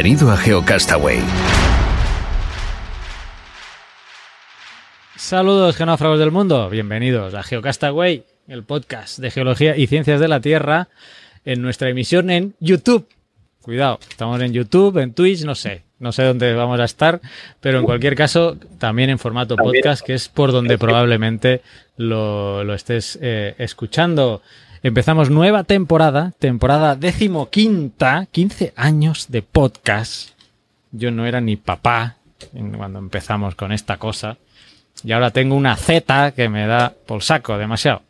Bienvenido a GeoCastaway. Saludos genófragos del mundo, bienvenidos a GeoCastaway, el podcast de geología y ciencias de la Tierra, en nuestra emisión en YouTube. Cuidado, estamos en YouTube, en Twitch, no sé, no sé dónde vamos a estar, pero en cualquier caso también en formato podcast, que es por donde probablemente lo, lo estés eh, escuchando. Empezamos nueva temporada, temporada decimoquinta, 15 años de podcast. Yo no era ni papá cuando empezamos con esta cosa. Y ahora tengo una Z que me da por saco demasiado.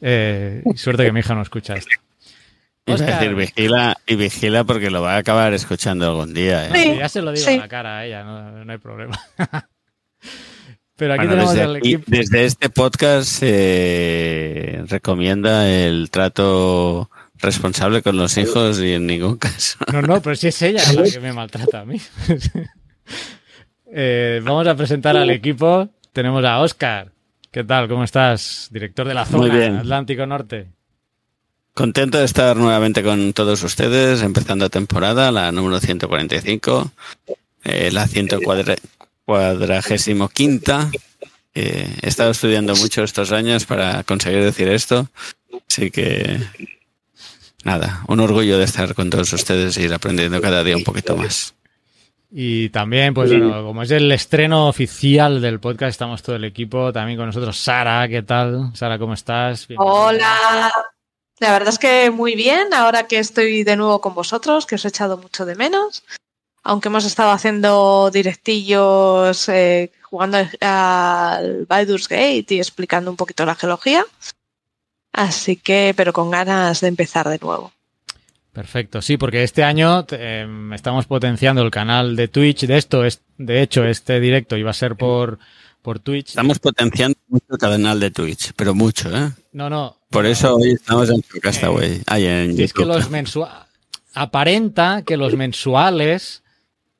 Eh, suerte que mi hija no escucha esto. Es decir, vigila y vigila porque lo va a acabar escuchando algún día. ¿eh? ya se lo digo en la cara a ella, no, no hay problema. Pero aquí tenemos desde, equipo. desde este podcast se recomienda el trato responsable con los hijos y en ningún caso. No, no, pero si es ella la que me maltrata a mí. eh, vamos a presentar al equipo. Tenemos a Oscar. ¿Qué tal? ¿Cómo estás? Director de la zona Atlántico Norte. Contento de estar nuevamente con todos ustedes, empezando temporada, la número 145, eh, la 140, cuadragésimo quinta. Eh, he estado estudiando mucho estos años para conseguir decir esto. Así que, nada, un orgullo de estar con todos ustedes y ir aprendiendo cada día un poquito más. Y también, pues bueno, como es el estreno oficial del podcast, estamos todo el equipo, también con nosotros Sara, ¿qué tal? Sara, ¿cómo estás? Hola. La verdad es que muy bien, ahora que estoy de nuevo con vosotros, que os he echado mucho de menos aunque hemos estado haciendo directillos eh, jugando al Baldur's Gate y explicando un poquito la geología. Así que, pero con ganas de empezar de nuevo. Perfecto, sí, porque este año eh, estamos potenciando el canal de Twitch. De esto, es, de hecho, este directo iba a ser por, por Twitch. Estamos potenciando mucho el canal de Twitch, pero mucho, ¿eh? No, no. Por eso hoy estamos en Castaway, eh, Es que los mensuales. Aparenta que los mensuales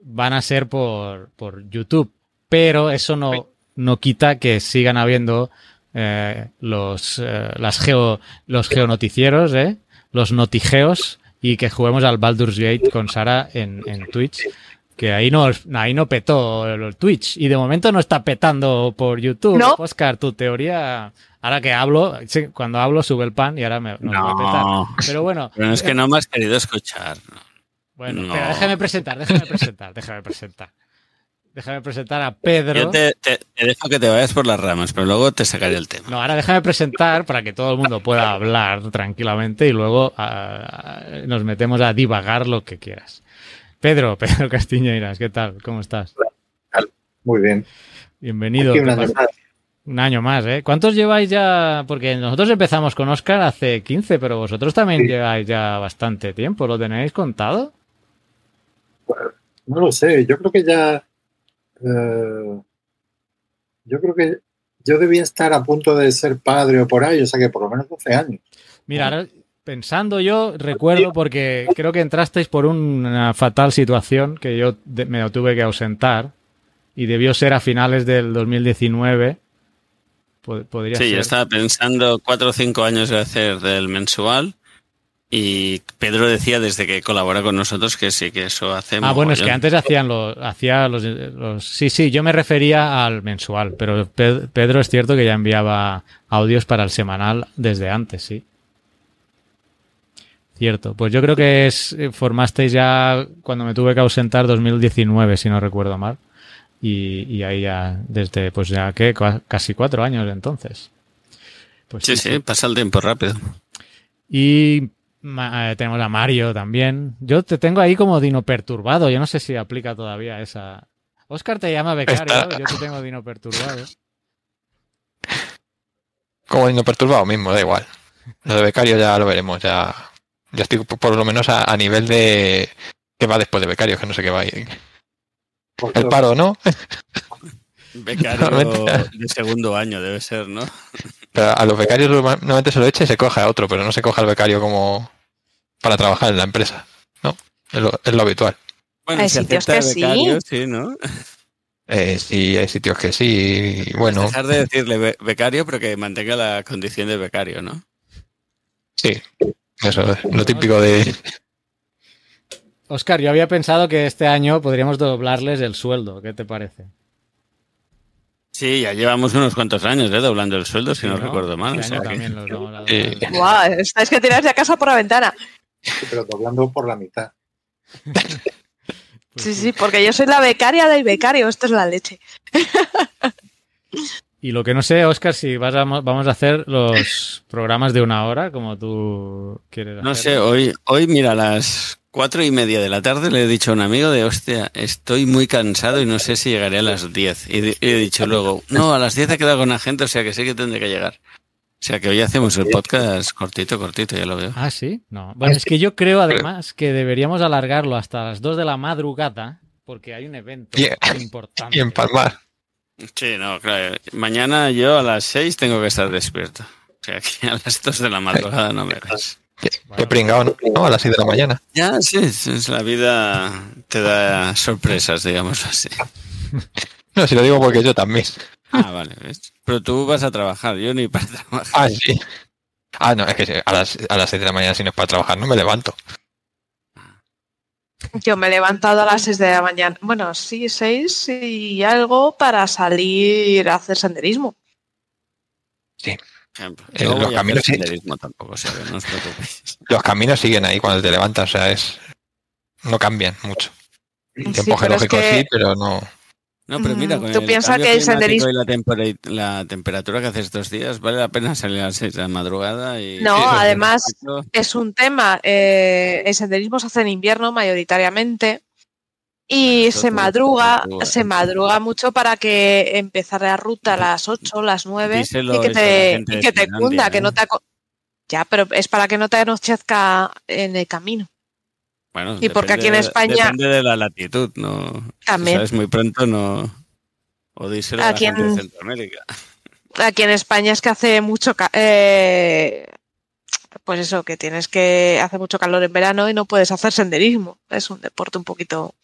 van a ser por, por YouTube, pero eso no, no quita que sigan habiendo eh, los, eh, las geo, los geonoticieros, ¿eh? los notigeos, y que juguemos al Baldur's Gate con Sara en, en Twitch. Que ahí no, ahí no petó el Twitch. Y de momento no está petando por YouTube. Oscar, tu teoría. Ahora que hablo, cuando hablo sube el pan y ahora me, no, va a petar. Pero bueno. Pero es que no me has querido escuchar. Bueno, pero déjame presentar, déjame presentar, déjame presentar. Déjame presentar a Pedro. Yo te, dejo que te vayas por las ramas, pero luego te sacaré el tema. No, ahora déjame presentar para que todo el mundo pueda hablar tranquilamente y luego ah, nos metemos a divagar lo que quieras. Pedro, Pedro Castiñeiras, ¿qué tal? ¿Cómo estás? Muy bien. Bienvenido. Un año, más. un año más, ¿eh? ¿Cuántos lleváis ya? Porque nosotros empezamos con Oscar hace 15, pero vosotros también lleváis ya bastante tiempo. ¿Lo tenéis contado? No lo sé, yo creo que ya. Eh, yo creo que yo debía estar a punto de ser padre o por ahí, o sea que por lo menos 12 años. Mira, pensando yo, recuerdo porque creo que entrasteis por una fatal situación que yo me tuve que ausentar y debió ser a finales del 2019. Podría sí, yo estaba pensando cuatro o cinco años de hacer del mensual y Pedro decía desde que colabora con nosotros que sí, que eso hace. Ah, bueno, es que antes hacían los, hacía los, Sí, sí, yo me refería al mensual, pero Pedro es cierto que ya enviaba audios para el semanal desde antes, sí. Cierto. Pues yo creo que es, eh, formasteis ya cuando me tuve que ausentar 2019, si no recuerdo mal. Y, y ahí ya, desde, pues ya que casi cuatro años entonces. Pues sí, sí, pasa el tiempo rápido. Y eh, tenemos a Mario también. Yo te tengo ahí como Dino Perturbado. Yo no sé si aplica todavía esa. Oscar te llama becario, yo te tengo Dino Perturbado. como no perturbado mismo, da igual. Lo de becario ya lo veremos, ya, ya estoy por lo menos a, a nivel de qué va después de becario, que no sé qué va ahí. Porque El paro, ¿no? Becario Normalmente- de segundo año debe ser, ¿no? Pero a los becarios normalmente se lo echa y se coge a otro, pero no se coge al becario como para trabajar en la empresa, ¿no? Es lo, es lo habitual. Bueno, Hay si sitios que sí. becario, sí, ¿no? Eh, sí, hay sitios que sí, y bueno, Dejar de decirle be- becario, pero que mantenga la condición de becario, ¿no? sí. Eso es lo típico de... Oscar, yo había pensado que este año podríamos doblarles el sueldo. ¿Qué te parece? Sí, ya llevamos unos cuantos años, ¿eh? Doblando el sueldo, si Sí, no, ¿no? recuerdo mal. Este o sea que- también los. Eh, Guau, estáis que tiráis de casa por la ventana. Sí, pero doblando por la mitad. Pues Sí, sí, porque yo soy la becaria del becario. Esto es la leche. Y lo que no sé, Oscar, si vas a- vamos a hacer los programas de una hora, como tú quieres No sé, hoy, hoy, mira, las cuatro y media de la tarde le he dicho a un amigo de, hostia, estoy muy cansado y no sé si llegaré a las 10. Y, he dicho luego, no, a las 10 he quedado con la gente, o sea que sí que tendré que llegar. O sea que hoy hacemos el podcast cortito, cortito, ya lo veo. Ah, sí. No. Bueno, es que yo creo además que deberíamos alargarlo hasta las 2 de la madrugada, porque hay un evento Bien. importante. Y empalmar. Sí, no, claro. Mañana yo a las 6 tengo que estar despierto. O sea que a las 2 de la madrugada no me ves. Qué, qué pringao, ¿no? ¿no? A las 6 de la mañana. Ya, sí, es- la vida te da sorpresas, digamos así. No, si lo digo porque yo también. Ah, vale, ¿ves? Pero tú vas a trabajar, yo ni para trabajar. Ah, sí. Ah, no, es que sí, a las, a las 6 de la mañana si no es para trabajar no me levanto. Yo me he levantado a las 6 de la mañana. Bueno, sí, 6 y algo para salir a hacer senderismo. Por ejemplo. Eh, No los caminos sí. senderismo tampoco, o sea que no os preocupéis. Los caminos siguen ahí cuando te levantas, o sea, es... No cambian mucho. Tiempo Sí, pero es geológico que- sí, pero no... No, pero mira, Mm, con tú el piensas que el senderismo- y la, tempera- la temperatura que hace estos días, vale la pena salir a las 6 de la madrugada y... No, sí. además es un tema. eh, el senderismo se hace en invierno mayoritariamente y eso se tú- madruga, tú- se madruga mucho para que empezar la ruta a las 8, las 9 Díselo y que te, gente y que te cunda, que ¿eh? no te aco- Ya, pero es para que no te anochezca en el camino. Bueno, y porque aquí en depende- España- Depende de la latitud, ¿no? Si También. sabes muy pronto, no... O díselo a la Aquí en- gente de Centroamérica. Aquí en España es que hace mucho eh, pues eso, que tienes que hace mucho calor en verano y no puedes hacer senderismo. Es un deporte un poquito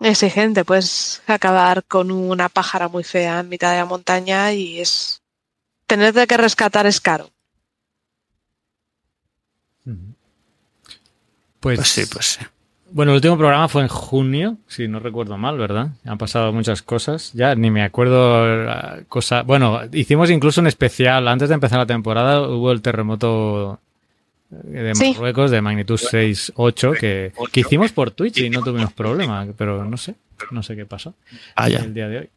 exigente, puedes acabar con una pájara muy fea en mitad de la montaña y es tener de que rescatar es caro. Pues, Pues sí, pues sí. Bueno, el último programa fue en junio, si no recuerdo mal, ¿verdad? Han pasado muchas cosas. Ya ni me acuerdo la cosa. Bueno, hicimos incluso un especial antes de empezar la temporada. Hubo el terremoto de Sí. Marruecos de magnitud 6-8 que, que hicimos por Twitch y no tuvimos problema, pero no sé, no sé qué pasó Ah, ya. el día de hoy.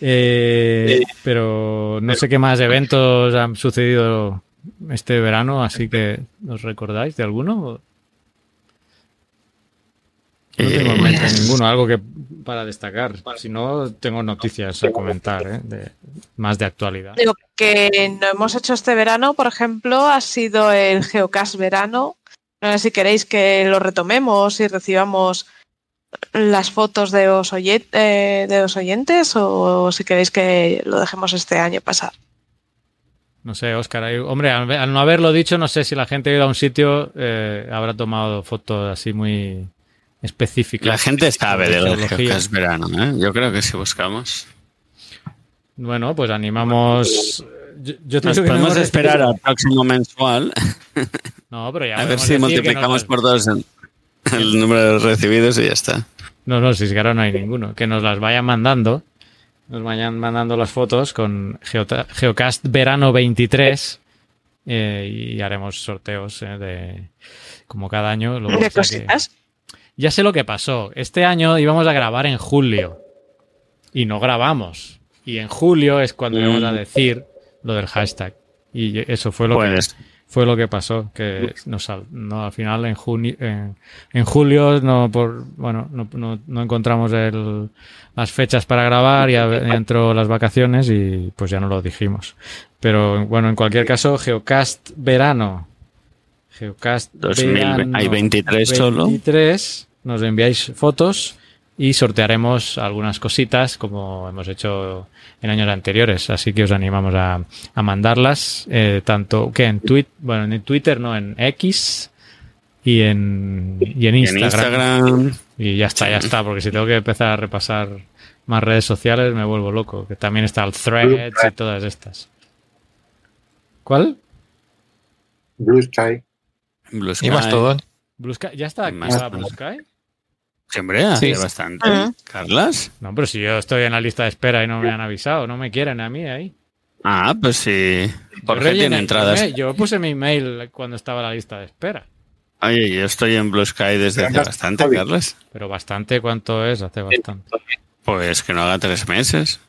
Eh, pero no sé qué más eventos han sucedido este verano, así que ¿os recordáis de alguno? No tengo en mente ninguno, algo que para destacar. Si no, tengo noticias a comentar, ¿eh? de, más de actualidad. Lo que no hemos hecho este verano, por ejemplo, ha sido el Geocast verano. No sé si queréis que lo retomemos y recibamos las fotos de los, oye- eh, de los oyentes o si queréis que lo dejemos este año pasar. No sé, Óscar, hombre, al, al no haberlo dicho, no sé si la gente ha ido a un sitio, eh, habrá tomado fotos así muy específicas. La gente sabe de lo. Geocast verano, ¿eh? Yo creo que si buscamos... Bueno, pues animamos. Yo, yo te Nos que podemos hemos esperar al próximo mensual No, pero ya a ver si que multiplicamos nos- por dos el, el número de recibidos y ya está. No, no, si es que ahora no hay ninguno. Que nos las vayan mandando. Nos vayan mandando las fotos con Geota- Geocast Verano 23. eh, y haremos sorteos eh, de. Como cada año. luego, De o sea que- cositas. Ya sé lo que pasó. Este año íbamos a grabar en julio. Y no grabamos. Y en julio es cuando Mm. íbamos a decir lo del hashtag. Y eso fue lo Pues que fue lo que pasó, que nos, sal- no, al final en junio, en, en julio no por bueno no, no- no encontramos el, las fechas para grabar y entró las vacaciones y pues ya no lo dijimos. Pero bueno, en cualquier caso, Geocast verano. Geocast 2000, verano hay 23 solo. 23, nos enviáis fotos y sortearemos algunas cositas como hemos hecho en años anteriores. Así que os animamos a, a mandarlas, eh, tanto que en Twitter, bueno, en Twitter, no, en X y en, y en Y en Instagram. Instagram, Y ya está, ya está, porque si tengo que empezar a repasar más redes sociales me vuelvo loco. Que también está el Threads y todas estas. ¿Cuál? Blue Sky. Blue Y más Sky. todo. Blue Sky. ¿Ya está todo. Blue Sky? Siempre hace Sí. bastante. Ujú. ¿Carlas? No, pero si yo estoy en la lista de espera y no me han avisado, no me quieren a mí ahí. Ah, pues sí. Yo Jorge rellené- tiene entradas. Yo, puse mi email cuando estaba en la lista de espera. Oye, yo estoy en Blue Sky desde hace bastante, Javi. Carlos. Pero bastante, ¿cuánto es? Hace bastante. Pues que no haga tres meses.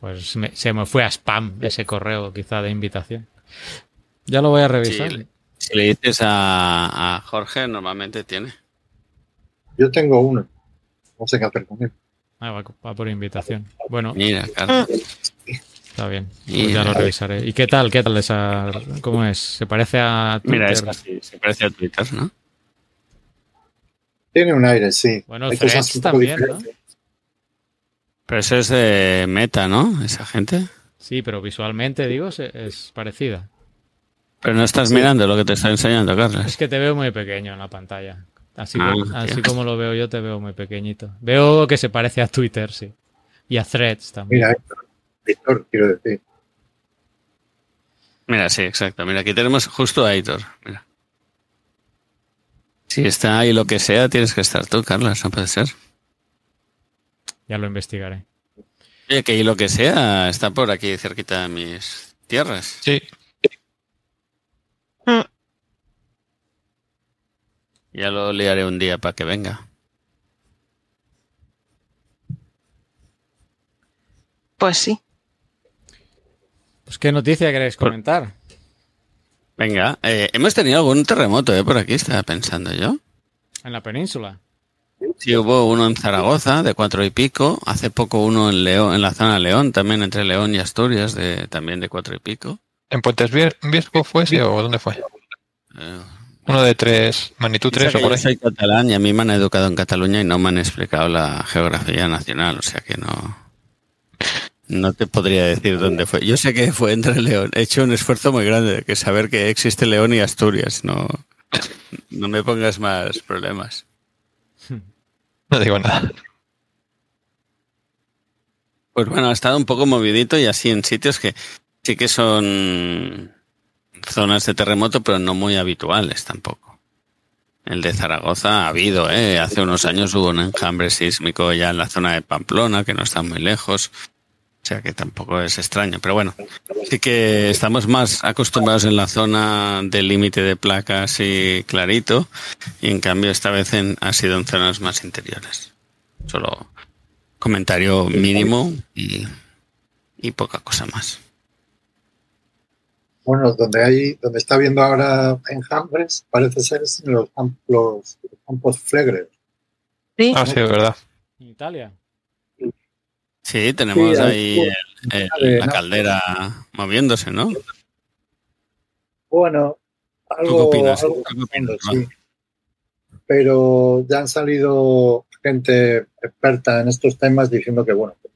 Pues me- se me fue a spam ese correo quizá de invitación. Ya lo voy a revisar. Sí, Si le dices a, a Jorge, normalmente tiene. Yo tengo uno. No sé qué hacer con él. Ah, va, va por invitación. Bueno, Mira, Carlos. está bien. Pues ya lo revisaré. ¿Y qué tal? ¿Qué tal esa? ¿Cómo es? ¿Se parece a Twitter? Mira, es así. Se parece a Twitter, ¿no? Tiene un aire, sí. Bueno, Hay Threads cosas también, ¿no? Pero eso es de Meta, ¿no? Esa gente. Sí, pero visualmente, digo, es parecida. Pero no estás Sí. mirando lo que te está enseñando, Es Carlos. que te veo muy pequeño en la pantalla. Así, Ah, como, así como lo veo yo, te veo muy pequeñito. Veo que se parece a Twitter, sí. Y a Threads también. Mira, Héctor, quiero decir. Mira, sí, exacto. Mira, aquí tenemos justo a Aitor. Mira. Si está ahí lo que sea, tienes que estar tú, Carlos. No puede ser. Ya lo investigaré. Oye, que ahí lo que sea está por aquí cerquita de mis tierras. Sí. Ya lo liaré un día para que venga. Pues sí. Pues, ¿qué noticia queréis comentar? Venga, eh, hemos tenido algún terremoto eh, por aquí, estaba pensando yo. En la península. Sí, hubo uno en Zaragoza de cuatro y pico. Hace poco uno en León, en la zona de León, también entre León y Asturias, de, también de cuatro y pico. ¿En Puentes Viesco fue ese o dónde fue? Eh, Uno de tres, magnitud piensa 3 o por yo ahí. soy catalán y a mí me han educado en Cataluña y no me han explicado la geografía nacional, o sea que no, no te podría decir dónde fue. Yo sé que fue entre León. He hecho un esfuerzo muy grande que saber que existe León y Asturias. No, no me pongas más problemas. No digo nada. Pues bueno, ha estado un poco movidito y así en sitios que sí que son zonas de terremoto, pero no muy habituales tampoco. El de Zaragoza ha habido, ¿eh? Hace unos años hubo un enjambre sísmico ya en la zona de Pamplona, que no está muy lejos. O sea que tampoco es extraño. Pero bueno, sí que estamos más acostumbrados en la zona del límite de placas y clarito. Y en cambio esta vez en- ha sido en zonas más interiores. Solo comentario mínimo y, y poca cosa más. Bueno, donde hay, donde está viendo ahora enjambres, parece ser en los campos, los campos flegres. Sí. Ah, sí, es verdad. En Italia. Sí, tenemos Sí, ahí el- el- la caldera moviéndose, ¿no? Bueno, ¿Tú qué algo, opinas? algo ¿Tú qué opinas, sí. Pero ya han salido gente experta en estos temas diciendo que bueno, que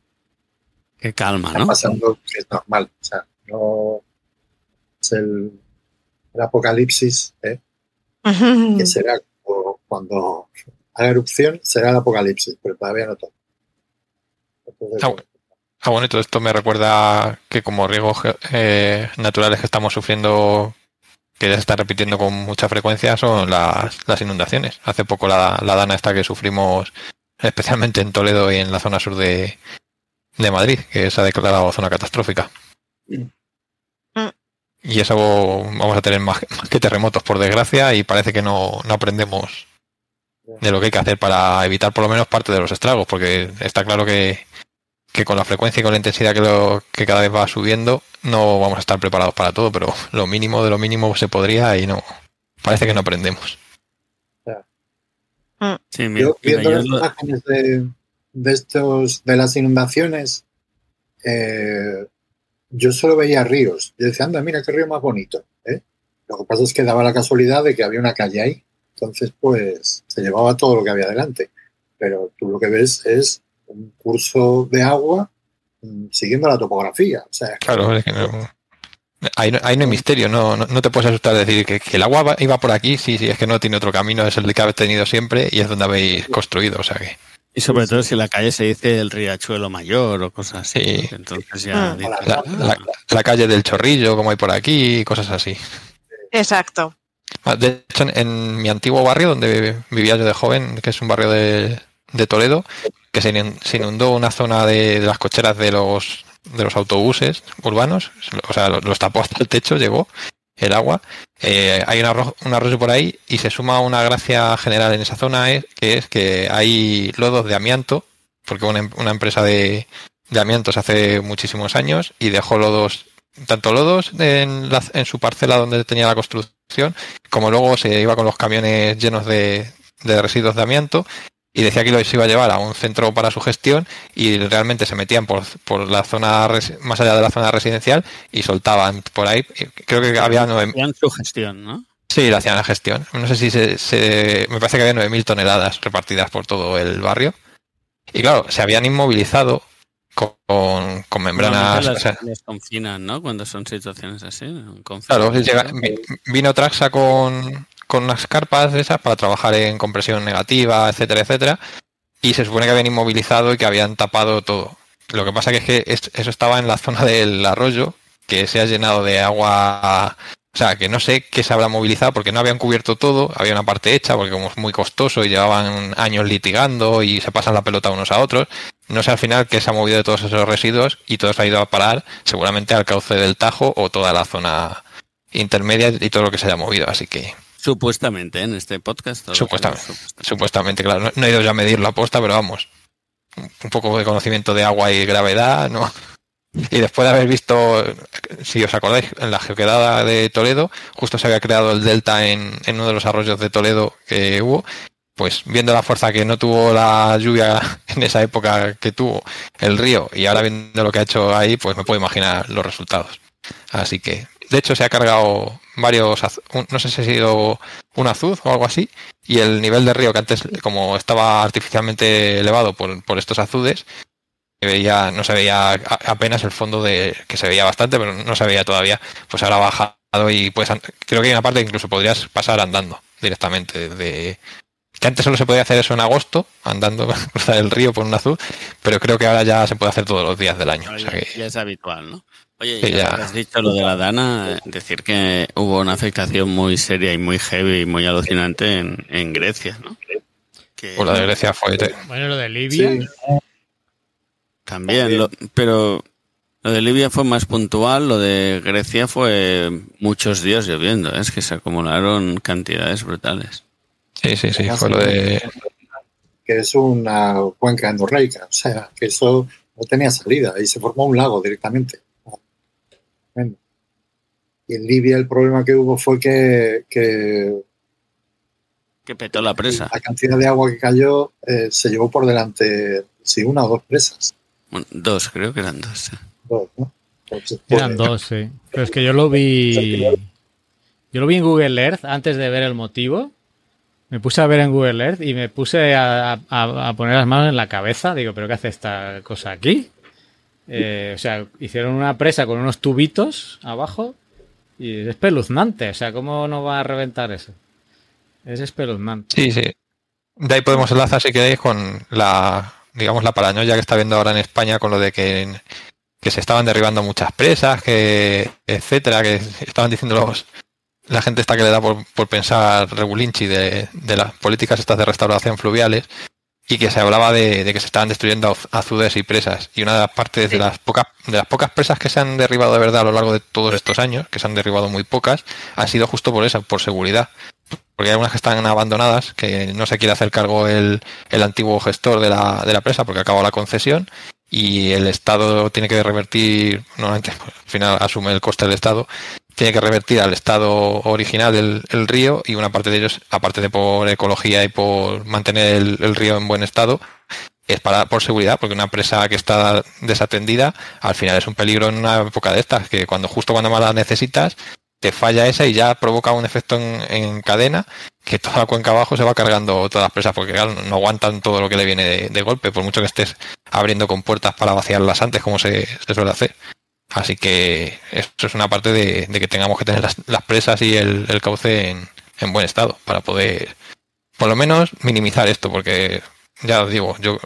Qué calma, está ¿no? pasando que es normal. O sea, no es el, el apocalipsis, ¿eh? que será cu- cuando haga erupción, será el apocalipsis, pero todavía no todo. Entonces, Ah, bueno. Ah, bueno, y todo esto me recuerda que como riesgos eh, naturales que estamos sufriendo, que ya se están repitiendo con mucha frecuencia, son las, las inundaciones. Hace poco la, la dana esta que sufrimos, especialmente en Toledo y en la zona sur de, de Madrid, que se ha declarado zona catastrófica. Y eso vamos a tener más, más que terremotos, por desgracia, y parece que no, no aprendemos de lo que hay que hacer para evitar por lo menos parte de los estragos, porque está claro que, que con la frecuencia y con la intensidad que, lo, que cada vez va subiendo, no vamos a estar preparados para todo, pero lo mínimo de lo mínimo se podría y no. Parece que no aprendemos. Sí, yo, viendo las imágenes de, de, estos, de las inundaciones, eh, yo solo veía ríos. Yo decía, anda, mira qué río más bonito. ¿eh? Lo que pasa es que daba la casualidad de que había una calle ahí. Entonces, pues, se llevaba todo lo que había delante. Pero tú lo que ves es un curso de agua mm, siguiendo la topografía. O sea, claro, es que no, Ahí no, hay misterio, no, no, te puedes asustar de decir que, el agua iba por aquí, sí, sí, es que no tiene otro camino, es el que habéis tenido siempre y es donde habéis construido, o sea que... Y sobre todo si la calle se dice el riachuelo mayor o cosas así. Entonces ya... Ah. La, calle del chorrillo, como hay por aquí, cosas así. Exacto. Ah, de hecho, en, mi antiguo barrio, donde vivía yo de joven, que es un barrio de, Toledo, que se, inundó una zona de las cocheras de los de los autobuses urbanos, o sea, los tapó hasta el techo, llegó el agua. Eh, hay un arroyo, por ahí y se suma una gracia general en esa zona es, que es que hay lodos de amianto, porque una, una empresa de, de amiantos hace muchísimos años y dejó lodos, tanto lodos en, en su parcela donde tenía la construcción, como luego se iba con los camiones llenos de, de residuos de amianto y decía que los iba a llevar a un centro para su gestión y realmente se metían por, por la zona más allá de la zona residencial y soltaban por ahí. Creo que había nueve. Hacían su gestión, ¿no? Sí, lo hacían la gestión. No sé si se, me parece que había 9.000 toneladas repartidas por todo el barrio. Y claro, se habían inmovilizado con, con membranas. les confinan, ¿no? Cuando son situaciones así. Claro, vino Traxa con, con unas carpas de esas para trabajar en compresión negativa, etcétera, etcétera. Y se supone que habían inmovilizado y que habían tapado todo. Lo que pasa que es que eso estaba en la zona del arroyo, que se ha llenado de agua. O sea, que no sé qué se habrá movilizado porque no habían cubierto todo, había una parte hecha porque como es muy costoso y llevaban años litigando y se pasan la pelota unos a otros. No sé al final qué se ha movido de todos esos residuos y todo se ha ido a parar seguramente al cauce del Tajo o toda la zona intermedia y todo lo que se haya movido. Así que Supuestamente, ¿eh? en este podcast. Supuestamente, supuestamente, claro. No, he ido ya a medir la aposta, pero vamos. Un poco de conocimiento de agua y gravedad, ¿no? Y después de haber visto, si os acordáis, en la geoquedada de Toledo, justo se había creado el delta en, en uno de los arroyos de Toledo que hubo, pues viendo la fuerza que no tuvo la lluvia en esa época que tuvo el río y ahora viendo lo que ha hecho ahí, pues me puedo imaginar los resultados. Así que de hecho, se ha cargado varios, no sé si ha sido un azuz o algo así, y el nivel de río que antes, como estaba artificialmente elevado por, por estos azudes, veía, no se veía apenas el fondo de, que se veía bastante, pero no se veía todavía, pues ahora ha bajado y pues creo que hay una parte que incluso podrías pasar andando directamente de, que antes solo se podía hacer eso en agosto, andando cruzar el río por un azul, pero creo que ahora ya se puede hacer todos los días del año. ya es habitual, ¿no? Oye, ya, has dicho lo de la Dana, decir que hubo una afectación muy seria y muy heavy y muy alucinante en, Grecia, ¿no? Que, pues lo de Grecia fue... Bueno, lo de Libia... También, pero lo de Libia fue más puntual, lo de Grecia fue muchos días lloviendo, ¿eh? es que se acumularon cantidades brutales. Sí, sí, sí, fue lo de... Que es una cuenca endorreica, o sea, que eso no tenía salida y se formó un lago directamente. Y en Libia el problema que hubo fue que, que, petó la presa. La cantidad de agua que cayó eh, se llevó por delante, sí, una o dos presas. dos, creo que eran dos. Dos, ¿no? eran pues, dos, sí. Pero es que yo lo vi. Yo lo vi en Google Earth antes de ver el motivo. Me puse a ver en Google Earth y me puse a, a poner las manos en la cabeza. Digo, ¿pero qué hace esta cosa aquí? Eh, o sea, hicieron una presa con unos tubitos abajo y es espeluznante. O sea, ¿cómo no va a reventar eso? Es espeluznante. Sí, sí. De ahí podemos enlazar, si queréis, con la, digamos, la paranoia que está viendo ahora en España con lo de que, que se estaban derribando muchas presas, que, etcétera, que estaban diciendo los, la gente está que le da por, pensar regulinchi de, de las políticas estas de restauración fluviales y que se hablaba de, que se estaban destruyendo azudes y presas. Y una de las partes de las pocas de las pocas presas que se han derribado de verdad a lo largo de todos estos años, que se han derribado muy pocas, ha sido justo por eso, por seguridad. Porque hay algunas que están abandonadas, que no se quiere hacer cargo el, el antiguo gestor de la, de la presa porque acabó la concesión, y el Estado tiene que revertir, normalmente al final asume el coste del Estado, tiene que revertir al estado original del río y una parte de ellos, aparte de por ecología y por mantener el, río en buen estado, es para por seguridad, porque una presa que está desatendida al final es un peligro en una época de estas, que cuando justo cuando más la necesitas, te falla esa y ya provoca un efecto en, cadena que toda la cuenca abajo se va cargando todas las presas, porque no aguantan todo lo que le viene de, golpe, por mucho que estés abriendo con puertas para vaciarlas antes, como se suele hacer. Así que esto es una parte de, que tengamos que tener las, presas y el, cauce en, buen estado para poder, por lo menos, minimizar esto, porque ya os digo, yo,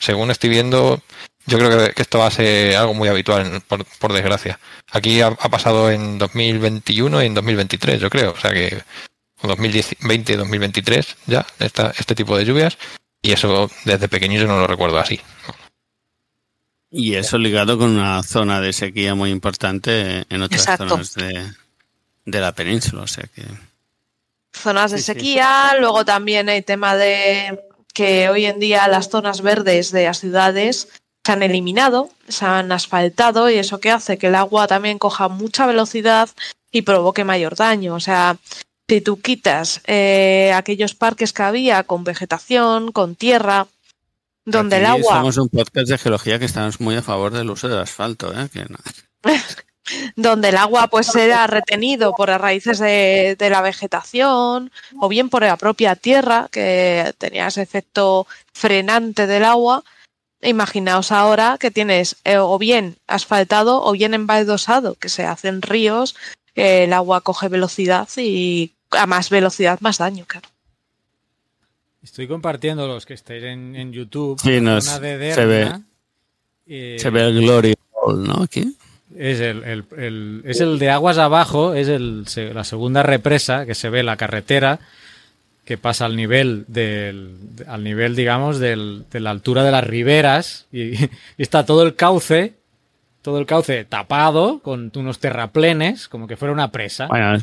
según estoy viendo, yo creo que, esto va a ser algo muy habitual, por, desgracia. Aquí ha, pasado en 2021 y en 2023, yo creo, o sea que 2020 y 2023 ya, esta, este tipo de lluvias, y eso desde pequeño yo no lo recuerdo así. Y eso ligado con una zona de sequía muy importante en otras zonas de, la península, o sea que... Zonas de sequía, luego también hay tema de que hoy en día las zonas verdes de las ciudades se han eliminado, se han asfaltado y eso que hace que el agua también coja mucha velocidad y provoque mayor daño. O sea, si tú quitas eh, aquellos parques que había con vegetación, con tierra, donde el agua. Somos un podcast de geología que estamos muy a favor del uso del asfalto, ¿eh? donde el agua pues era retenido por las raíces de, la vegetación o bien por la propia tierra que tenía ese efecto frenante del agua. Imaginaos ahora que tienes eh, o bien asfaltado o bien embaldosado, que se hacen ríos, el agua coge velocidad y a más velocidad más daño, claro. Estoy compartiendo los que estéis en, YouTube. Sí, se, ve, se ve el Glory Hall, ¿no? Aquí. Es el, es el de aguas abajo, es el, la segunda represa que se ve la carretera que pasa al nivel del, al nivel, digamos, del, de la altura de las riberas y, está todo el cauce, todo el cauce tapado con unos terraplenes, como que fuera una presa. Bueno,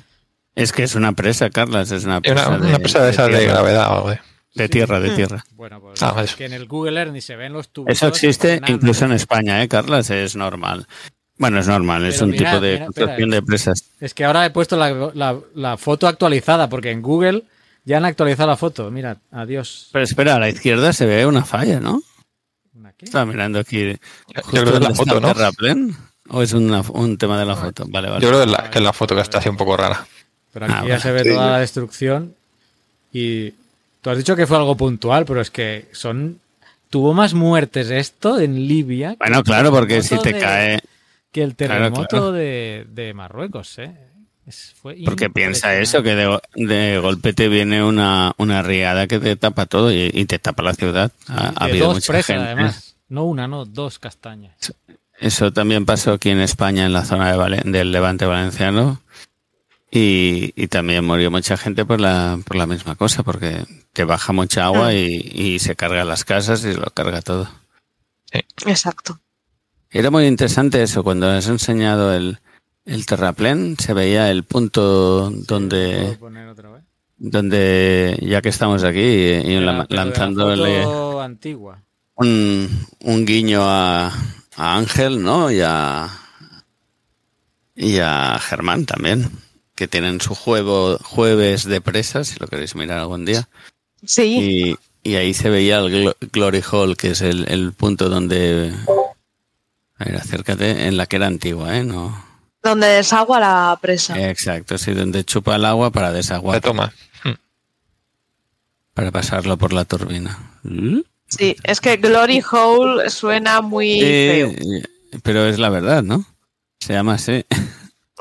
es que es una presa, Carlas, es una presa. Una, presa de, esa de, gravedad o algo. De tierra, de tierra. Bueno, pues ah, que en el Google Earth ni se ven los tubos. Eso existe incluso en España, ¿eh, Carlas? Es normal. Bueno, es normal, es un tipo de construcción de presas. Es que ahora he puesto la, foto actualizada, porque en Google ya han actualizado la foto. Mira, adiós. Pero espera, a la izquierda se ve una falla, ¿no? ¿Una qué? Estaba mirando aquí. Yo creo que es la foto, ¿no? ¿O es un tema de la foto? Vale, vale. Yo creo que es la, que la foto que está así un poco rara. Pero aquí ah, ya se ve toda la destrucción y Tú has dicho que fue algo puntual, pero es que son. Tuvo más muertes esto en Libia. Bueno, claro, porque si te cae. Que el terremoto De, Marruecos, ¿eh? Porque piensa eso, que de, golpe te viene una, una riada que te tapa todo y, te tapa la ciudad. Ha, habido mucha presas, gente. además. No una, no, dos castañas. Eso también pasó aquí en España, en la zona de del Levante Valenciano. Y, también murió mucha gente por la, por la misma cosa, porque te baja mucha agua y, se carga las casas y lo carga todo. Exacto. Era muy interesante eso, cuando has enseñado el, el terraplén, se veía el punto donde, donde ya que estamos aquí, y, lanzándole antigua. Un, un guiño a, a Ángel, ¿no? Y a, y a Germán también que tienen su juego jueves de presas, si lo queréis mirar algún día. Sí. Y, ahí se veía el Glory Hall, que es el, punto donde... A ver, acércate, en la que era antigua, ¿eh? No... Donde desagua la presa. Exacto, sí, donde chupa el agua para desaguar. toma. Para pasarlo por la turbina. Sí, es que Glory Hole suena muy feo. Pero es la verdad, ¿no? Se llama así.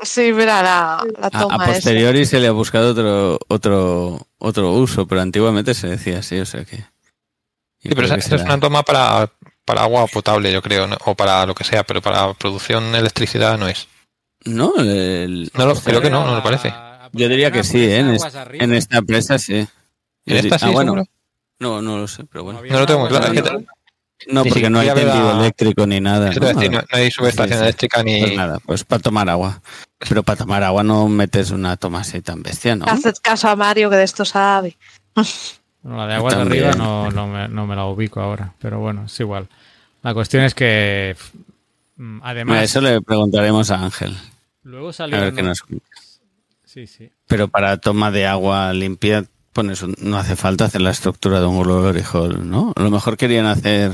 Sí, mira la, toma. A, posteriori se le ha buscado otro, otro, otro uso, pero antiguamente se decía así, o sea que. Sí, pero esa, es una toma para, para agua potable, yo creo, o para lo que sea, pero para producción de electricidad no es. No, no creo que no, no me parece. Yo diría que sí, ¿eh? en, esta empresa sí. ¿En esta sí, ah, bueno. No, no lo sé, pero bueno. No, lo tengo muy claro. No, porque no hay tendido eléctrico ni nada. ¿no? hay subestación eléctrica ni. Pues nada, pues para tomar agua. Pero para tomar agua no metes una toma así tan bestia, ¿no? Haces caso a Mario que de esto sabe. la de agua de arriba no, no, me, no me la ubico ahora, pero bueno, es igual. La cuestión es que, además... Mira, eso le preguntaremos a Ángel. Luego A salió... ver qué nos Sí, sí. Pero para toma de agua limpia, pones un- no hace falta hacer la estructura de un glory hole, ¿no? A lo mejor querían hacer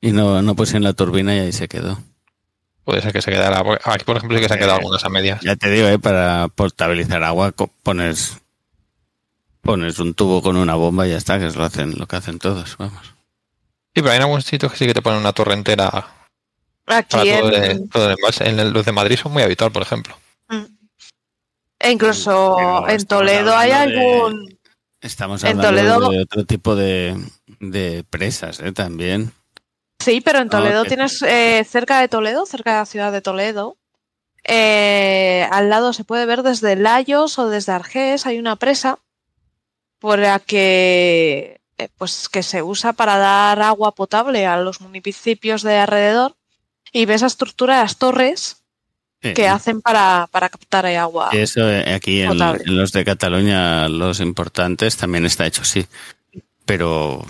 y no, no pusieron la turbina y ahí se quedó. Puede ser que se quedara. Aquí, por ejemplo, sí que se han quedado algunas a medias. Ya te digo, ¿eh? para portabilizar agua pones pones un tubo con una bomba y ya está, que es lo hacen lo que hacen todos, vamos. Sí, pero hay en algunos sitios que sí que te ponen una torrentera para Aquí todo, en, el, todo. En el- los de Madrid son muy habitual, por ejemplo. e incluso Pero en Toledo hay de- algún... Estamos En hablando Toledo- de otro tipo de, de presas, ¿eh? También. Sí, pero en Ah, Toledo tienes, eh, cerca de Toledo, cerca de la ciudad de Toledo, eh, al lado se puede ver desde Layos o desde Argés, hay una presa por la que, eh, pues, que se usa para dar agua potable a los municipios de alrededor y ves esa estructura de las torres Sí. que hacen para, para captar el agua. Eso eh, aquí en, en los de Cataluña, los importantes, también está hecho así. Pero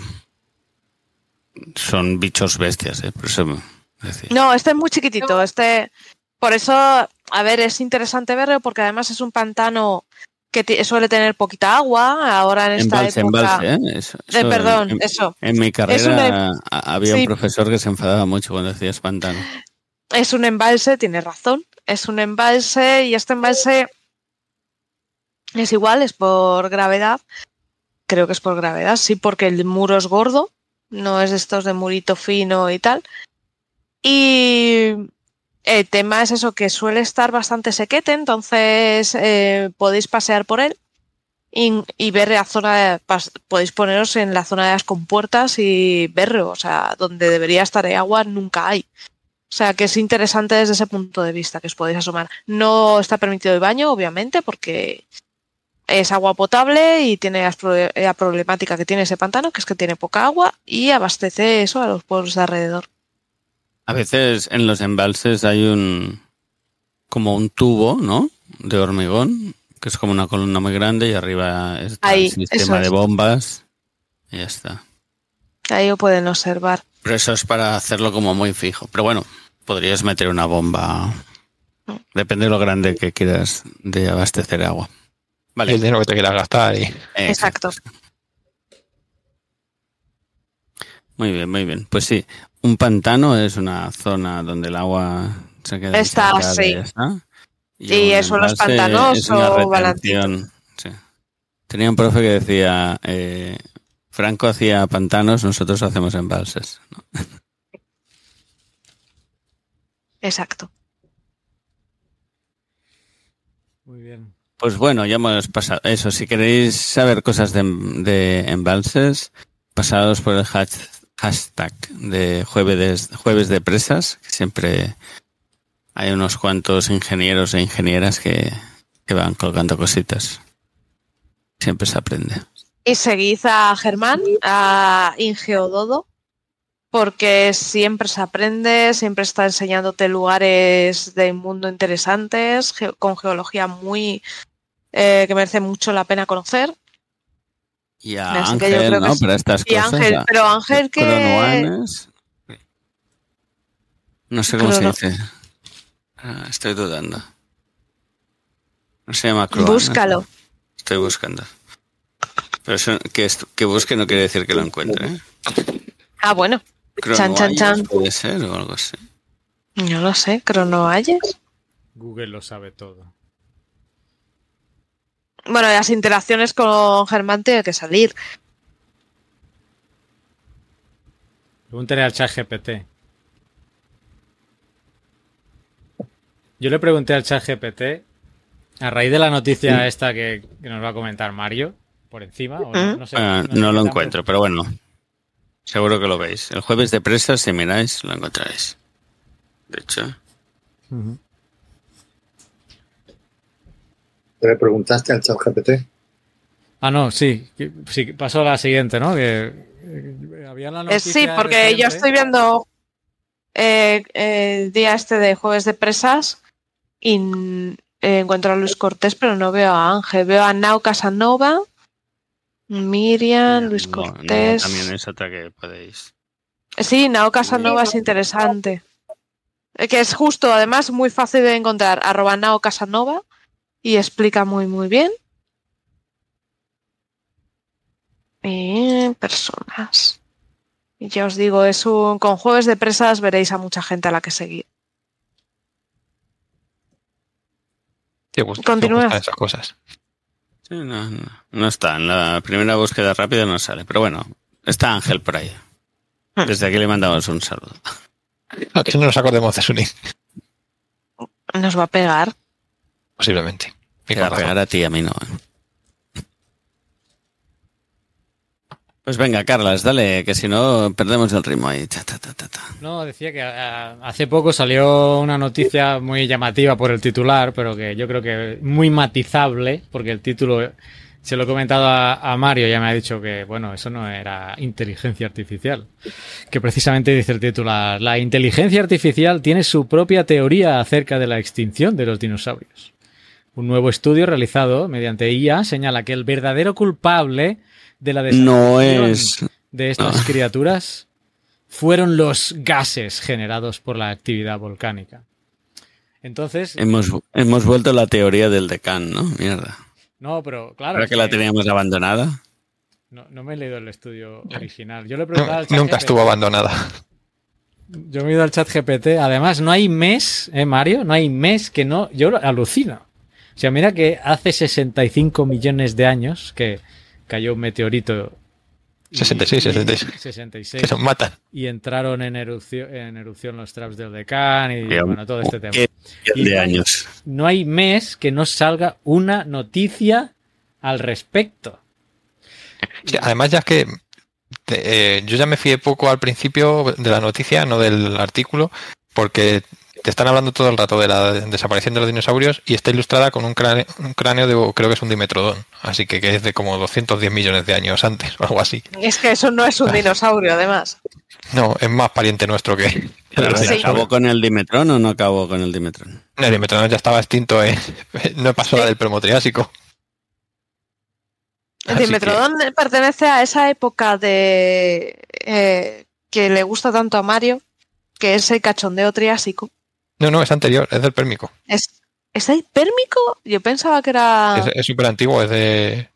son bichos bestias, ¿eh? Por eso decía. No, este es muy chiquitito. Este, por eso, a ver, es interesante verlo porque además es un pantano que suele tener poquita agua. Ahora en esta Embalse, época. embalse, ¿eh? Eso- Eh, eso perdón, en, eso. en mi carrera una- a- había sí. un profesor que se enfadaba mucho cuando decías pantano. Es un embalse, tiene razón. Es un embalse y este embalse es igual, es por gravedad. Creo que es por gravedad, sí, porque el muro es gordo, no es de estos de murito fino y tal. Y el tema es eso, que suele estar bastante sequete, entonces eh, podéis pasear por él y, ver la zona, podéis poneros en la zona de las compuertas y verlo, o sea, donde debería estar el agua nunca hay. O sea, que es interesante desde ese punto de vista que os podéis asomar. No está permitido el baño, obviamente, porque es agua potable y tiene la problemática que tiene ese pantano, que es que tiene poca agua y abastece eso a los pueblos de alrededor. A veces en los embalses hay un como un tubo, ¿no? De hormigón, que es como una columna muy grande y arriba está Ahí, el sistema es. de bombas y ya está. Ahí lo pueden observar. Pero eso es para hacerlo como muy fijo. Pero bueno, podrías meter una bomba. Depende de lo grande que quieras de abastecer agua. Vale. El dinero que te quieras gastar y Exacto. Muy bien, muy bien. Pues sí, un pantano es una zona donde el agua se queda Está, estancada sí. y. Y eso es una o retención, sí. Tenía un profe que decía, eh, Franco hacía pantanos, nosotros hacemos embalses. ¿no? Exacto. Muy bien. Pues bueno, ya hemos pasado. Eso, si queréis saber cosas de, de embalses, pasados por el hash- hashtag de jueves, jueves de presas, que siempre hay unos cuantos ingenieros e ingenieras que, que van colgando cositas. Siempre se aprende. Y seguid a Germán, a Ingeododo, porque siempre se aprende, siempre está enseñándote lugares del mundo interesantes, con geología muy eh, que merece mucho la pena conocer. Y a Así que yo Ángel, creo que ¿no? sí. Para estas Y cosas. Ángel, pero Ángel que Cronoanes. No sé cómo Crono- se dice. Ah, estoy dudando. No se llama Croanes. búscalo. Estoy buscando. Pero eso, que, que busque no quiere decir que lo encuentre. ¿eh? Ah, bueno, Chan, chan, chan. Puede ser o algo así. no lo sé, Cronoalles. Google lo sabe todo. Bueno, las interacciones con Germán tienen que salir. Pregúntale al chat GPT. Yo le pregunté al chat GPT a raíz de la noticia esta que, que nos va a comentar Mario por encima. o no, no sé, Ah, no lo encuentro, pero bueno. Seguro que lo veis. El jueves de presas, si miráis, lo encontraréis. De hecho. Ujú. ¿Te le preguntaste al chat GPT? Ah, no, sí. sí pasó a la siguiente, ¿no? Que, eh, había la Eh, noticia sí, porque yo estoy viendo eh, el día este de jueves de presas y eh, encuentro a Luis Cortés, pero no veo a Ángel. Veo a Nau Casanova, Miriam, Luis No, no, Cortés. también es otra que podéis. Sí, Nao Casanova es interesante. Que es justo, además, muy fácil de encontrar. Arroba Nao Casanova y explica muy, muy bien. Y personas. Y ya os digo, es un. Con jueves de presas veréis a mucha gente a la que seguir. Te gusta, Continúa. te gustan esas cosas. Sí, no, no, no está. En la primera búsqueda rápida no sale. Pero bueno, está Ángel por ahí. Hmm. Desde aquí le mandamos un saludo. A que no nos acordemos de Suni, Nos va a pegar. Posiblemente. Y Te va a pegar a ti y a mí no. ¿eh? Pues venga, Carlas, dale, que si no perdemos el ritmo ahí. Ta, ta, ta, ta, ta. No, decía que ah, hace poco salió una noticia muy llamativa por el titular, pero que yo creo que muy matizable, porque el título se lo he comentado a, a Mario, ya me ha dicho que, bueno, eso no era inteligencia artificial. Que precisamente dice el titular, la inteligencia artificial tiene su propia teoría acerca de la extinción de los dinosaurios. Un nuevo estudio realizado mediante IA señala que el verdadero culpable de la No desaparición es. de estas criaturas fueron los gases generados por la actividad volcánica. Entonces, Hemos, hemos vuelto a la teoría del decán, ¿no? Mierda. no, pero claro, Ahora es que la que teníamos abandonada. no, no me he leído el estudio original. Yo le he preguntado al Nu- chat Nunca GPT. estuvo abandonada. Yo me he ido al chat GPT. Además, no hay mes, ¿eh, Mario? No hay mes que no. Yo alucino. O sea, mira que hace 65 millones de años que cayó un meteorito. y- 66, y- 66. 66. Que nos matan. y entraron en erupción, en erupción los traps del decán y bueno, todo este tema. Y de no años. No hay mes que no salga una noticia al respecto. Sí, además, ya es que eh, yo ya me fié poco al principio de la noticia, no del artículo, porque te están hablando todo el rato de la desaparición de los dinosaurios y está ilustrada con un cráneo, un cráneo de, creo que es un dimetrodón, así que, que es de como 210 millones de años antes o algo así. Es que eso no es un dinosaurio, además. No, es más pariente nuestro que, Pero Sí. ¿Acabó con el Dimetrón o no acabó con el Dimetrón? El dimetrodón ya estaba extinto, eh. no pasó la del Permotriásico. El Así Dimetrodón pertenece a esa época de eh, que le gusta tanto a Mario, que es el cachondeo triásico. No, no, es anterior, es del Pérmico. ¿Es, ¿es el pérmico? Yo pensaba que era... Es- súper antiguo, es de...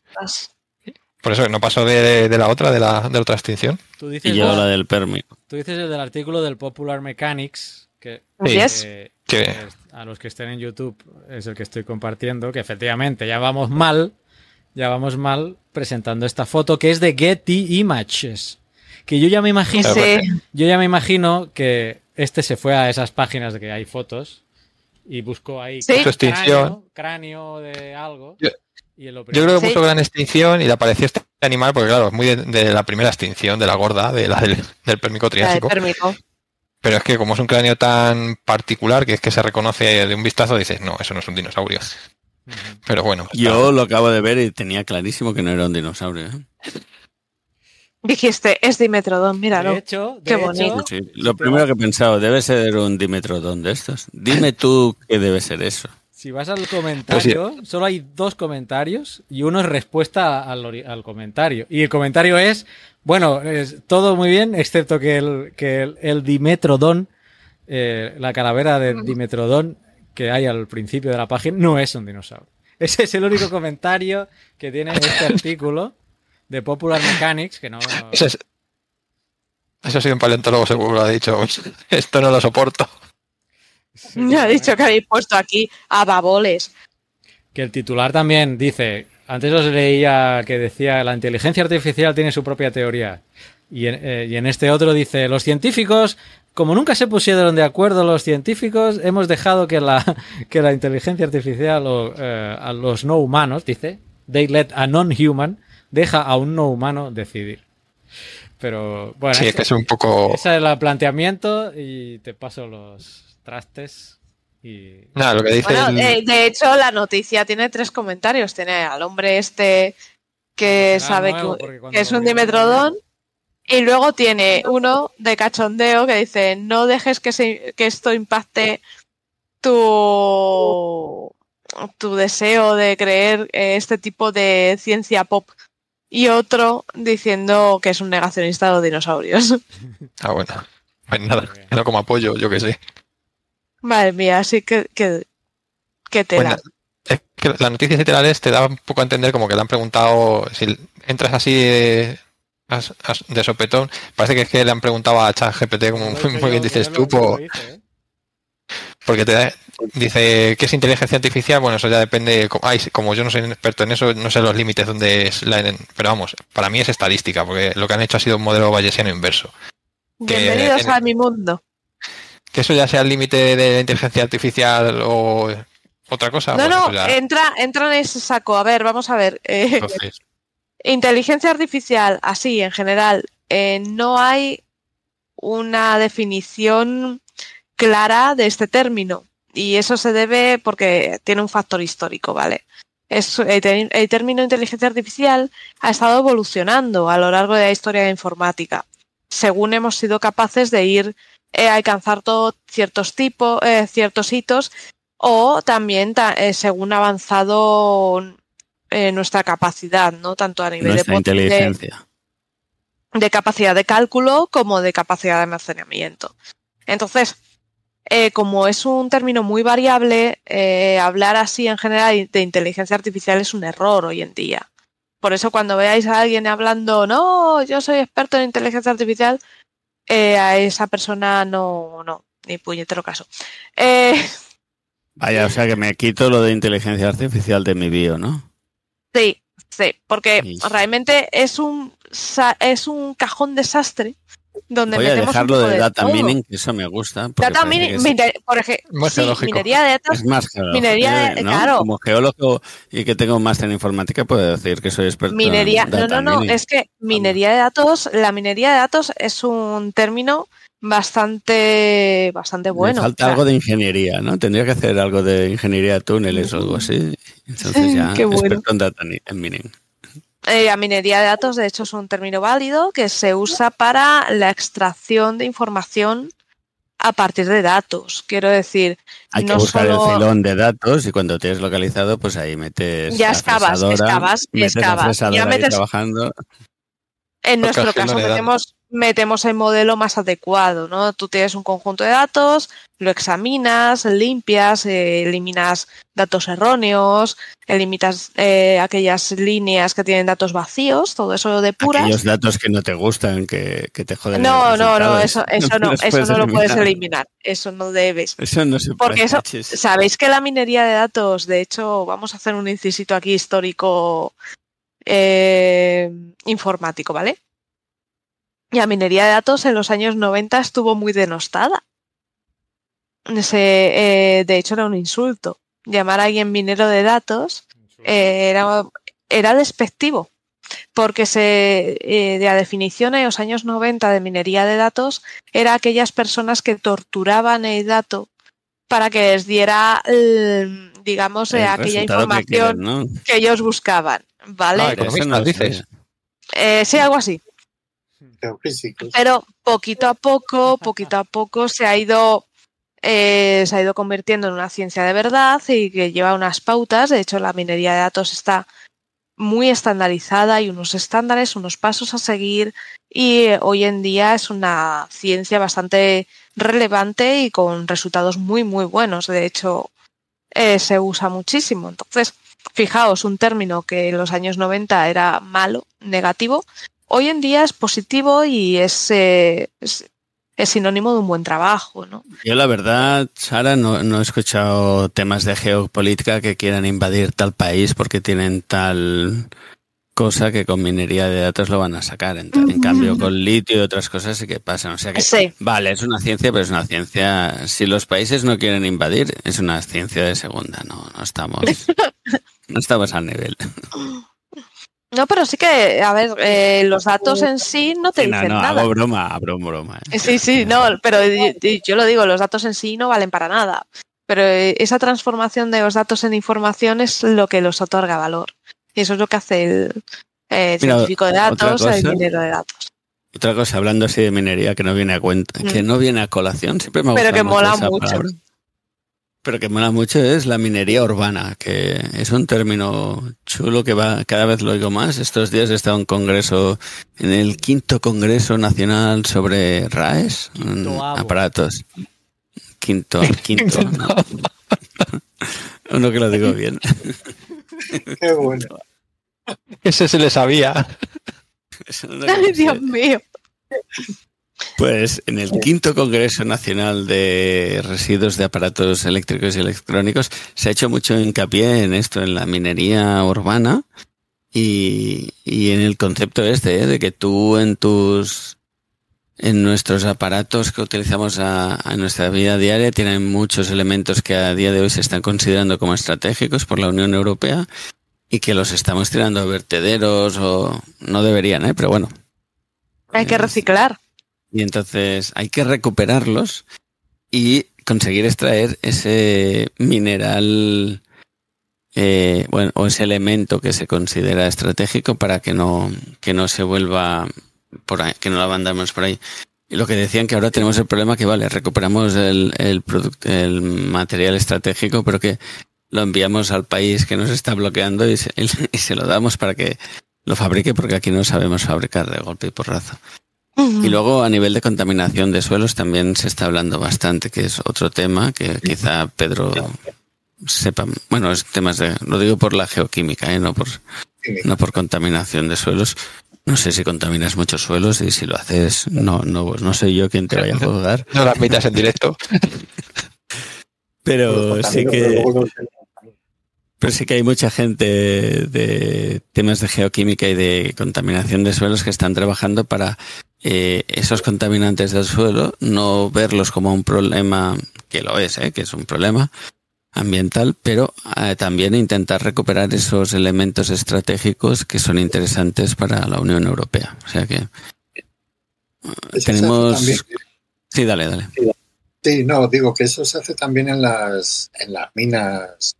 Por eso no pasó de, de la otra, de la, de la otra extinción. Tú Y dices, llegó la- la del Pérmico. tú dices el del artículo del Popular Mechanics, que, que a los que estén en YouTube es el que estoy compartiendo, que efectivamente ya vamos mal, ya vamos mal presentando esta foto que es de Getty Images. Que yo ya me imagino, Sí. yo ya me imagino que este se fue a esas páginas de que hay fotos y buscó ahí Sí. Cráneo, cráneo de algo. Yo- y lo Yo creo que Sí. puso gran extinción y le apareció este animal, porque claro, es muy de, de la primera extinción, de la gorda, de la del, del del Triásico. Pero es que como es un cráneo tan particular que es que se reconoce de un vistazo, dices, no, eso no es un dinosaurio. Pero bueno, Yo lo acabo de ver y tenía clarísimo que no era un dinosaurio. ¿eh? Dijiste, es Dimetrodón, míralo. De hecho, de Qué hecho, bonito. Sí, lo primero que he pensado, debe ser un Dimetrodón de estos. Dime tú qué debe ser eso. Si vas al comentario, solo hay dos comentarios y uno es respuesta al, al comentario. Y el comentario es, bueno, es todo muy bien, excepto que el, que el, el Dimetrodón, eh, la calavera de Dimetrodón que hay al principio de la página, no es un dinosaurio. Ese es el único comentario que tiene este artículo de Popular Mechanics, que no... eso, es- eso ha sido un paleontólogo seguro lo ha dicho. Esto no lo soporto. Me ha dicho que habéis puesto aquí a baboles. Que el titular también dice, antes os leía que decía la inteligencia artificial tiene su propia teoría. Y en, eh, y en este otro dice, los científicos, como nunca se pusieron de acuerdo los científicos, hemos dejado que la, que la inteligencia artificial o eh, a los no humanos, dice, they let a non-human, deja a un no humano decidir. Pero bueno, Sí, es ese, que es un poco... ese es el planteamiento y te paso los trastes y... Nada, lo que dice... Bueno, el- eh, de hecho, la noticia tiene tres comentarios. Tiene al hombre este que Será sabe nuevo, que, es un dimetrodón. Y luego tiene uno de cachondeo que dice, no dejes que, se- que esto impacte tu, tu deseo de creer este tipo de ciencia pop y otro diciendo que es un negacionista de los dinosaurios. Ah, bueno. Pues nada, no como apoyo, yo que sé. Madre mía, así que, que, que tela. Bueno, es que las noticias literales te da un poco a entender como que le han preguntado, si entras así de, de sopetón, parece que es que le han preguntado a ChatGPT, como muy, muy bien dices tú, porque te da- dice que es inteligencia artificial, bueno, eso ya depende, ay, como yo no soy experto en eso, no sé los límites donde es la, pero vamos, para mí es estadística, porque lo que han hecho ha sido un modelo bayesiano inverso. que Bienvenidos en- a mi mundo. Que eso ya sea el límite de la inteligencia artificial o otra cosa. No, pues no, ya- entra, entra en ese saco. A ver, vamos a ver. eh, entonces, inteligencia artificial, así en general, eh, no hay una definición clara de este término. Y eso se debe porque tiene un factor histórico, ¿vale? Es, el, término inteligencia artificial ha estado evolucionando a lo largo de la historia de la informática, según hemos sido capaces de ir eh, a alcanzar ciertos tipos, eh, ciertos hitos, o también ta- eh, según ha avanzado eh, nuestra capacidad, ¿no? Tanto a nivel Nuestra de, inteligencia. de capacidad de cálculo como de capacidad de almacenamiento. Entonces, eh, como es un término muy variable, eh, hablar así en general de inteligencia artificial es un error hoy en día. Por eso cuando veáis a alguien hablando, no, yo soy experto en inteligencia artificial, eh, a esa persona no, no, ni puñetero caso. Eh, Vaya, o sea que me quito lo de inteligencia artificial de mi bio, ¿no? Sí, sí, porque realmente es un es un cajón desastre donde Voy a dejarlo poco de data mining, que eso me gusta. Data mining, que es- mine- por ejemplo, Más sí, minería de datos. Es más geológico, Minería, ¿no? claro. Como geólogo y que tengo un máster en informática, puedo decir que soy experto Minería, en no, data no, no, mining. es que minería de datos, la minería de datos es un término bastante, bastante bueno. Me falta O sea, algo de ingeniería, ¿no? Tendría que hacer algo de ingeniería de túneles o algo así. Entonces ya, Qué bueno. experto en data ni- en mining. Eh, la minería de datos, de hecho, es un término válido que se usa para la extracción de información a partir de datos. Quiero decir, Hay que no buscar solo- el filón de datos y cuando tienes localizado, pues ahí metes Ya excavas, excavas y excavas. Ya ahí metes- trabajando. En nuestro caso metemos, metemos el modelo más adecuado, ¿no? Tú tienes un conjunto de datos, lo examinas, limpias, eh, eliminas datos erróneos, eliminas eh, aquellas líneas que tienen datos vacíos, todo eso lo depuras. Aquellos datos que no te gustan, que, que te joden. No, no, no, eso, eso no, eso no lo puedes eliminar. eso no debes. Eso no se Porque puede. eso, chis. sabéis que la minería de datos, de hecho, vamos a hacer un incisito aquí histórico eh, informático, ¿vale? La minería de datos en los años 90 estuvo muy denostada. Se, eh, de hecho, era un insulto. Llamar a alguien minero de datos eh, era, era despectivo, porque se, eh, de la definición en los años 90 de minería de datos era aquellas personas que torturaban el dato para que les diera, el, digamos, El aquella que información quieren, ¿no? que ellos buscaban, ¿vale? Ah, economistas, dices. Eh, sí, algo así. Geofísicos. Pero poquito a poco, poquito a poco se ha ido eh, se ha ido convirtiendo en una ciencia de verdad y que lleva unas pautas. De hecho, la minería de datos está muy estandarizada y unos estándares, unos pasos a seguir y eh, hoy en día es una ciencia bastante relevante y con resultados muy muy buenos. De hecho, eh, se usa muchísimo. Entonces, fijaos, un término que en los años 90 era malo, negativo, hoy en día es positivo y es, eh, es, es sinónimo de un buen trabajo, ¿no? Yo la verdad, Sara, no, no he escuchado temas de geopolítica que quieran invadir tal país porque tienen tal cosa que con minería de datos lo van a sacar. En, en cambio, con litio y otras cosas sí que pasan. O sea que, Sí. vale, es una ciencia, pero es una ciencia. Si los países no quieren invadir, es una ciencia de segunda. No, no estamos, no estamos al nivel. No, pero sí que, a ver, eh, los datos en sí no te No, dicen no, nada. hago broma, hago broma. ¿eh? Sí, sí, no, pero yo, lo digo, los datos en sí no valen para nada. Pero eh, esa transformación de los datos en información es lo que los otorga valor. Y eso es lo que hace el eh, Mira, científico de datos, el minero de datos. Otra cosa, hablando así de minería que no viene a cuenta, que no viene a colación, siempre me ha Mm. Pero que mola mucho. palabra. Pero que mola mucho es la minería urbana, que es un término chulo que va cada vez lo oigo más. Estos días he estado en un congreso, en el quinto congreso nacional sobre RAES, aparatos. Quinto, quinto. Uno que lo digo bien. Qué bueno. Ese se le sabía. Ay, Dios mío. Pues en el quinto Congreso Nacional de Residuos de Aparatos Eléctricos y Electrónicos se ha hecho mucho hincapié en esto, en la minería urbana y, en el concepto este, ¿eh? de que tú en tus en nuestros aparatos que utilizamos a, nuestra vida diaria tienen muchos elementos que a día de hoy se están considerando como estratégicos por la Unión Europea y que los estamos tirando a vertederos o no deberían, ¿eh? pero bueno. Hay que reciclar. Y entonces hay que recuperarlos y conseguir extraer ese mineral, eh, o ese elemento que se considera estratégico para que no, que no se vuelva por ahí, que no lo abandonemos por ahí. Y lo que decían que ahora tenemos el problema que, vale, recuperamos el, el, el material estratégico, pero que lo enviamos al país que nos está bloqueando y se, y se lo damos para que lo fabrique porque aquí no sabemos fabricar de golpe y porrazo. Y luego a nivel de contaminación de suelos también se está hablando bastante, que es otro tema que quizá Pedro sepa. Bueno, es temas de, lo digo por la geoquímica, ¿eh? no por no por contaminación de suelos. No sé si contaminas muchos suelos y si lo haces, no, no, no sé yo quién te vaya a juzgar. No lo admitas en directo. Pero sí que pero sí que hay mucha gente de temas de geoquímica y de contaminación de suelos que están trabajando para eh, esos contaminantes del suelo no verlos como un problema, que lo es, eh, que es un problema ambiental, pero eh, también intentar recuperar esos elementos estratégicos que son interesantes para la Unión Europea. O sea que tenemos... Sí, dale, dale. Sí, no, digo que eso se hace también en las, en las minas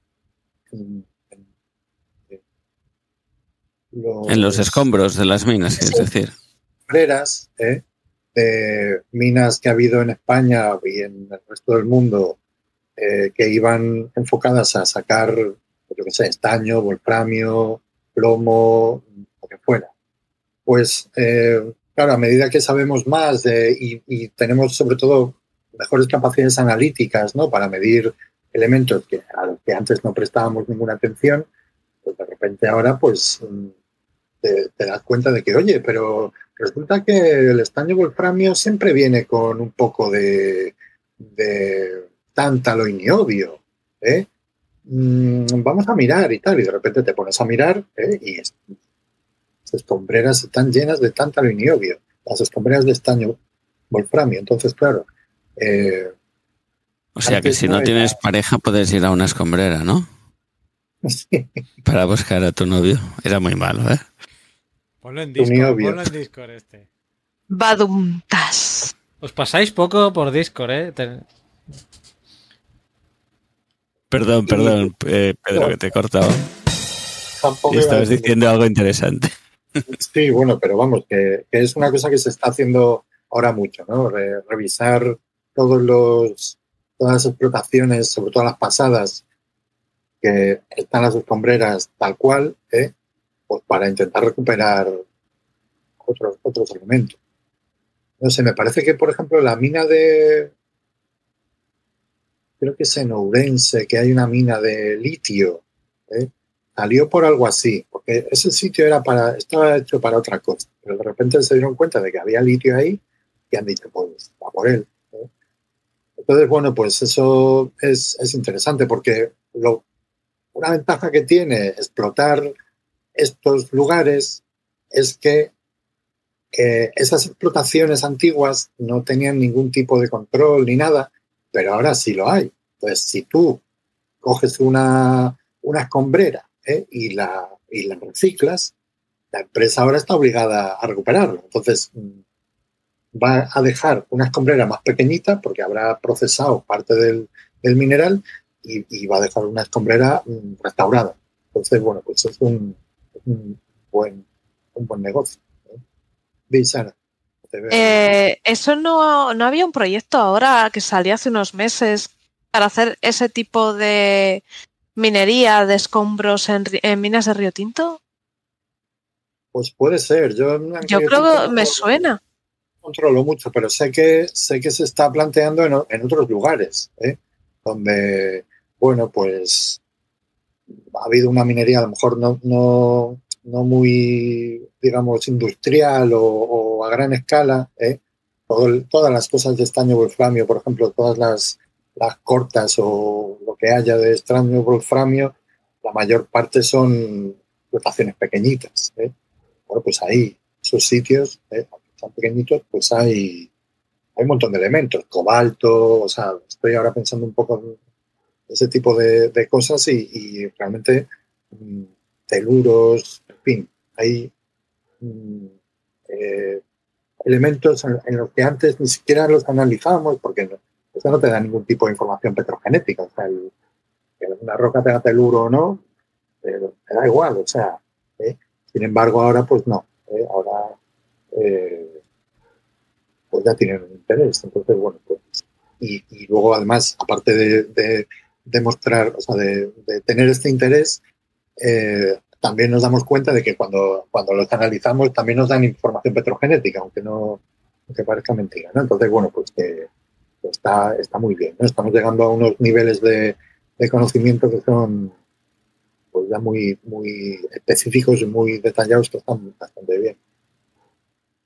en los escombros de las minas, es decir. ¿Eh? de minas que ha habido en España y en el resto del mundo eh, que iban enfocadas a sacar, yo que sé, estaño, wolframio, plomo, lo que fuera. Pues, eh, claro, a medida que sabemos más y, y, tenemos sobre todo mejores capacidades analíticas, ¿no? Para medir elementos que, a los que antes no prestábamos ninguna atención, pues de repente ahora pues mm, te, das cuenta de que, oye, pero resulta que el estaño wolframio siempre viene con un poco de, de tántalo y niobio, ¿eh? Mm, vamos a mirar y tal, y de repente te pones a mirar ¿eh? y es, las escombreras están llenas de tántalo y niobio, las escombreras de estaño wolframio. Entonces, claro, eh, o sea que si no tienes pareja puedes ir a una escombrera, ¿no? Sí. Para buscar a tu novio. Era muy malo, ¿eh? Ponlo en Discord, ponlo en Discord este. Badumtas. Os pasáis poco por Discord, ¿eh? Perdón, perdón, eh, Pedro, que te he cortado. estabas diciendo algo interesante. Sí, bueno, pero vamos, que, es una cosa que se está haciendo ahora mucho, ¿no? revisar todos los todas las explotaciones, sobre todo las pasadas, que están las escombreras tal cual, ¿eh? Pues para intentar recuperar otros, otros elementos. No sé, me parece que, por ejemplo, la mina de. Creo que es en Ourense, que hay una mina de litio. ¿eh? Salió por algo así, porque ese sitio era para, estaba hecho para otra cosa. Pero de repente se dieron cuenta de que había litio ahí y han dicho, pues, va por él. Entonces, bueno, pues eso es, interesante porque lo, una ventaja que tiene explotar estos lugares es que esas explotaciones antiguas no tenían ningún tipo de control ni nada, pero ahora sí lo hay. Entonces, si tú coges una, una escombrera ¿eh? y, la, y la reciclas, la empresa ahora está obligada a recuperarlo. Entonces, va a dejar una escombrera más pequeñita porque habrá procesado parte del, mineral y, va a dejar una escombrera mm, restaurada. Entonces, bueno, pues es un, buen, un buen negocio. Eh, eso no, no había un proyecto ahora que salió hace unos meses para hacer ese tipo de minería de escombros en, en minas de Río Tinto? Pues puede ser. Yo, Yo creo que me suena. controlo mucho, pero sé que sé que se está planteando en, en otros lugares, ¿eh? donde, bueno, pues ha habido una minería a lo mejor no, no, no muy, digamos, industrial o, o a gran escala, ¿eh? Todo, todas las cosas de estaño wolframio, por ejemplo, todas las, las cortas o lo que haya de estaño wolframio, la mayor parte son explotaciones pequeñitas. ¿eh? Bueno, pues ahí, esos sitios, ¿eh? son pequeñitos, pues hay, hay un montón de elementos, cobalto, o sea, estoy ahora pensando un poco en ese tipo de, de cosas y, realmente mm, teluros, en fin, hay mm, eh, elementos en, los que antes ni siquiera los analizábamos porque no, no te da ningún tipo de información petrogenética, o sea, que una roca tenga teluro o no, pero te da igual, o sea, ¿eh? sin embargo ahora pues no, ¿eh? ahora eh, pues ya tienen un interés, entonces bueno, pues y, luego además, aparte de demostrar, o sea, de, de tener este interés, eh, también nos damos cuenta de que cuando, cuando los analizamos también nos dan información petrogenética, aunque no aunque parezca mentira. ¿no? Entonces, bueno, pues que está, está muy bien. Estamos llegando a unos niveles de, de, conocimiento que son pues ya muy, muy específicos y muy detallados que están bastante bien.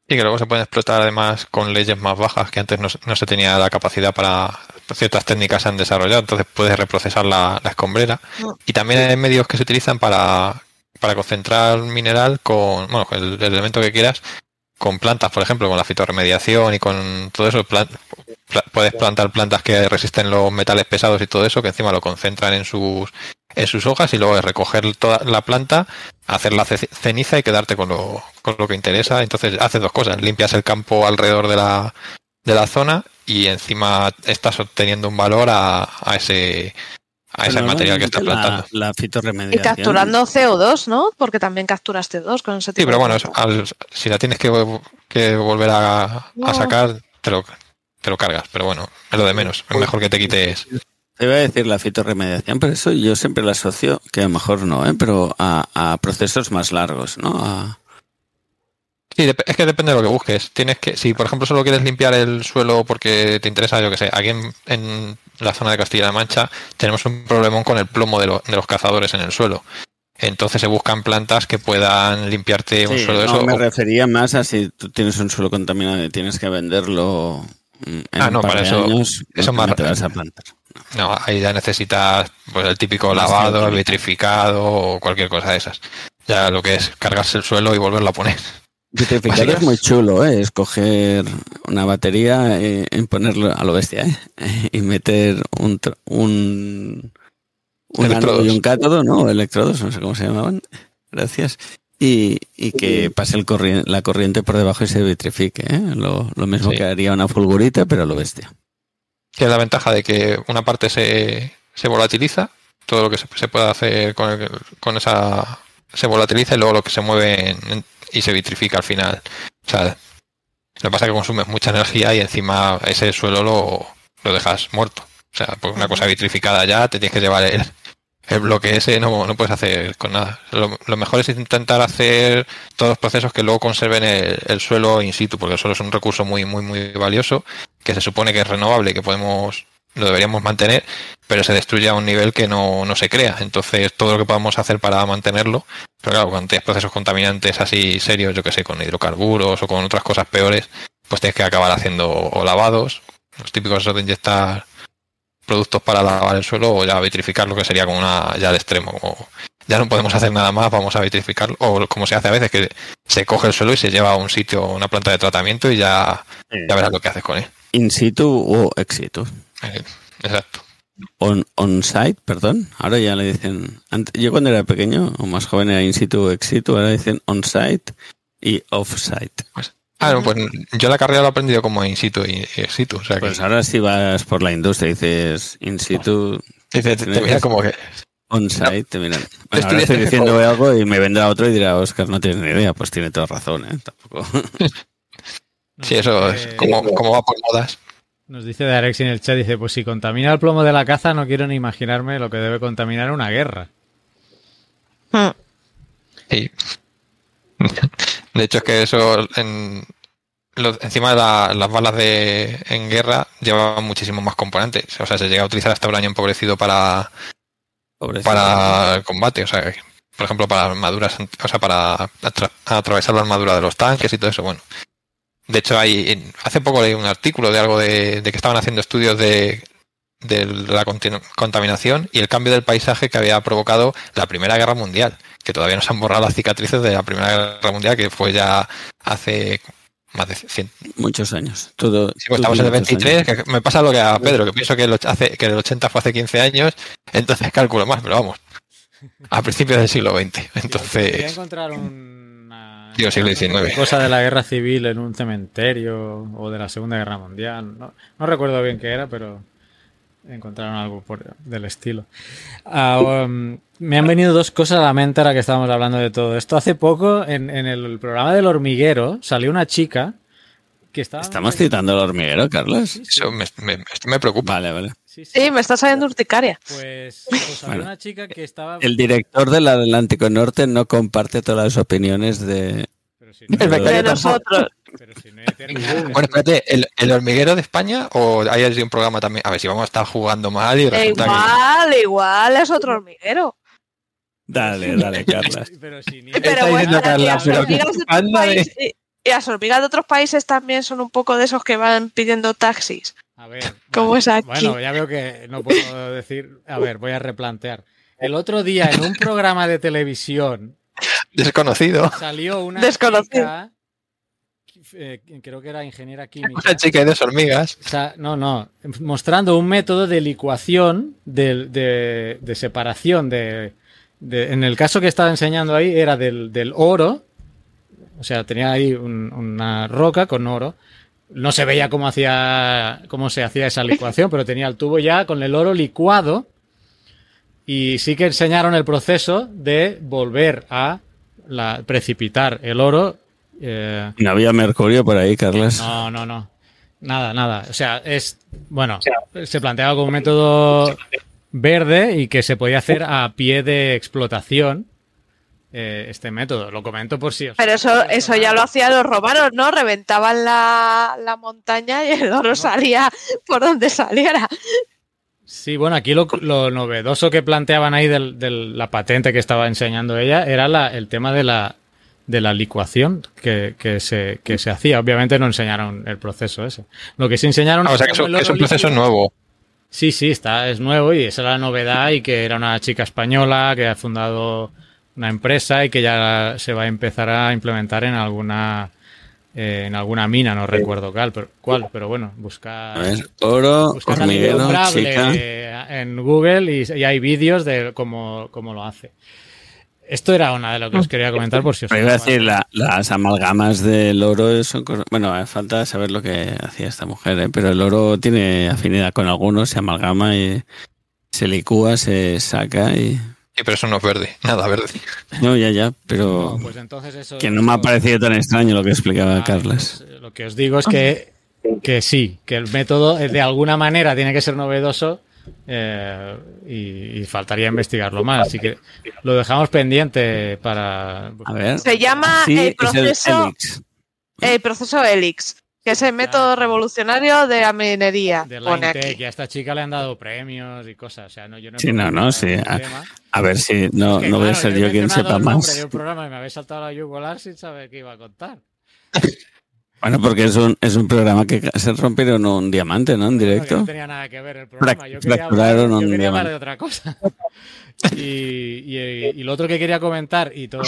Y que luego se pueden explotar además con leyes más bajas que antes no, no se tenía la capacidad para ciertas técnicas se han desarrollado, entonces puedes reprocesar la, la escombrera. No. Y también hay medios que se utilizan para, para concentrar mineral con, bueno, el, el, elemento que quieras, con plantas, por ejemplo, con la fitorremediación y con todo eso, pla, puedes plantar plantas que resisten los metales pesados y todo eso, que encima lo concentran en sus, en sus hojas y luego recoger toda la planta, hacer la ceniza y quedarte con lo, con lo que interesa. Entonces haces dos cosas, limpias el campo alrededor de la, de la zona y encima estás obteniendo un valor a, a ese a ese material que estás plantando. La, la fitorremediación. Y capturando CO2, ¿no? Porque también capturas CO2 con ese tipo Sí, pero bueno, al, si la tienes que, que volver a, no. a sacar, te lo, te lo, cargas. Pero bueno, es lo de menos. Es mejor que te quites. Te iba a decir la fitorremediación, pero eso yo siempre la asocio, que a lo mejor no, ¿eh? pero a, a procesos más largos, ¿no? A, Sí, es que depende de lo que busques. Tienes que, si por ejemplo solo quieres limpiar el suelo porque te interesa, yo que sé, aquí en, en la zona de Castilla-La Mancha tenemos un problemón con el plomo de, lo, de, los cazadores en el suelo. Entonces se buscan plantas que puedan limpiarte un sí, suelo de no, eso. Me refería más a si tú tienes un suelo contaminado y tienes que venderlo en ah, no, un par para de eso, años, eso más te vas a plantar. No, ahí ya necesitas pues el típico lavado, el vitrificado o cualquier cosa de esas. Ya lo que es cargarse el suelo y volverlo a poner. Vitrificar es muy chulo, ¿eh? Es coger una batería y, y ponerlo a lo bestia, ¿eh? Y meter un, un, un y un cátodo, ¿no? Electrodos, no sé cómo se llamaban. Gracias. Y, y que pase el corri la corriente por debajo y se vitrifique, ¿eh? Lo, lo mismo sí. que haría una fulgurita, pero a lo bestia. Tiene la ventaja de que una parte se, se volatiliza, todo lo que se, se puede hacer con, el, con esa se volatiliza y luego lo que se mueve en, y se vitrifica al final. O sea, lo que pasa es que consumes mucha energía y encima ese suelo lo, lo dejas muerto. O sea, pues una cosa vitrificada ya, te tienes que llevar el, el bloque ese, no, no puedes hacer con nada. Lo, mejor es intentar hacer todos los procesos que luego conserven el, el, suelo in situ, porque el suelo es un recurso muy, muy, muy valioso, que se supone que es renovable, que podemos lo deberíamos mantener, pero se destruye a un nivel que no, no, se crea. Entonces, todo lo que podamos hacer para mantenerlo, pero claro, cuando tienes procesos contaminantes así serios, yo que sé, con hidrocarburos o con otras cosas peores, pues tienes que acabar haciendo o lavados, los típicos de inyectar productos para lavar el suelo o ya vitrificar lo que sería como una ya de extremo, como ya no podemos hacer nada más, vamos a vitrificarlo, o como se hace a veces, que se coge el suelo y se lleva a un sitio, una planta de tratamiento y ya, ya verás lo que haces con él. In situ o ex situ. Exacto. On, on site, perdón. Ahora ya le dicen. Antes, yo cuando era pequeño o más joven era in situ o ex situ, ahora dicen on site y off site. Pues, ah, no, pues yo la carrera lo he aprendido como in situ y ex situ. O sea pues que... ahora si vas por la industria y dices in situ. Dice, te, te mira como que. On site, no. te miran. Bueno, ahora estoy diciendo algo y me vendrá otro y dirá, Oscar, no tienes ni idea. Pues tiene toda razón, ¿eh? Tampoco. sí, eso es como, como va por modas. Nos dice Darex en el chat, dice, pues si contamina el plomo de la caza, no quiero ni imaginarme lo que debe contaminar una guerra. Sí. De hecho, es que eso en, lo- encima de la- las balas de en guerra llevaban muchísimos más componentes. O sea, se llega a utilizar hasta uranio empobrecido para, Pobrecito. para el combate. O sea, por ejemplo, para armaduras, o sea, para atra- atravesar la armadura de los tanques y todo eso. Bueno, de hecho, hay hace poco leí un artículo de algo de, de que estaban haciendo estudios de, de la contaminación y el cambio del paisaje que había provocado la Primera Guerra Mundial, que todavía no se han borrado las cicatrices de la Primera Guerra Mundial, que fue ya hace más de 100, Muchos años. Todo, Sí, pues estamos en el muchos 23, años. que me pasa lo que a Pedro, que pienso que el, hace, que el 80 fue hace 15 años, entonces calculo más, pero vamos, a principios del siglo XX. Entonces, encontrar una Digo, siglo XIX. cosa de la guerra civil en un cementerio o de la Segunda Guerra Mundial. No, no recuerdo bien qué era, pero encontraron algo por, del estilo. Ah, um, me han venido dos cosas a la mente ahora que estábamos hablando de todo esto. Hace poco, en, en el programa del hormiguero, salió una chica que estaba... ¿Estamos citando al hormiguero, Carlos? Sí, sí, eso me, me- me preocupa. Vale, vale. sí, sí. Sí, me está saliendo urticaria. Pues, pues Bueno. una chica que estaba... El director del Atlántico Norte no comparte todas las opiniones de... Pero si no, El De nosotros. Pero si no he terminado. Bueno, espérate, ¿el, el hormiguero de España o hay así un programa también? A ver si vamos a estar jugando mal y resulta que... igual, igual es otro hormiguero. Dale, dale, Carlos. Pero si ni- Pero bueno, y las pero hormigas de otros países- y- y las hormigas de otros países también son un poco de esos que van pidiendo taxis. A ver. ¿Cómo vale. es aquí? Bueno, ya veo que no puedo decir. A ver, voy a replantear. El otro día en un programa de televisión Desconocido. salió una Desconocido. chica, eh, creo que era ingeniera química. Una chica de dos hormigas. O sea, no, no, mostrando un método de licuación, de, de- de separación de, de- En el caso que estaba enseñando ahí era del, del oro, o sea, tenía ahí un- una roca con oro. No se veía cómo hacía, cómo se hacía esa licuación, pero tenía el tubo ya con el oro licuado. Y sí que enseñaron el proceso de volver a la- precipitar el oro. Eh, No había mercurio por ahí, Carlos. no, no, no. Nada, nada. O sea, es. Bueno, se planteaba como un método verde y que se podía hacer a pie de explotación eh, este método. Lo comento por si os. Pero eso, eso ya lo hacían los romanos, ¿no? Reventaban la, la montaña y el oro salía por donde saliera. Sí, bueno, aquí lo, lo novedoso que planteaban ahí de la patente que estaba enseñando ella era la- el tema de la, de la licuación que, que se, que se hacía. Obviamente no enseñaron el proceso ese. Lo que sí enseñaron Ah, o sea, que que es un proceso líquido- nuevo. Sí, sí, está, es nuevo y esa era la novedad y que era una chica española que ha fundado una empresa y que ya se va a empezar a implementar en alguna eh, en alguna mina, no recuerdo cuál, pero, cuál, pero bueno, A buscar, ver, oro, buscar hormiguero, chica. en Google y, y hay vídeos de cómo, cómo lo hace. Esto era una de lo que os quería comentar por si os Pero iba a decir, la- las amalgamas del oro son cosas... Bueno, hace falta saber lo que hacía esta mujer, ¿eh? pero el oro tiene afinidad con algunos, se amalgama y se licúa, se saca y... Sí, pero eso no es verde, nada verde. No, ya, ya, pero... No, pues entonces eso, que no me ha parecido tan extraño lo que explicaba Vale, Carlos. pues, eh, lo que os digo es que, que sí, que el método eh, de alguna manera tiene que ser novedoso eh, y, y faltaría investigarlo más. Así que lo dejamos pendiente para. A ver. Se llama Sí, el es proceso, Helix. el proceso Helix, que es el método revolucionario de la minería. De y a esta chica le han dado premios y cosas. O sea, no, yo no he Sí, no, no, sí. A, ver si no, Es que, no voy a ser yo quien sepa más. programa y me habéis saltado la yugular sin saber qué iba a contar. Bueno, porque es un, es un programa que se rompieron un diamante, ¿no? En directo. no tenía nada que ver el programa. Yo quería, hablar, fracturaron yo un quería hablar diamante. de otra cosa. Y, y- y lo otro que quería comentar, y todo,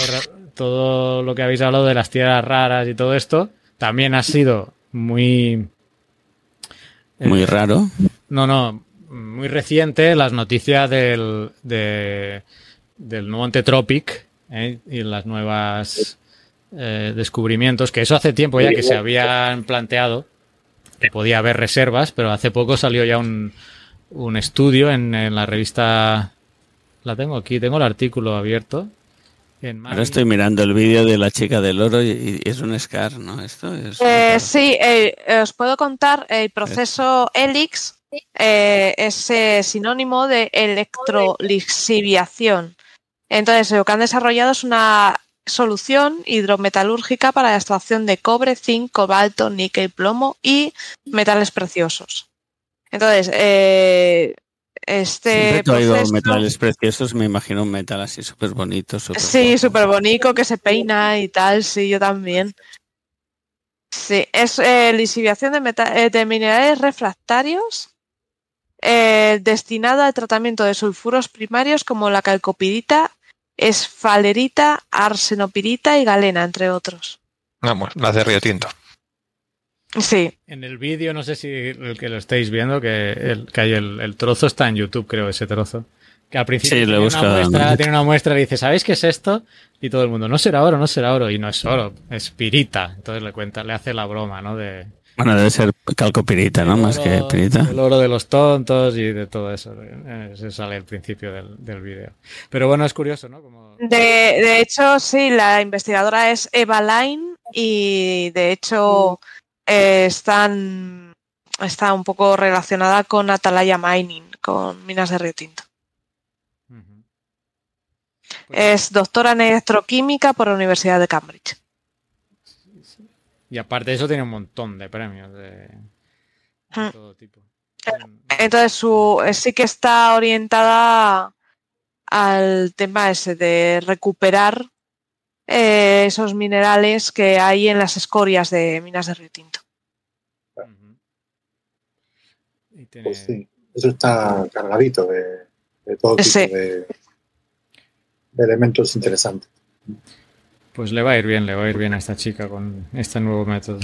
todo lo que habéis hablado de las tierras raras y todo esto, también ha sido muy. eh, Muy raro. No, no, muy reciente las noticias del, de- del nuevo Antetropic ¿eh? y las nuevas eh, descubrimientos, que eso hace tiempo ya que se habían planteado que podía haber reservas, pero hace poco salió ya un, un estudio en, en la revista, la tengo aquí, tengo el artículo abierto, Ahora estoy mirando el vídeo de la chica del oro y, es un SCAR, ¿no? Esto es eh, sí, eh, os puedo contar, el proceso ELIX eh, es sinónimo de electrolixiviación. Entonces, lo que han desarrollado es una solución hidrometalúrgica para la extracción de cobre, zinc, cobalto, níquel, plomo y metales preciosos. Entonces, eh, este proceso... metales preciosos, me imagino un metal así súper bonito. sí, súper bonito, que se peina y tal, sí, yo también. Sí, es eh, lisiviación de, eh, de, minerales refractarios eh, destinado al tratamiento de sulfuros primarios como la calcopirita, esfalerita, arsenopirita y galena, entre otros. Vamos, la de Río Tinto. Sí. En el vídeo, no sé si el que lo estáis viendo, que, el, que hay el, trozo está en YouTube, creo, ese trozo. Que al principio tiene, una muestra, tiene, una muestra, y dice, ¿sabéis qué es esto? Y todo el mundo, no será oro, no será oro. Y no es oro, es pirita. Entonces le cuenta, le hace la broma, ¿no? De, bueno, debe ser calcopirita, ¿no? Más que pirita. El oro de los tontos y de todo eso. Eso sale al principio del, del vídeo. Pero bueno, es curioso, ¿no? Como... De, de, hecho, sí, la investigadora es Eva Line y de hecho eh, están, está un poco relacionada con Atalaya Mining, con minas de Río Tinto. Pues es doctora en electroquímica por la Universidad de Cambridge. Y aparte de eso tiene un montón de premios de, todo tipo. Entonces su, sí que está orientada al tema ese de recuperar eh, esos minerales que hay en las escorias de minas de Río Tinto. Pues sí, eso está cargadito de, todo tipo de, elementos interesantes. Pues le va a ir bien, le va a ir bien a esta chica con este nuevo método.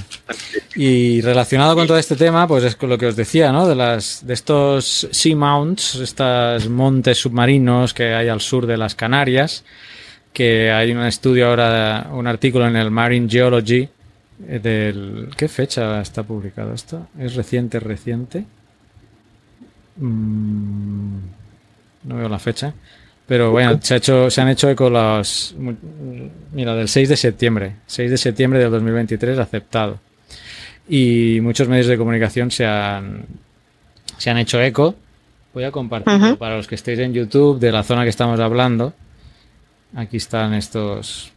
Y relacionado con todo este tema, pues es con lo que os decía, ¿no? De las, de estos sea mounts, estos montes submarinos que hay al sur de las Canarias, que hay un estudio ahora, un artículo en el Marine Geology eh, del... ¿Qué fecha está publicado esto? ¿Es reciente, reciente? Mm, no veo la fecha. Pero bueno, se, ha hecho, se han hecho eco los... Mira, del 6 de septiembre. 6 de septiembre del 2023 aceptado. Y muchos medios de comunicación se han, se han hecho eco. Voy a compartirlo para los que estéis en YouTube de la zona que estamos hablando. Aquí están estos.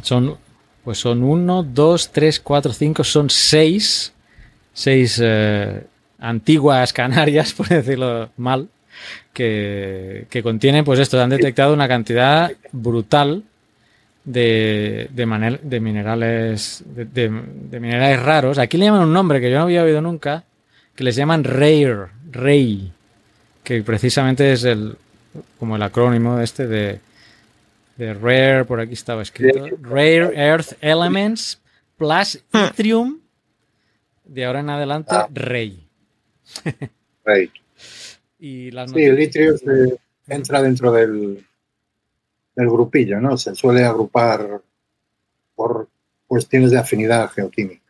Son, pues son uno, dos, tres, cuatro, cinco, son seis, seis eh, antiguas Canarias, por decirlo mal, que, que contienen, pues esto, han detectado una cantidad brutal de, de, de minerales, de, minerales raros. Aquí le llaman un nombre que yo no había oído nunca, que les llaman rare, rey, que precisamente es el, como el acrónimo este de de Rare, por aquí estaba escrito. Rare Earth Elements plus Yttrium. De ahora en adelante, ah. Rey. Sí, el Yttrium entra dentro del, del grupillo, ¿no? Se suele agrupar por cuestiones de afinidad geoquímica.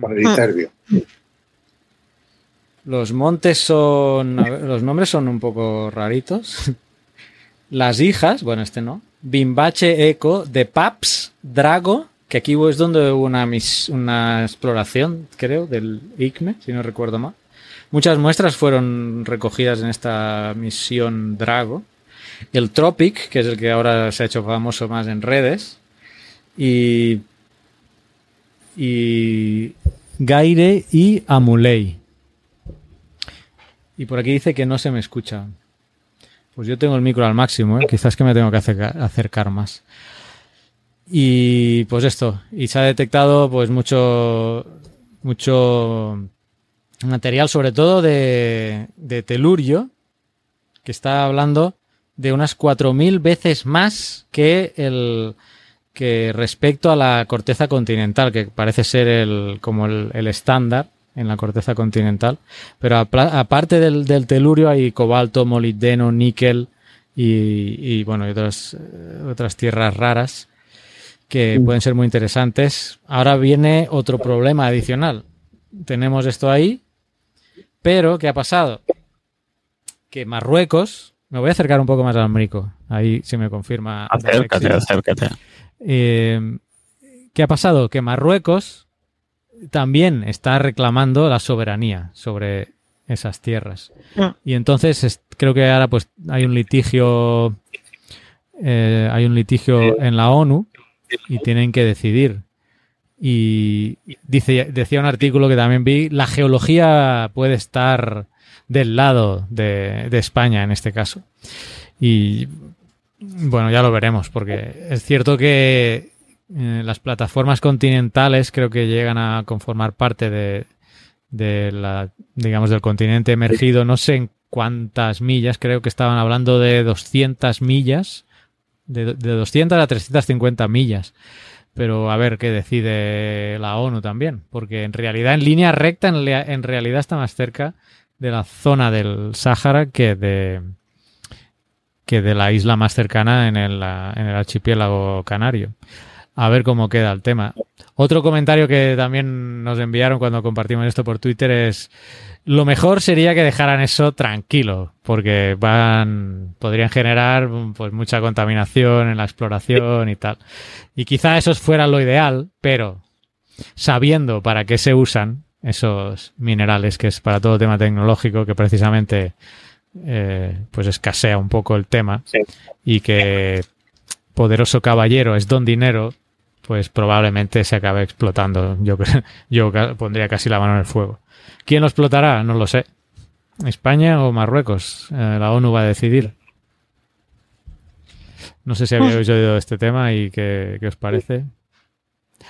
Con el iterbio. Los montes son. los nombres son un poco raritos. Las hijas, bueno, este no, Bimbache Eco de Paps Drago, que aquí es donde hubo una, una exploración, creo, del ICME, si no recuerdo mal. Muchas muestras fueron recogidas en esta misión Drago. El Tropic, que es el que ahora se ha hecho famoso más en redes. Y. Y. Gaire y Amulei. Y por aquí dice que no se me escucha. Pues yo tengo el micro al máximo, ¿eh? quizás que me tengo que acercar más. Y pues esto, y se ha detectado pues mucho, mucho material, sobre todo de, de telurio, que está hablando de unas 4.000 veces más que el que respecto a la corteza continental, que parece ser el, como el estándar en la corteza continental. Pero aparte del, telurio hay cobalto, molibdeno, níquel y, bueno, y otras, eh, otras tierras raras que pueden ser muy interesantes. Ahora viene otro problema adicional. Tenemos esto ahí, pero ¿qué ha pasado? Que Marruecos, me voy a acercar un poco más al Américo, Ahí se me confirma. Acércate, acércate. Eh, ¿Qué ha pasado? Que Marruecos también está reclamando la soberanía sobre esas tierras. Mm. Y entonces creo que ahora pues hay un litigio eh, hay un litigio en la ONU y tienen que decidir. Y dice, decía un artículo que también vi, la geología puede estar del lado de, de España en este caso. Y bueno, ya lo veremos, porque es cierto que eh, las plataformas continentales creo que llegan a conformar parte de, de la, digamos, del continente emergido, no sé en cuántas millas, creo que estaban hablando de 200 millas, de, de 200 a 350 millas. Pero a ver qué decide la ONU también, porque en realidad en línea recta, en, en realidad está más cerca de la zona del Sáhara que de que de la isla más cercana en el, en el archipiélago canario. A ver cómo queda el tema. Otro comentario que también nos enviaron cuando compartimos esto por Twitter es lo mejor sería que dejaran eso tranquilo, porque van podrían generar pues mucha contaminación en la exploración y tal. Y quizá eso fuera lo ideal, pero sabiendo para qué se usan esos minerales, que es para todo tema tecnológico, que precisamente eh, pues escasea un poco el tema Sí. y que poderoso caballero es don dinero, pues probablemente se acabe explotando. Yo, creo- yo pondría casi la mano en el fuego. ¿Quién lo explotará? No lo sé. ¿España o Marruecos? Eh, la ONU va a decidir. No sé si habéis oído este tema y qué, qué os parece.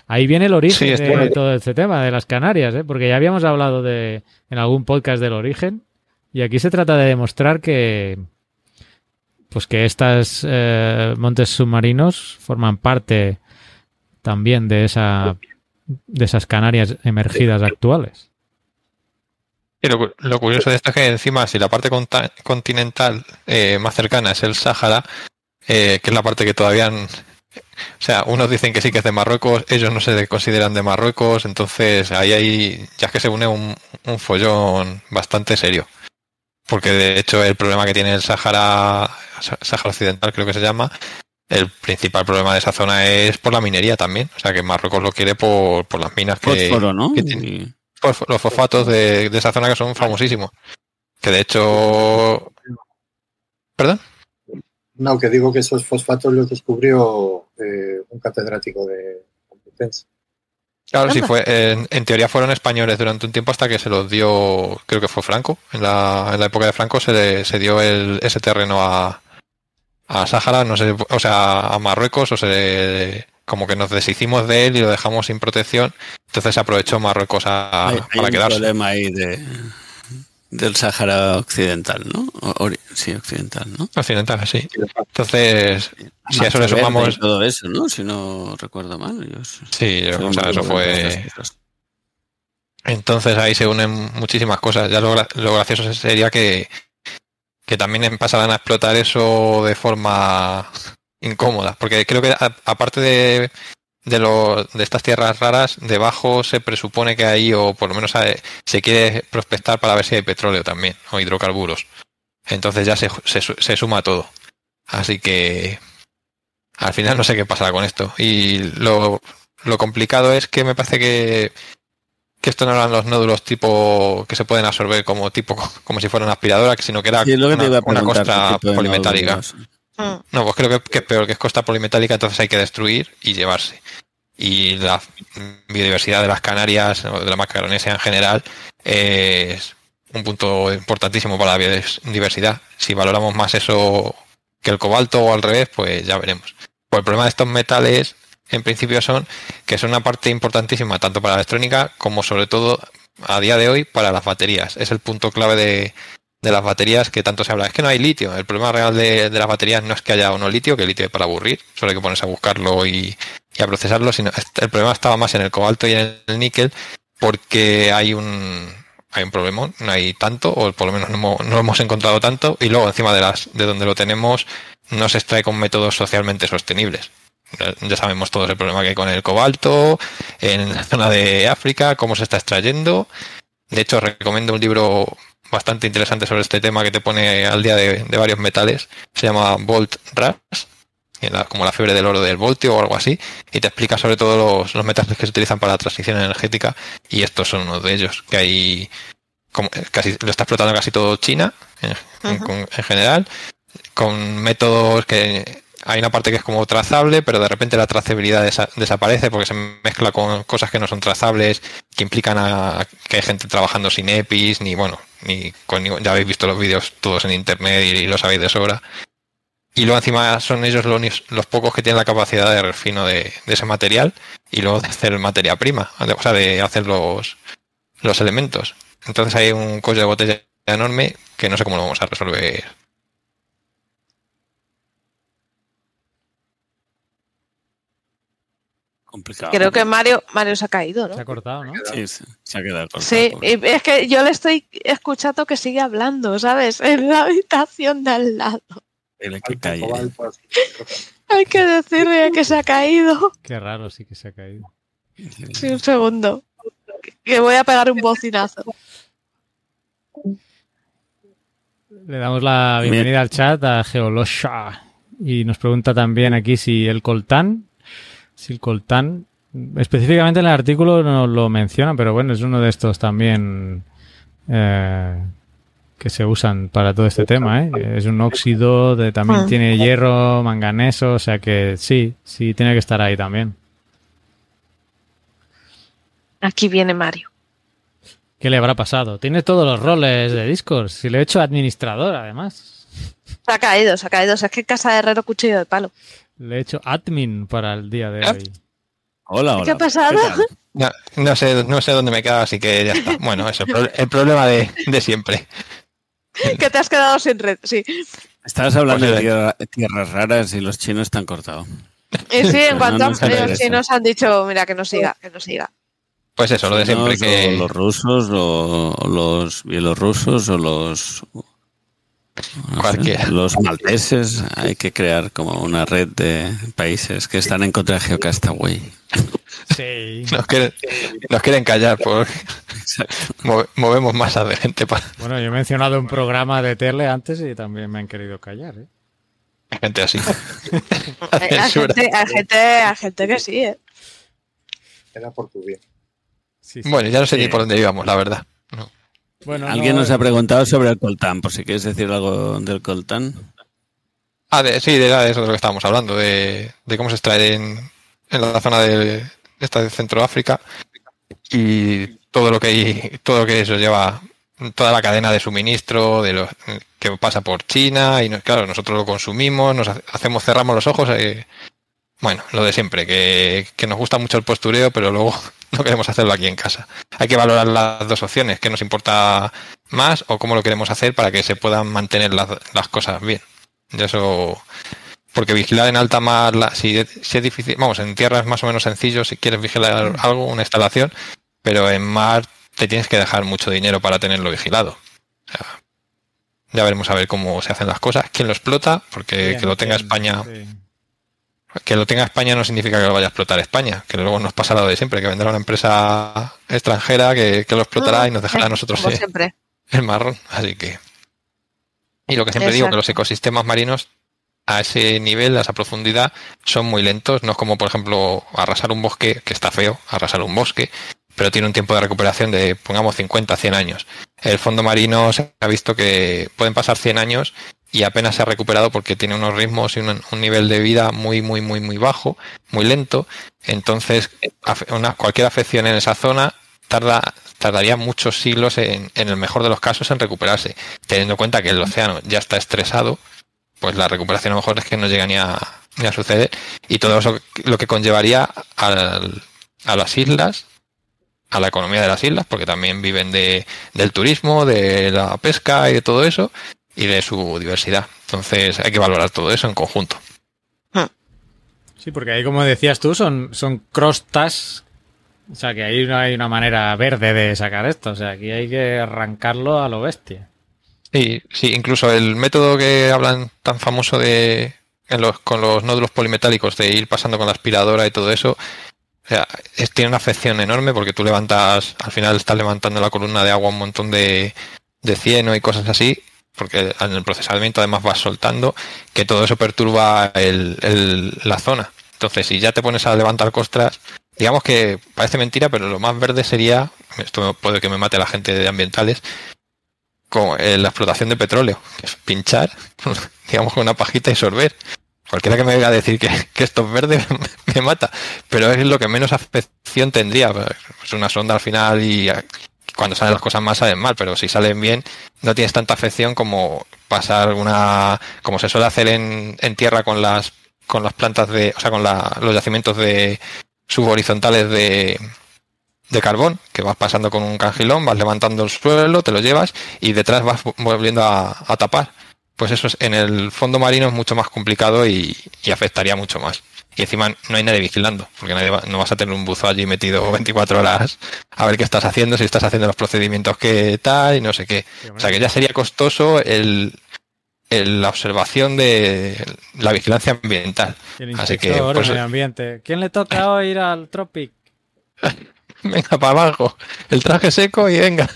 Ahí viene el origen Sí, de todo este tema de las Canarias, ¿eh? porque ya habíamos hablado de en algún podcast del origen y aquí se trata de demostrar que pues que estas eh, montes submarinos forman parte también de esa de esas Canarias emergidas actuales. Y lo, lo curioso de esto es que encima, si la parte continental eh, más cercana es el Sáhara, eh, que es la parte que todavía... O sea, unos dicen que sí que es de Marruecos, ellos no se consideran de Marruecos, entonces ahí hay, ya es que se une un, un follón bastante serio. Porque de hecho el problema que tiene el Sáhara, Sá- Sáhara Occidental creo que se llama, el principal problema de esa zona es por la minería también. O sea que Marruecos lo quiere por, por las minas que, Fósforo, ¿no? que tiene. Los fosfatos de, de esa zona que son famosísimos. Que de hecho. ¿Perdón? No, que digo que esos fosfatos los descubrió eh, un catedrático de Complutense. Claro, sí, fue. En, en teoría fueron españoles durante un tiempo hasta que se los dio. Creo que fue Franco. En la, en la época de Franco se, le- se dio el, ese terreno a, a Sáhara, no sé, o sea, a Marruecos, o se. Como que nos deshicimos de él y lo dejamos sin protección. Entonces aprovechó Marruecos a- hay, hay para un quedarse. problema ahí de, del Sáhara Occidental, ¿no? O- sí, occidental, ¿no? Occidental, sí. Entonces, si a eso le sumamos. todo eso, ¿no? Si no recuerdo mal. yo Sí, soy o sea, eso fue. Entonces ahí se unen muchísimas cosas. Ya lo, lo gracioso sería que, que también pasaran a explotar eso de forma incómoda. Porque creo que a- aparte de, de, lo- de estas tierras raras, debajo se presupone que hay, o por lo menos hay- se quiere prospectar para ver si hay petróleo también, o hidrocarburos. Entonces ya se, se, se suma todo. Así que al final no sé qué pasará con esto. Y lo, lo complicado es que me parece que, que esto no eran los nódulos tipo que se pueden absorber como tipo como si fuera una aspiradora, sino que era Sí, que una, una costra polimetálica. nódulos. Mm. No, pues creo que, que es peor, que es costa polimetálica, entonces hay que destruir y llevarse. Y la biodiversidad de las Canarias, de la Macaronesia en general, es un punto importantísimo para la biodiversidad. Si valoramos más eso que el cobalto o al revés, pues ya veremos. Pues el problema de estos metales, en principio, son que son una parte importantísima tanto para la electrónica como sobre todo a día de hoy para las baterías. Es el punto clave de, de las baterías que tanto se habla. Es que no hay litio. El problema real de, de las baterías no es que haya o no litio, que el litio es para aburrir, solo hay que ponerse a buscarlo y, y a procesarlo, sino el problema estaba más en el cobalto y en el níquel porque hay un hay un problema, no hay tanto, o por lo menos no hemos, hemos encontrado tanto, y luego encima de las de donde lo tenemos no se extrae con métodos socialmente sostenibles. Ya- Ya sabemos todos el problema que hay con el cobalto, en la zona de África, cómo se está extrayendo. De hecho, recomiendo un libro bastante interesante sobre este tema que te pone al día de, varios metales. Se llama Volt Rush, como la fiebre del oro del voltio o algo así, y te explica sobre todo los, metales que se utilizan para la transición energética, y estos son uno de ellos, que hay como, casi lo está explotando casi todo China en general, con métodos que hay una parte que es como trazable, pero de repente la trazabilidad desaparece porque se mezcla con cosas que no son trazables, que implican a, que hay gente trabajando sin EPIs, ni bueno, ni con, ya habéis visto los vídeos todos en internet y, lo sabéis de sobra. Y luego encima son ellos los, pocos que tienen la capacidad de refino de, ese material y luego de hacer materia prima, o sea, de hacer los, los elementos. Entonces hay un cuello de botella enorme que no sé cómo lo vamos a resolver Creo que Mario, Mario se ha caído, ¿no? Se ha cortado, ¿no? Sí, se ha quedado cortado. Sí, es que yo le estoy escuchando que sigue hablando, ¿sabes? En la habitación de al lado. Hay que decirle que se ha caído. Qué raro, sí que se ha caído. Sí, un segundo. Que voy a pegar un bocinazo. Le damos la bienvenida al chat a Geolosha. Y nos pregunta también aquí si el coltán Silcoltán. Específicamente en el artículo no lo menciona, pero bueno, es uno de estos también eh, que se usan para todo este tema. ¿eh? Es un óxido, de, también ah. tiene hierro, manganeso, o sea que sí, sí tiene que estar ahí también. Aquí viene Mario. ¿Qué le habrá pasado? Tiene todos los roles de Discord. Si le he hecho administrador, además. Se ha caído, se ha caído. O sea, es que casa de herrero cuchillo de palo. Le he hecho admin para el día de hoy. Hola, hola. ¿Qué ha pasado? no, sé, no sé dónde me he quedado, así que ya está. Bueno, eso, el problema de, siempre. que te has quedado sin red, sí. Estabas hablando pues de tierras raras y los chinos están cortados. Y sí, en cuanto a los chinos han dicho, mira, que no siga, que no siga. Pues eso, lo de siempre que... Los rusos, los bielorrusos o los los malteses, hay que crear como una red de países que están en contra de Geocastaway. Sí. Nos quieren, callar porque movemos masas de gente. Para... Bueno, yo he mencionado un programa de tele antes y también me han querido callar. ¿eh? Gente así. a, gente, gente, que sí. ¿eh? Era por tu bien. bueno, ya no sé ni por dónde íbamos, la verdad. Alguien nos ha preguntado sobre el coltán, por si quieres decir algo del coltán. Ah, sí, de, eso de lo que estábamos hablando, de, cómo se extrae en, la zona de, esta de Centroáfrica y todo lo que hay, todo lo que eso lleva, toda la cadena de suministro, de lo que pasa por China y claro, nosotros lo consumimos, nos hacemos, cerramos los ojos. Eh, bueno, lo de siempre, que, que nos gusta mucho el postureo, pero luego no queremos hacerlo aquí en casa. Hay que valorar las dos opciones, qué nos importa más o cómo lo queremos hacer para que se puedan mantener las, las cosas bien. Y eso, porque vigilar en alta mar, si, si, es difícil, vamos, en tierra es más o menos sencillo si quieres vigilar algo, una instalación, pero en mar te tienes que dejar mucho dinero para tenerlo vigilado. ya veremos a ver cómo se hacen las cosas, quién lo explota, porque que lo tenga España. Que lo tenga España no significa que lo vaya a explotar España, que luego nos pasará lo de siempre, que vendrá una empresa extranjera que, lo explotará y nos dejará a nosotros el marrón. Así que. Y lo que siempre digo, que los ecosistemas marinos a ese nivel, a esa profundidad, son muy lentos. No es como, por ejemplo, arrasar un bosque, que está feo, arrasar un bosque, pero tiene un tiempo de recuperación de, pongamos, 50, 100 años. El fondo marino se ha visto que pueden pasar 100 años y apenas se ha recuperado porque tiene unos ritmos y un, nivel de vida muy, muy, muy, muy bajo, muy lento. Entonces, una, cualquier afección en esa zona tarda, tardaría muchos siglos en, en el mejor de los casos en recuperarse. Teniendo en cuenta que el océano ya está estresado, pues la recuperación a lo mejor es que no llega ni a, ni a suceder. Y todo eso lo que conllevaría al, a las islas, a la economía de las islas, porque también viven de, del turismo, de la pesca y de todo eso, y de su diversidad. Entonces hay que valorar todo eso en conjunto. Ah. Sí, porque ahí, como decías tú, son, son crostas. O sea, que ahí no hay una manera verde de sacar esto. O sea, aquí hay que arrancarlo a lo bestia. Sí, sí, incluso el método que hablan tan famoso de los, con los nódulos polimetálicos de ir pasando con la aspiradora y todo eso, o sea, tiene una afección enorme porque tú levantas, al final estás levantando la columna de agua un montón de, de cieno y cosas así, porque en el procesamiento además vas soltando, que todo eso perturba la zona. Entonces, si ya te pones a levantar costras, digamos que parece mentira, pero lo más verde sería, esto puede que me mate la gente de ambientales, como eh, la explotación de petróleo, que es pinchar, digamos, con una pajita y sorber. Cualquiera que me venga a decir que, esto es verde me, mata, pero es lo que menos afección tendría. Es una sonda al final y cuando salen las cosas mal salen mal, pero si salen bien no tienes tanta afección como pasar una, como se suele hacer en, en tierra con las con las plantas de, o sea, con los yacimientos de subhorizontales de, de carbón, que vas pasando con un cangilón, vas levantando el suelo, te lo llevas y detrás vas volviendo a, tapar. Pues eso es, en el fondo marino es mucho más complicado y, afectaría mucho más. Y encima no hay nadie vigilando, porque nadie no vas a tener un buzo allí metido 24 horas a ver qué estás haciendo, si estás haciendo los procedimientos que tal y no sé qué. O sea que ya sería costoso el, la observación de la vigilancia ambiental. Así que pues, ambiente. ¿Quién le toca hoy ir al Tropic? venga para abajo, el traje seco y venga.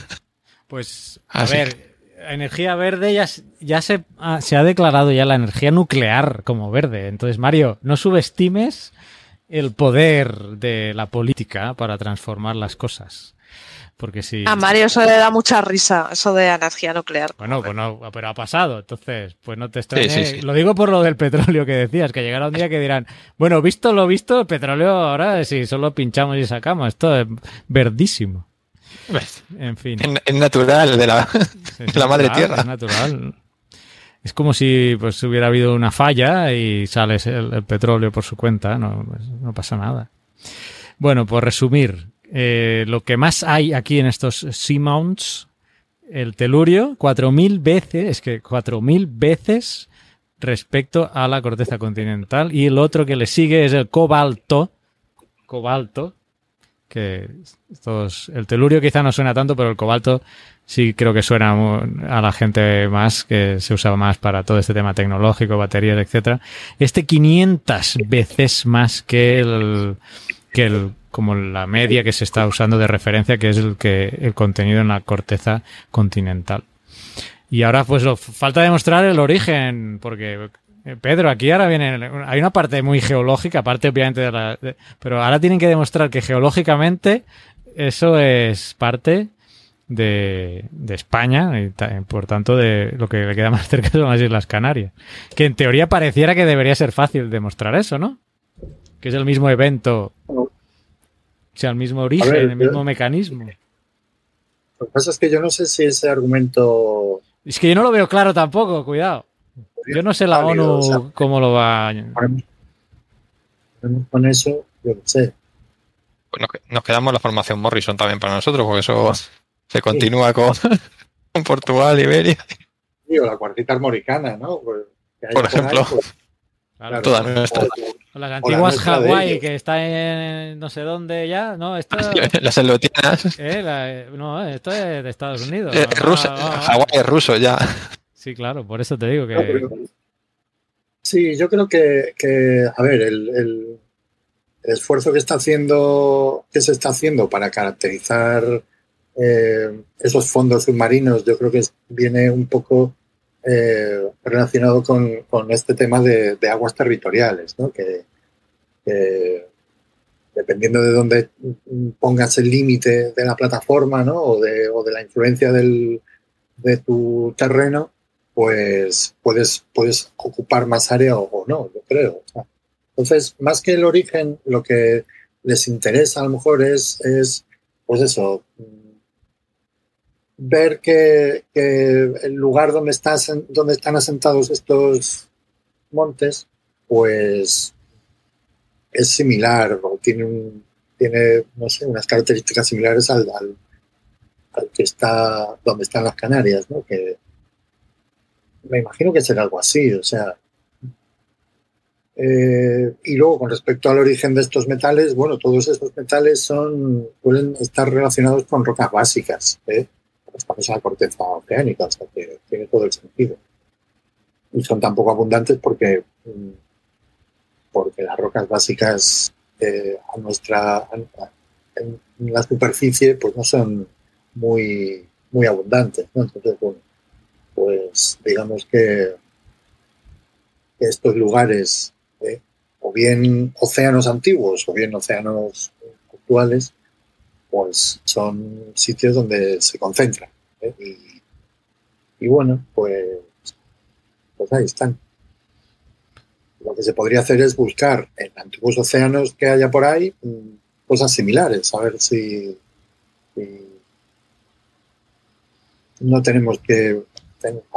Pues a ver, energía verde ya, ya se, se ha declarado ya la energía nuclear como verde. Entonces, Mario, no subestimes el poder de la política para transformar las cosas. Porque si... A Mario eso le da mucha risa, eso de energía nuclear. Bueno, pues no, pero ha pasado, entonces, pues no te extrañes. Lo digo por lo del petróleo que decías, que llegará un día que dirán, bueno, visto lo visto, el petróleo ahora si solo pinchamos y sacamos, esto es verdísimo. En fin. Es natural, de la, la madre tierra. Es natural. Es como si pues hubiera habido una falla y sale el, petróleo por su cuenta, no, pues, no pasa nada. Bueno, por resumir, eh, lo que más hay aquí en estos Seamounts, el telurio, 4.000 veces, es que 4.000 veces respecto a la corteza continental. Y el otro que le sigue es el cobalto, cobalto, que todos, el telurio quizá no suena tanto, pero el cobalto sí creo que suena a la gente más, que se usaba más para todo este tema tecnológico, baterías, etcétera. Este 500 veces más que el, que el como la media que se está usando de referencia, que es el que el contenido en la corteza continental. Y ahora pues falta demostrar el origen, porque Pedro, aquí ahora viene, hay una parte muy geológica, aparte obviamente de la, pero ahora tienen que demostrar que geológicamente eso es parte de, de España y por tanto de lo que le queda más cerca son las Islas Canarias. Que en teoría pareciera que debería ser fácil demostrar eso, ¿no? Que es el mismo evento o sea, el mismo origen, el mismo mecanismo. Lo que pasa es que yo no sé si ese argumento. Es que yo no lo veo claro tampoco, cuidado. Yo no sé la ONU cómo lo va. a... Con eso, yo no sé. Pues nos quedamos la formación Morrison también para nosotros, porque eso se continúa con, Portugal, Iberia. Sí, o la cuartita armoricana, ¿no? Pues, Por ejemplo. Pues, Todas nuestras. Las antiguas Hawái, que está en no sé dónde ya, ¿no? Esto, las elotianas. Eh, eh, no, esto es de Estados Unidos. Eh, Hawái es ruso ya. Sí, claro, por eso te digo que... sí, yo creo que, a ver, el, el, esfuerzo que está haciendo, que se está haciendo para caracterizar esos fondos submarinos, yo creo que viene un poco eh, relacionado con, con, este tema de, aguas territoriales, ¿no? que, dependiendo de dónde pongas el límite de la plataforma ¿no? o, de, o de la influencia del, de tu terreno, pues puedes, puedes ocupar más área o, no, yo creo. entonces, más que el origen, lo que les interesa a lo mejor es, es pues eso, ver que, el lugar donde, estás, donde están asentados estos montes, pues es similar o tiene, un, tiene no sé, unas características similares al, al, que está donde están las Canarias, ¿no? Que me imagino que será algo así, o sea. Eh, y luego, con respecto al origen de estos metales, bueno, todos estos metales son, pueden estar relacionados con rocas básicas. ¿eh? estamos en la corteza oceánica, o sea que tiene todo el sentido. Y son tan poco abundantes porque, mm, porque las rocas básicas eh, a nuestra en la superficie pues no son muy muy abundantes. ¿no? Entonces, bueno, pues digamos que estos lugares, ¿eh? o bien océanos antiguos o bien océanos actuales, pues son sitios donde se concentran. ¿eh? Y, bueno, pues, pues ahí están. Lo que se podría hacer es buscar en antiguos océanos que haya por ahí mm, cosas similares, a ver si no tenemos que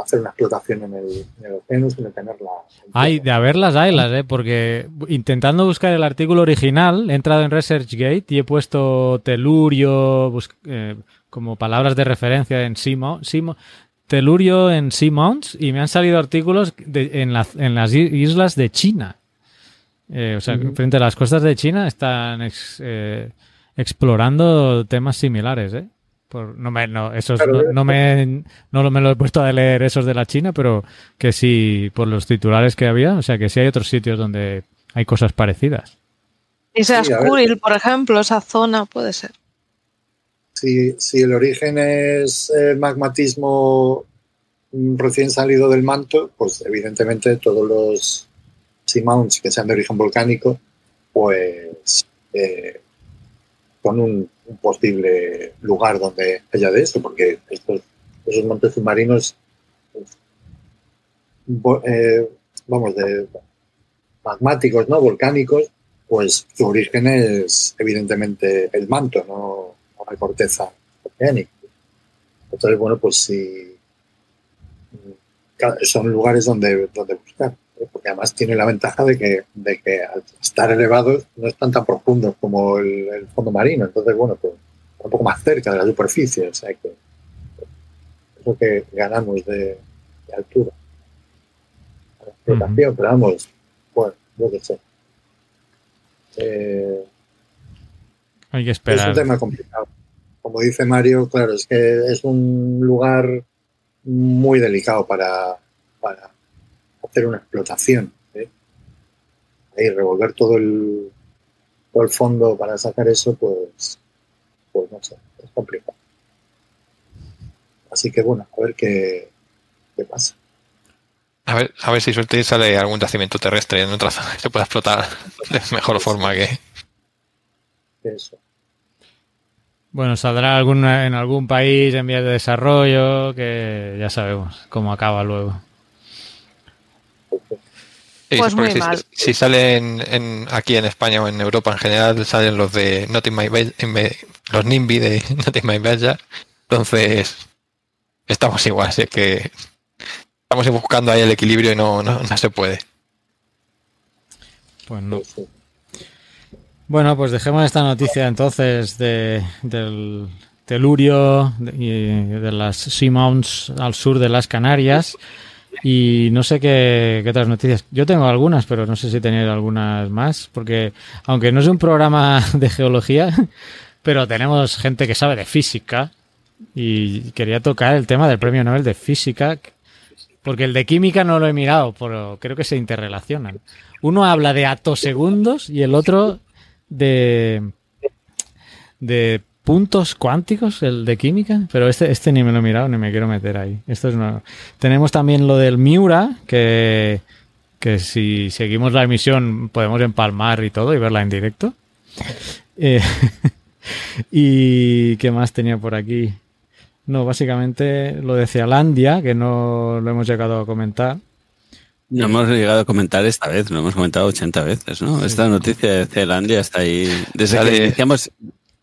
hacer una explotación en el, en el océano, sino tenerla. Hay, de haberlas, haylas, ¿eh? porque intentando buscar el artículo original, he entrado en ResearchGate y he puesto telurio eh, como palabras de referencia en Simo, Simo, telurio en Seamounts y me han salido artículos de, en, la, en, las islas de China. Eh, o sea, uh -huh. frente a las costas de China están ex, eh, explorando temas similares, ¿eh? Por, no me, no, esos, no, no, me, no me lo he puesto a leer esos de la China, pero que sí, por los titulares que había, o sea que sí hay otros sitios donde hay cosas parecidas. Y sea sí, por ejemplo, esa zona puede ser. Si, si el origen es eh, magmatismo recién salido del manto, pues evidentemente todos los seamounts que sean de origen volcánico, pues eh, con un, posible lugar donde haya de esto, porque estos, esos montes submarinos, eh, vamos, de magmáticos, ¿no? Volcánicos, pues su origen es evidentemente el manto, no, no la corteza oceánica. Entonces, bueno, pues si son lugares donde, donde buscar porque además tiene la ventaja de que, de que al estar elevados no están tan profundos como el, el, fondo marino, entonces bueno, pues un poco más cerca de la superficie, o sea que es lo que ganamos de, de altura. La explotación, uh -huh. pero vamos, bueno, lo que sé. Eh, Hay que esperar. Es un tema complicado. Como dice Mario, claro, es que es un lugar muy delicado para, para hacer una explotación. ¿eh? Y revolver todo el, todo el fondo para sacar eso, pues, pues no sé, es complicado. Así que bueno, a ver qué, qué pasa. A ver, a ver si suerte y sale algún yacimiento terrestre en otra zona que se pueda explotar de mejor forma que. Eso. Bueno, saldrá alguna, en algún país en vías de desarrollo que ya sabemos cómo acaba luego. Sí, pues muy si, mal. si salen en, aquí en España o en Europa en general, salen los de Not in My Bed, los NIMBY de Not in My Bed Entonces, estamos igual, así que estamos buscando ahí el equilibrio y no, no, no se puede. Pues no. Bueno, pues dejemos esta noticia entonces de, del telurio y de las Seamounts al sur de las Canarias. Y no sé qué, qué, otras noticias. Yo tengo algunas, pero no sé si tenéis algunas más, porque aunque no es un programa de geología, pero tenemos gente que sabe de física y quería tocar el tema del premio Nobel de física, porque el de química no lo he mirado, pero creo que se interrelacionan. Uno habla de atosegundos y el otro de de puntos cuánticos, el de química, pero este, este ni me lo he mirado ni me quiero meter ahí. Esto es una... Tenemos también lo del Miura, que, que si seguimos la emisión podemos empalmar y todo y verla en directo. Eh, y qué más tenía por aquí. No, básicamente lo de Cealandia, que no lo hemos llegado a comentar. No hemos llegado a comentar esta vez, lo hemos comentado 80 veces, ¿no? Sí. Esta noticia de Cealandia está ahí. Desde que iniciamos,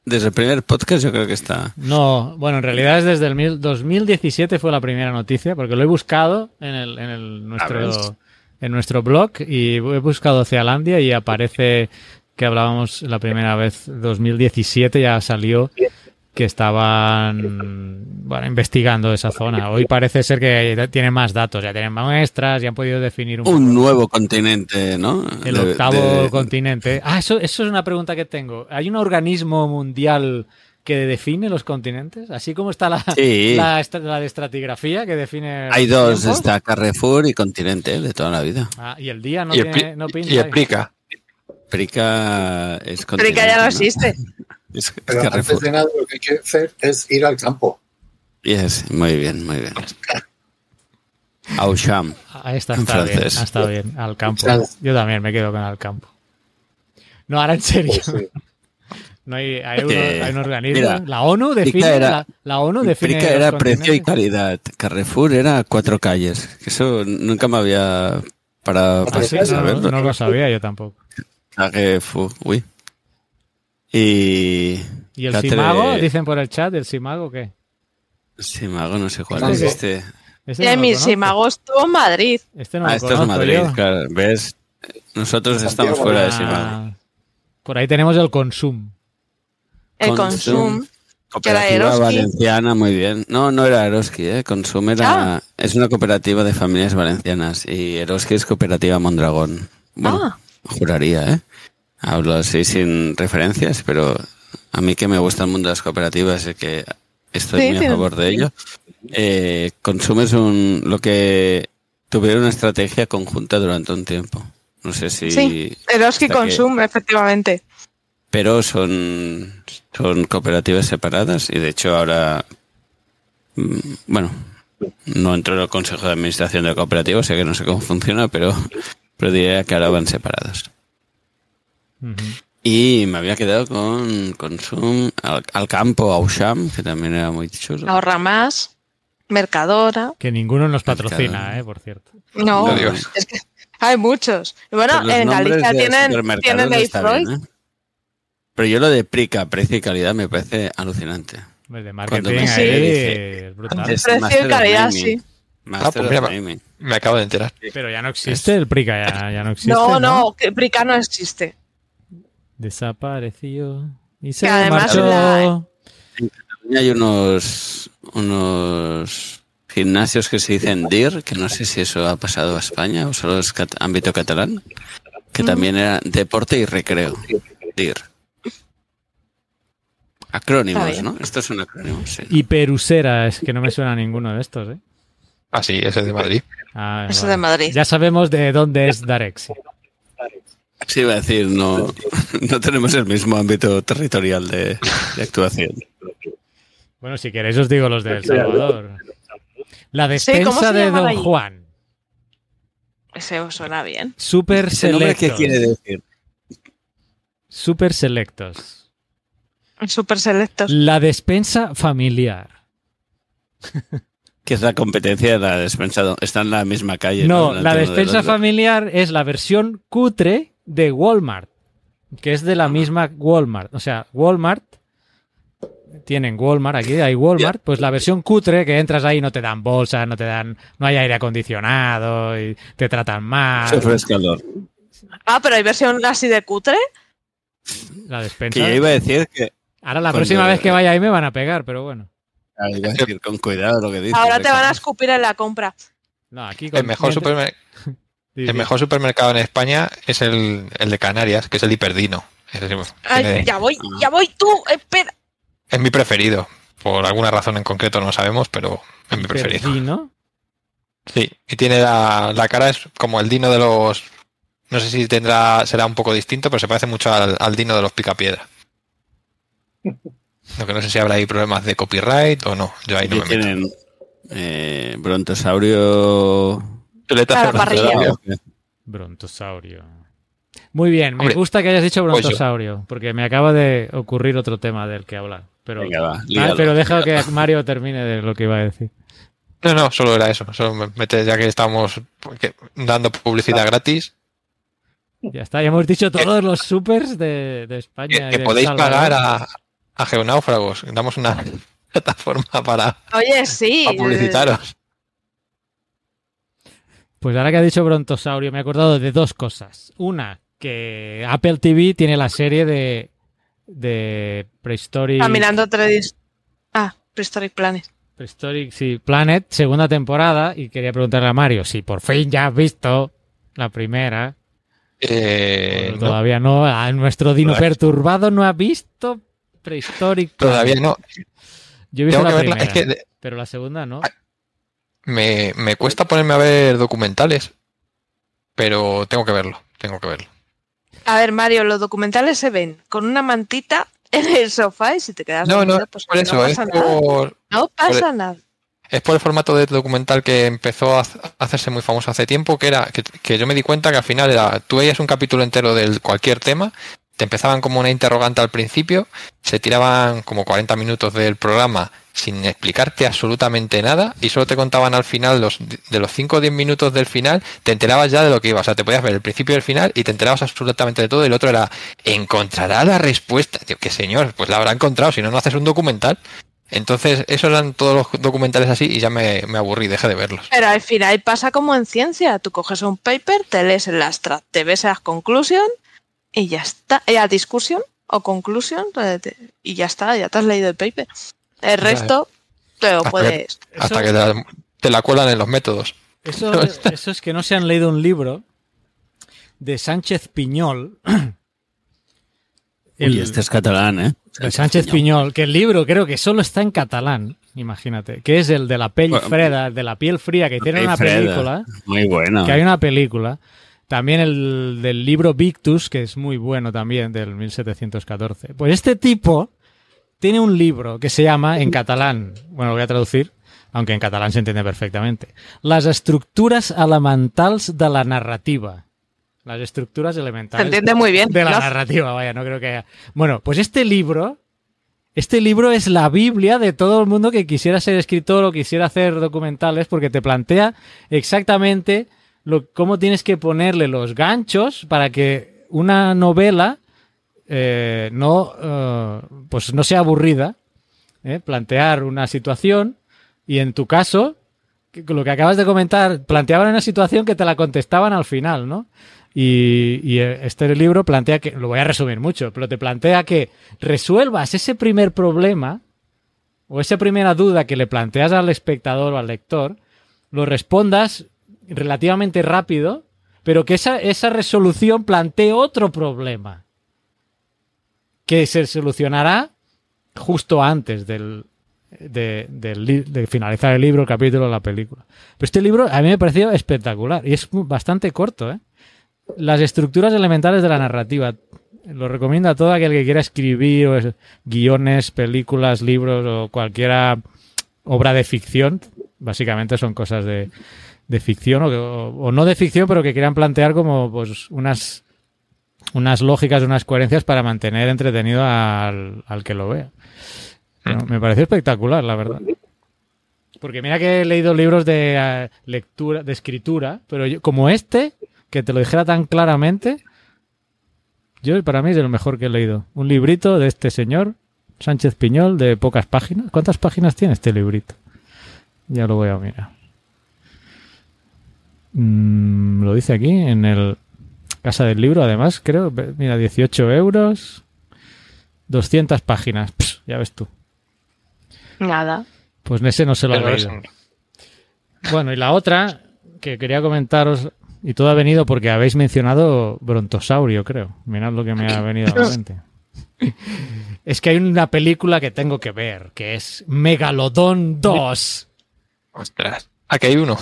desde el primer podcast yo creo que está. No, bueno, en realidad es desde el 2017 fue la primera noticia, porque lo he buscado en, el, en el nuestro, en nuestro blog y he buscado Cealandia y aparece que hablábamos la primera vez 2017 ya salió que estaban bueno, investigando esa zona. Hoy parece ser que tienen más datos, ya tienen muestras, ya han podido definir un, un nuevo continente, ¿no? El de, octavo de... continente. Ah, eso, eso es una pregunta que tengo. ¿Hay un organismo mundial que define los continentes? Así como está la, sí. la, la, de estratigrafía que define. Hay dos, tiempos? está Carrefour y continente de toda la vida. Ah, y el día no, y tiene, no pinta. Y explica. Prica es Prica ya no existe. Es, Pero es antes de nada lo que hay que hacer es ir al campo. Yes, muy bien, muy bien. Aucham. Ahí está, En está bien, francés. estado bien. Al campo. Yo también me quedo con al campo. No, ahora en serio. Pues sí. No hay, hay, uno- Eh, hay un organismo. mira, la ONU define. Era- la, la ONU define. Prica era precio y calidad. Carrefour era cuatro calles. Que Eso nunca me había parado Ah, sí, para no, saberlo. no lo sabía yo tampoco. Carrefour, uy. Y... ¿Y el Catre- Simago? Dicen por el chat, ¿el Simago qué? Simago, no sé cuál Simago. es este. Este Y no. Simago estuvo en Madrid. Este no ah, esto es Madrid, yo. claro. ¿Ves? Nosotros estamos fuera de Ah, Simago. Por ahí tenemos el Consum. El Consum. Consum. Cooperativa valenciana, muy bien. No, no era Eroski, ¿eh? Consum era... Ah. Es una cooperativa de familias valencianas y Eroski es cooperativa Mondragón. Bueno, Ah. juraría, ¿eh? Hablo así sin referencias, pero a mí que me gusta el mundo de las cooperativas y que estoy Sí, muy a favor de ello. Eh, Consum es un, lo que tuvieron una estrategia conjunta durante un tiempo. No sé si... Sí, Eroski hasta que- Consum, efectivamente. pero son, son cooperativas separadas y de hecho ahora, mm, bueno, no entro en el consejo de administración de la cooperativa, sé que no sé cómo funciona, pero, pero diría que ahora van separados. Y me había quedado con Consum, al, al campo, Ausham, que también era muy chulo. Ahorra más. Mercadora. Que ninguno nos patrocina, ¿eh? Por cierto. No, es que hay muchos. Bueno, en Galicia tienen, tienen no bien, ¿eh? Pero yo lo de Prica, precio y calidad, me parece alucinante. El de Cuando marketing me Sí. es brutal. Es Precio Master y of calidad, sí. Ah, pues mira. Me acabo de enterar. Pero ya no existe el Prica, ya, ya no existe. No, no, que Prica no existe. Desapareció. Y se además marchó. la- Cataluña hay unos, unos gimnasios que se dicen DIR, que no sé si eso ha pasado a España o solo es cat- ámbito catalán, que también era deporte y recreo. DIR. Acrónimos. ¿no? Estos son acrónimos, sí. Y Perusera, es que no me suena ninguno de estos, ¿eh? Ah, sí, ese es de Madrid. Ah, vale. de Madrid. Ya sabemos de dónde es Darexi. Sí, iba a decir, no, no tenemos el mismo ámbito territorial de, de actuación. Bueno, si queréis os digo los de El Salvador. La Sí, ¿cómo despensa de Don ahí? Juan. Ese os suena bien. Super ¿Ese nombre qué selectos. quiere decir? Super selectos. Súper selectos. La despensa familiar. Que es la competencia de la despensa. Está en la misma calle. No, ¿no? la despensa familiar es la versión cutre de Walmart, que es de la misma Walmart. O sea, Walmart tienen Walmart, aquí hay Walmart, pues la versión cutre que entras ahí no te dan bolsas, no te dan, no hay aire acondicionado y te tratan mal. Sufre escalor. Ah, pero hay versión así de cutre. La Que despensa. yo iba a decir que. Ahora la próxima vez que vaya ahí me van a pegar, pero bueno. ah, iba a decir con cuidado lo que dices. Ahora te van a escupir en la compra. No, aquí con- El mejor, supermer- Sí, el sí. mejor supermercado en España es el, el de Canarias, que es el Hiperdino. Sí, Ay, tiene- ya voy, ya voy tú, espera. es mi preferido. Por alguna razón en concreto no sabemos, pero es mi preferido. Perdino. Sí, y tiene la, la cara es como el dino de los. No sé si tendrá será un poco distinto, pero se parece mucho al, al dino de los picapiedra. Lo que no sé si habrá ahí problemas de copyright o no. Yo ahí no me meto. tienen eh, brontosaurio. Brontosaurio. Muy bien, me gusta que hayas dicho pollo. brontosaurio, porque me acaba de ocurrir otro tema del que hablar. Pero, Venga, va, Ah, pero deja que Mario termine de lo que iba a decir. No, no, solo era eso. Solo me mete, ya que estamos dando publicidad gratis, Ya está, ya hemos dicho todos los supers de, de que, España. y que de podéis Salvador. pagar a, a Geonáufragos. Damos una plataforma para, Oye, sí. para publicitaros. Pues ahora que ha dicho brontosaurio, me he acordado de dos cosas. Una, que Apple TV tiene la serie de, de Prehistoric, Caminando tres. Ah, Prehistoric Planet. Prehistoric sí, Planet, segunda temporada, y quería preguntarle a Mario si por fin ya has visto la primera. Eh, Bueno, todavía no. A nuestro Dino Todavía- perturbado no ha visto Prehistoric. todavía Planet. no. Yo he visto Tengo la que verla. primera, Es que de- pero la segunda no. Me, me cuesta ponerme a ver documentales, pero tengo que verlo. Tengo que verlo. A ver, Mario, los documentales se ven con una mantita en el sofá y si te quedas No, no, dormido, pues por eso, no es pasa nada. por, No pasa nada. es por el formato de documental que empezó a hacerse muy famoso hace tiempo, que era que, que yo me di cuenta que al final era, tú veías un capítulo entero de cualquier tema, te empezaban como una interrogante al principio, se tiraban como 40 minutos del programa sin explicarte absolutamente nada y solo te contaban al final los, de los 5 o 10 minutos del final, te enterabas ya de lo que iba, o sea, te podías ver el principio y el final y te enterabas absolutamente de todo y el otro era, encontrará la respuesta, Tío, que señor, pues la habrá encontrado, si no, no haces un documental. Entonces, esos eran todos los documentales así y ya me, me aburrí, dejé de verlos. Pero al final pasa como en ciencia. Tú coges un paper, te lees el abstract, te ves a conclusion y ya está. Eh, a discussion o conclusion eh, y ya está, ya te has leído el paper. El resto te lo Hasta puedes. Hasta Eso- que te la, te la cuelan en los métodos. Eso, eso es que no se han leído un libro de Sánchez Piñol. Uy, este es catalán, ¿eh? el Sánchez Piñol, que el libro creo que solo está en catalán, imagínate, que es el de la pell Bueno, freda, el de la piel fría, que tiene una Freda. película, Muy bueno. que hay una película. También el del libro Victus, que es muy bueno también, del 1714. Pues este tipo tiene un libro que se llama, en catalán, bueno, lo voy a traducir, aunque en catalán se entiende perfectamente, Las estructuras elementals de la narrativa. Las estructuras Se elementales entiende muy bien. de la ¿no? narrativa, vaya, no creo que haya. Bueno, pues este libro, este libro es la Biblia de todo el mundo que quisiera ser escritor o quisiera hacer documentales, porque te plantea exactamente cómo tienes que ponerle los ganchos para que una novela eh, no, eh, pues no sea aburrida. ¿eh? Plantear una situación y en tu caso, lo que acabas de comentar, planteaban una situación que te la contestaban al final, ¿no? Y, y este libro plantea que, lo voy a resumir mucho, pero te plantea que resuelvas ese primer problema o esa primera duda que le planteas al espectador o al lector, lo respondas relativamente rápido, pero que esa, esa resolución plantee otro problema que se solucionará justo antes del, de, finalizar el libro, el capítulo, la película. Pero este libro a mí me pareció espectacular y es bastante corto, ¿eh? Las estructuras elementales de la narrativa. Lo recomiendo a todo aquel que quiera escribir guiones, películas, libros o cualquiera obra de ficción. Básicamente son cosas de, de ficción o, que- o- o no de ficción, pero que quieran plantear como pues unas unas lógicas, unas coherencias para mantener entretenido al, al que lo vea. Bueno, me pareció espectacular, la verdad. Porque mira que he leído libros de eh, lectura, de escritura, pero yo- como este, que te lo dijera tan claramente, yo para mí es el mejor que he leído. Un librito de este señor, Sánchez Piñol, de pocas páginas. ¿Cuántas páginas tiene este librito? Ya lo voy a mirar. Mm, lo dice aquí, en el Casa del Libro, además, creo. Ve- Mira, 18 euros, 200 páginas. Pss, ya ves tú. Nada. Pues ese no se lo ha leído. Bueno, y la otra que quería comentaros, y todo ha venido porque habéis mencionado Brontosaurio, creo. Mirad lo que me ha venido a la mente. Es que hay una película que tengo que ver, que es Megalodón 2. Ostras. Aquí hay uno.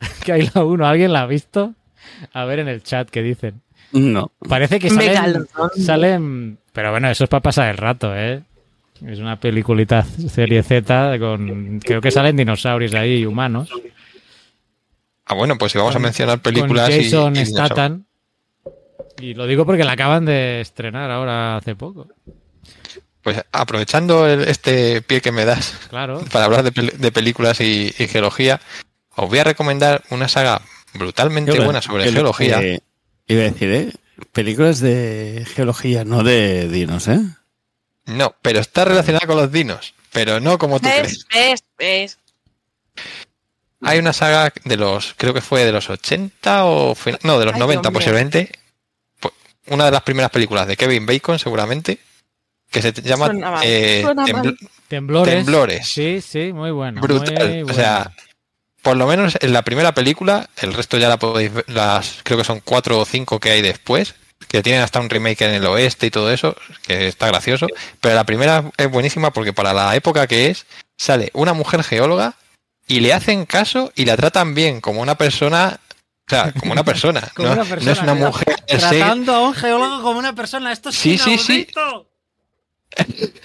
Que hay la uno. ¿Alguien la ha visto? A ver en el chat qué dicen. No. Parece que salen, salen... Pero bueno, eso es para pasar el rato, ¿eh? Es una peliculita serie Z con... Creo que salen dinosaurios ahí y humanos. Ah, bueno, pues si vamos a mencionar películas con y- Jason y, Statham. Y lo digo porque la acaban de estrenar ahora hace poco. Pues aprovechando el- este pie que me das Claro. para hablar de, de películas y, y geología, os voy a recomendar una saga brutalmente buena sobre geología. eh, iba a decir, ¿eh? Películas de geología, no de dinos, ¿eh? No, pero está relacionada con los dinos, pero no como tú crees. ¿Ves? ¿Ves? ¿Ves? Hay una saga de los, creo que fue de los 80 o no, de los Ay, 90 Dios mío. posiblemente. Pu- Una de las primeras películas de Kevin Bacon seguramente, que se llama eh, Tembl-. Temblores. Temblores. Sí, sí, muy bueno. brutal. muy O sea, por lo menos en la primera película, el resto ya la podéis ver, las, creo que son cuatro o cinco que hay después, que tienen hasta un remake en el oeste y todo eso, que está gracioso. Pero la primera es buenísima porque para la época que es, sale una mujer geóloga y le hacen caso y la tratan bien, como una persona. O sea, como una persona. Como no, una no persona, es una mujer. Tratando a un geólogo como una persona. Esto es Sí, sí, sí. inaudito.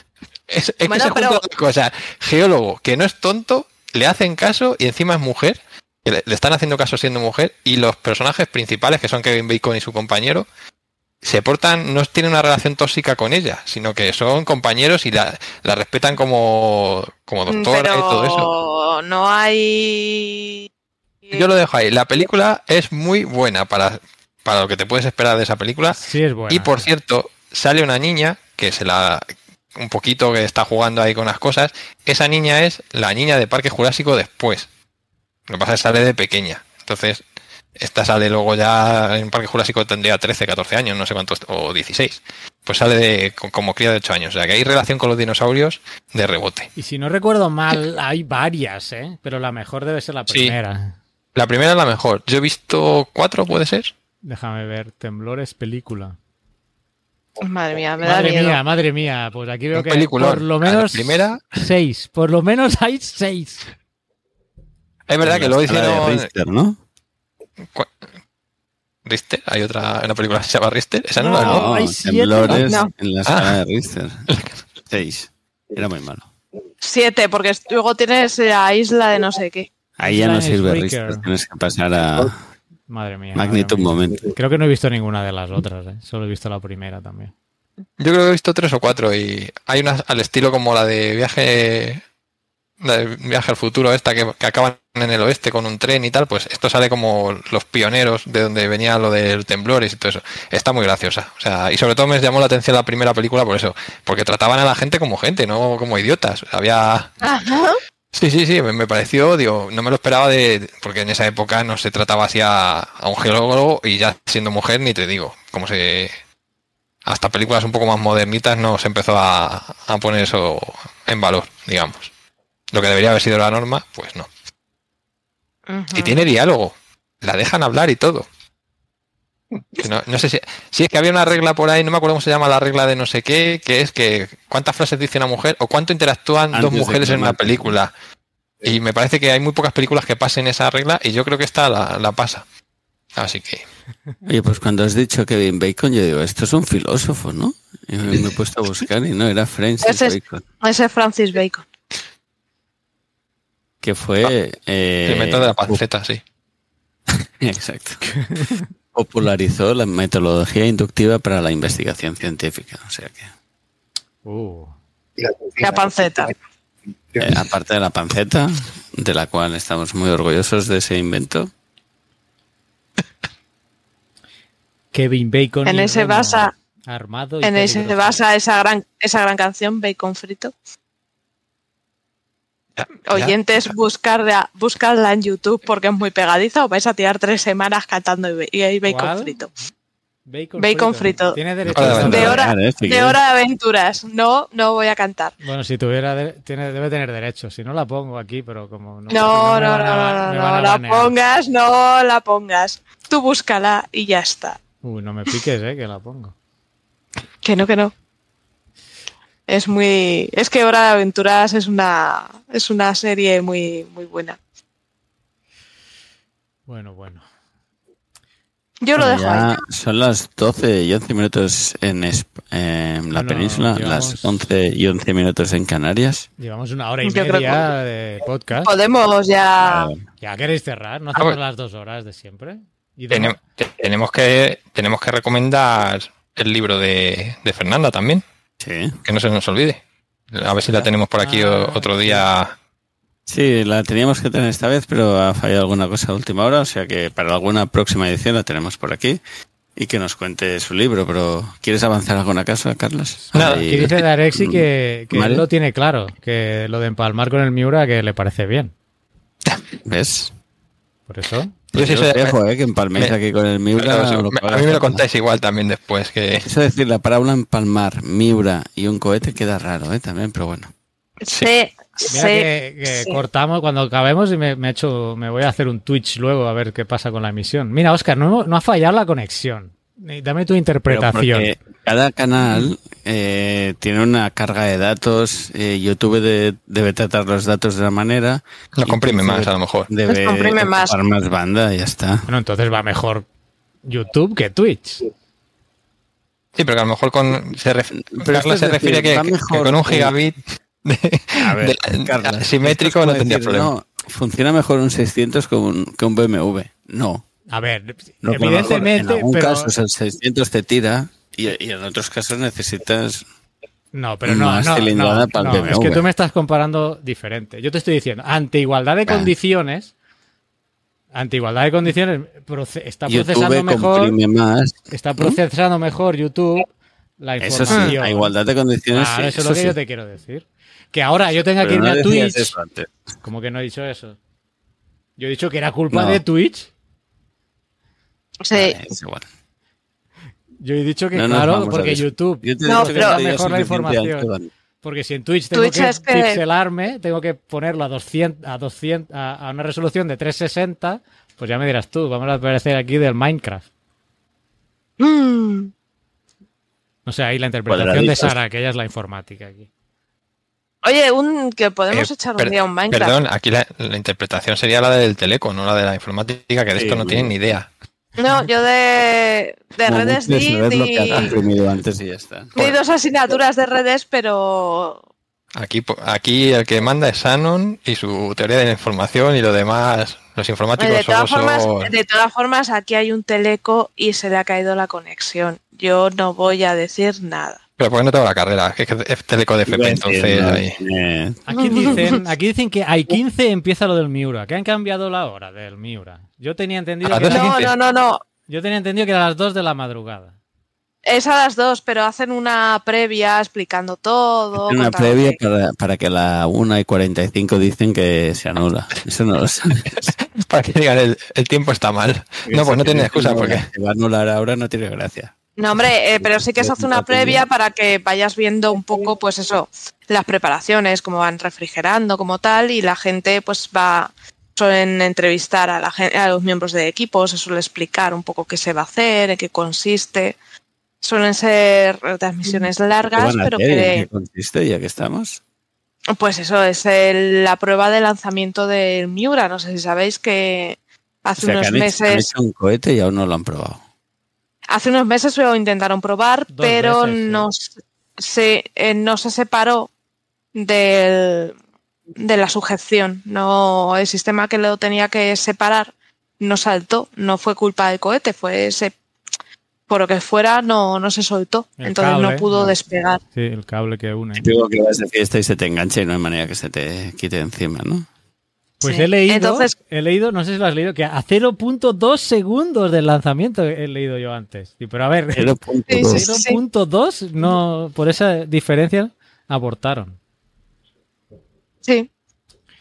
Es, es Bueno, que se pero- juntan dos cosas. Geólogo, que no es tonto, le hacen caso y encima es mujer, que le, le están haciendo caso siendo mujer, y los personajes principales, que son Kevin Bacon y su compañero, se portan, no tienen una relación tóxica con ella, sino que son compañeros y la, la respetan como, como doctora Pero y todo eso. no hay. Yo lo dejo ahí. La película es muy buena para, para lo que te puedes esperar de esa película. Sí, es buena. Y por cierto, sale una niña que se la. Un poquito que está jugando ahí con las cosas. Esa niña es la niña de Parque Jurásico después. Lo que pasa es que sale de pequeña. Entonces, esta sale luego ya en Parque Jurásico tendría 13, 14 años, no sé cuántos, o 16. Pues sale de, co- como cría de 8 años. O sea que hay relación con los dinosaurios de rebote. Y si no recuerdo mal, hay varias, ¿eh? Pero la mejor debe ser la Sí. primera. La primera es la mejor. Yo he visto cuatro, puede ser. Déjame ver. Temblores, película. Madre mía, me da Madre miedo. mía, madre mía. Pues aquí veo Un que peliculón. por lo A la menos primera- seis. Por lo menos hay seis. Es verdad que luego La hicieron. Richter, ¿no? ¿Cu- Richter, hay otra una película que se llama Richter, esa no, No, la no. hay siete. temblores No. en la Ah. sala de Richter. Seis. Era muy malo. Siete, porque luego tienes la isla de no sé qué. Ahí ya no sirve Ricker. Richter. Tienes que pasar a Madre mía. Magnitud madre mía. Moment. Creo que no he visto ninguna de las otras, ¿eh? Solo he visto la primera también. Yo creo que he visto tres o cuatro y hay unas al estilo como la de viaje la de viaje al futuro esta que, que acaban en el oeste con un tren y tal, pues esto sale como los pioneros de donde venía lo del temblores y todo eso. Está muy graciosa. O sea, y sobre todo me llamó la atención la primera película por eso, porque trataban a la gente como gente, no como idiotas. Había Ajá. Sí, sí, sí, me pareció, digo, no me lo esperaba de, porque en esa época no se trataba así a, a un geólogo y ya siendo mujer ni te digo, como se, hasta películas un poco más modernitas no se empezó a, a poner eso en valor, digamos. Lo que debería haber sido la norma, pues no. Y tiene diálogo, la dejan hablar y todo. Que No, no sé si, si es que había una regla por ahí, no me acuerdo cómo se llama la regla de no sé qué, que es que cuántas frases dice una mujer o cuánto interactúan Antes dos mujeres en una película. Y me parece que hay muy pocas películas que pasen esa regla y yo creo que esta la, la pasa. Así que Oye, pues cuando has dicho Kevin Bacon, yo digo, esto es un filósofo, ¿no? Y me me he puesto a buscar y no, era Francis Ese es- Bacon, Ese es Francis Bacon. que fue... eh, el método de la panceta, sí. Exacto. Popularizó la metodología inductiva para la investigación científica. O sea que, Uh. La, La panceta. eh, aparte de la panceta, de la cual estamos muy orgullosos de ese invento, Kevin Bacon. En ese basa- Armado y En ese se basa esa gran, esa gran canción, Bacon Frito. Oyentes, buscarla, buscarla en YouTube porque es muy pegadiza o vais a tirar tres semanas cantando y, y hay Bacon ¿Cuál? Frito. Bacon, Bacon frito. Tiene derecho de a aventura. De hora, de quieres. hora de aventuras. No, no voy a cantar. Bueno, si tuviera, de- tiene, debe tener derecho. Si no la pongo aquí, pero como no. No, no, no, a- no, no, la banear. pongas, no la pongas. Tú búscala y ya está. Uy, no me piques, eh, que la pongo. Que no, que no. Es muy. Es que Hora de Aventuras es una. Es una serie muy, muy buena. Bueno, bueno. Yo lo dejo ya ahí. Son las 12 y 11 minutos en, la Bueno, península, llevamos- las 11 y 11 minutos en Canarias. Llevamos una hora y Yo media de podcast. Podemos ya. ¿Ya queréis cerrar? ¿No Ah, hacemos las dos horas de siempre? ¿Y de- tenemos, que, tenemos que recomendar el libro de, de Fernanda también, Sí. que no se nos olvide. A ver si la tenemos por aquí o- Ah, otro día. Sí, la teníamos que tener esta vez, pero ha fallado alguna cosa a última hora, o sea que para alguna próxima edición la tenemos por aquí y que nos cuente su libro. Pero ¿quieres avanzar alguna cosa, Carlos? Nada, dice Darexi que, que Vale. él lo tiene claro, que lo de empalmar con el Miura que le parece bien. ¿Ves? Por eso. Yo sí Yo sé- os dejo, eh, que empalméis me- aquí con el Miura. A mí me lo contáis igual también después, que Eso decir, la parábola empalmar, Miura y un cohete queda raro, ¿eh? También, pero bueno. Mira que, que sí. cortamos cuando acabemos y me, me, echo, me voy a hacer un Twitch luego a ver qué pasa con la emisión. Mira, Oscar, no, no ha fallado la conexión. Dame tu interpretación. cada canal eh, tiene una carga de datos. eh, YouTube de- debe tratar los datos de una manera. lo comprime más a lo mejor. Debe comprime más. más banda y ya está. Bueno, entonces va mejor YouTube que Twitch. Sí, pero que a lo mejor con se, ref, Pero Carla se decir, refiere que, con un gigabit de, A ver, de- Carla, simétrico esto no tendría decir, problema. No, funciona mejor un 600 que un, que un BMW. No. A ver, No, que mejor evidentemente, en algún pero... caso el 600 te tira y, y en otros casos necesitas No, pero no, Más no, cilindrada no, para el no, es que tú me estás comparando diferente. Yo te estoy diciendo, ante igualdad de condiciones, ante igualdad de condiciones, proce- está YouTube procesando mejor, comprime más. está procesando mejor YouTube la Eso sí, información. a igualdad de condiciones. Claro, sí, eso es lo que sí. yo te quiero decir. Que ahora yo tenga que Pero irme no a Twitch. Como que no he dicho eso. Yo he dicho que era culpa de Twitch. Sí. Vale, es igual. Yo he dicho que No claro, porque. YouTube Yo te No, que pero- mejor la información. Porque si en Twitch tengo Twitch que, es que- pixelarme, tengo que ponerlo a 200, a 200, a, a una resolución de 360, pues ya me dirás tú, vamos a aparecer aquí del Minecraft. Mm. No sé, ahí la interpretación de. Sara, que ella es la informática aquí. Oye, un que podemos Eh, echar un per- día un Minecraft. Perdón, aquí la, la interpretación sería la del teleco, no la de la informática, que de Sí, esto no tienen ni idea. No, yo de, de Como redes de di, antes y ya está. di dos asignaturas de redes, pero Aquí, po- aquí el que manda es Shannon y su teoría de la información y lo demás, los informáticos de todas, formas, son... de todas formas aquí hay un teleco y se le ha caído la conexión. Yo no voy a decir nada. Pero ¿por qué no tengo la carrera? Es que es teleco de FP, entonces... ahí. eh, Aquí dicen, aquí dicen que hay 15 empieza lo del Miura, que han cambiado la hora del Miura. Yo tenía entendido que No, 15. no, no, no. yo tenía entendido que era a las 2 de la madrugada. Es a las dos, pero hacen una previa explicando todo. una previa que- para, para que a la 1 y 45 dicen que se anula. Eso no lo sabes. Para que digan, el, el tiempo está mal. No, pues no tiene excusa, porque... Se va a anular ahora, no tiene gracia. No, hombre, eh, pero sí que se hace una previa para que vayas viendo un poco, pues eso, las preparaciones, cómo van refrigerando, como tal, y la gente, pues va, suelen entrevistar a, la, a los miembros de equipo, se suele explicar un poco qué se va a hacer, en qué consiste. Suelen ser transmisiones ¿Qué largas, pero hacer? ¿En que, qué consiste ya que estamos? pues eso, es el- la prueba de lanzamiento del Miura. No sé si sabéis que O hace que unos hecho, han meses, hecho un cohete y aún no lo han probado. Hace unos meses lo intentaron probar, Dos pero veces, sí. no, se, eh, no se separó del, de la sujeción. No, el sistema que lo tenía que separar no saltó. No fue culpa del cohete, fue ese. Por lo que fuera, no, no se soltó. El Entonces cable, no pudo no. despegar. Sí, el cable que une. Típico que vas de fiesta y se te engancha y no hay manera que se te quite encima, ¿no? Pues Sí. he leído, Entonces- he leído, no sé si lo has leído, que a 0.2 segundos del lanzamiento he leído yo antes. Sí, pero a ver, 0.2. Sí, sí, sí. 0.2 no, por esa diferencia abortaron. Sí.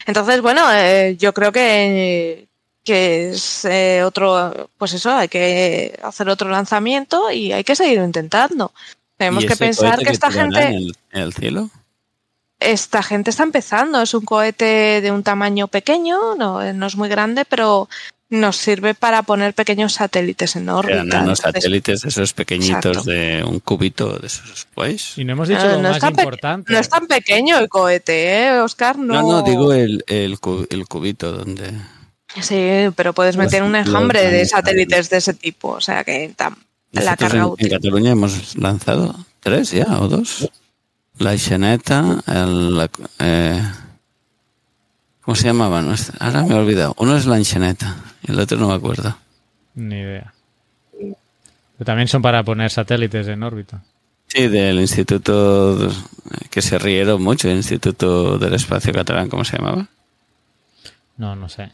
Entonces, bueno, eh, yo creo que, que es eh, otro, pues eso, hay que hacer otro lanzamiento y hay que seguir intentando. Tenemos ¿Y que pensar que esta gente, En el, en el cielo? Esta gente está empezando. Es un cohete de un tamaño pequeño, no, no es muy grande, pero nos sirve para poner pequeños satélites en órbita. Entonces, satélites, esos pequeñitos Exacto. de un cubito de esos, pues. Y no hemos dicho Ah, lo no más importante. No es tan pequeño el cohete, ¿eh, Oscar? No, No, no, digo el, el, cu- el cubito donde... Sí, pero puedes Los- meter un los enjambre de satélites de ese tipo. O sea que tam- la carga en, útil. en Cataluña hemos lanzado tres ya, o dos. La Xeneta, el... eh, ¿Cómo se llamaban? Ahora me he olvidado. Uno es la Xeneta y el otro no me acuerdo. Ni idea. Pero también son para poner satélites en órbita. Sí, del Instituto que se rieron mucho, el Instituto del Espacio Catalán, ¿cómo se llamaba? No, no sé.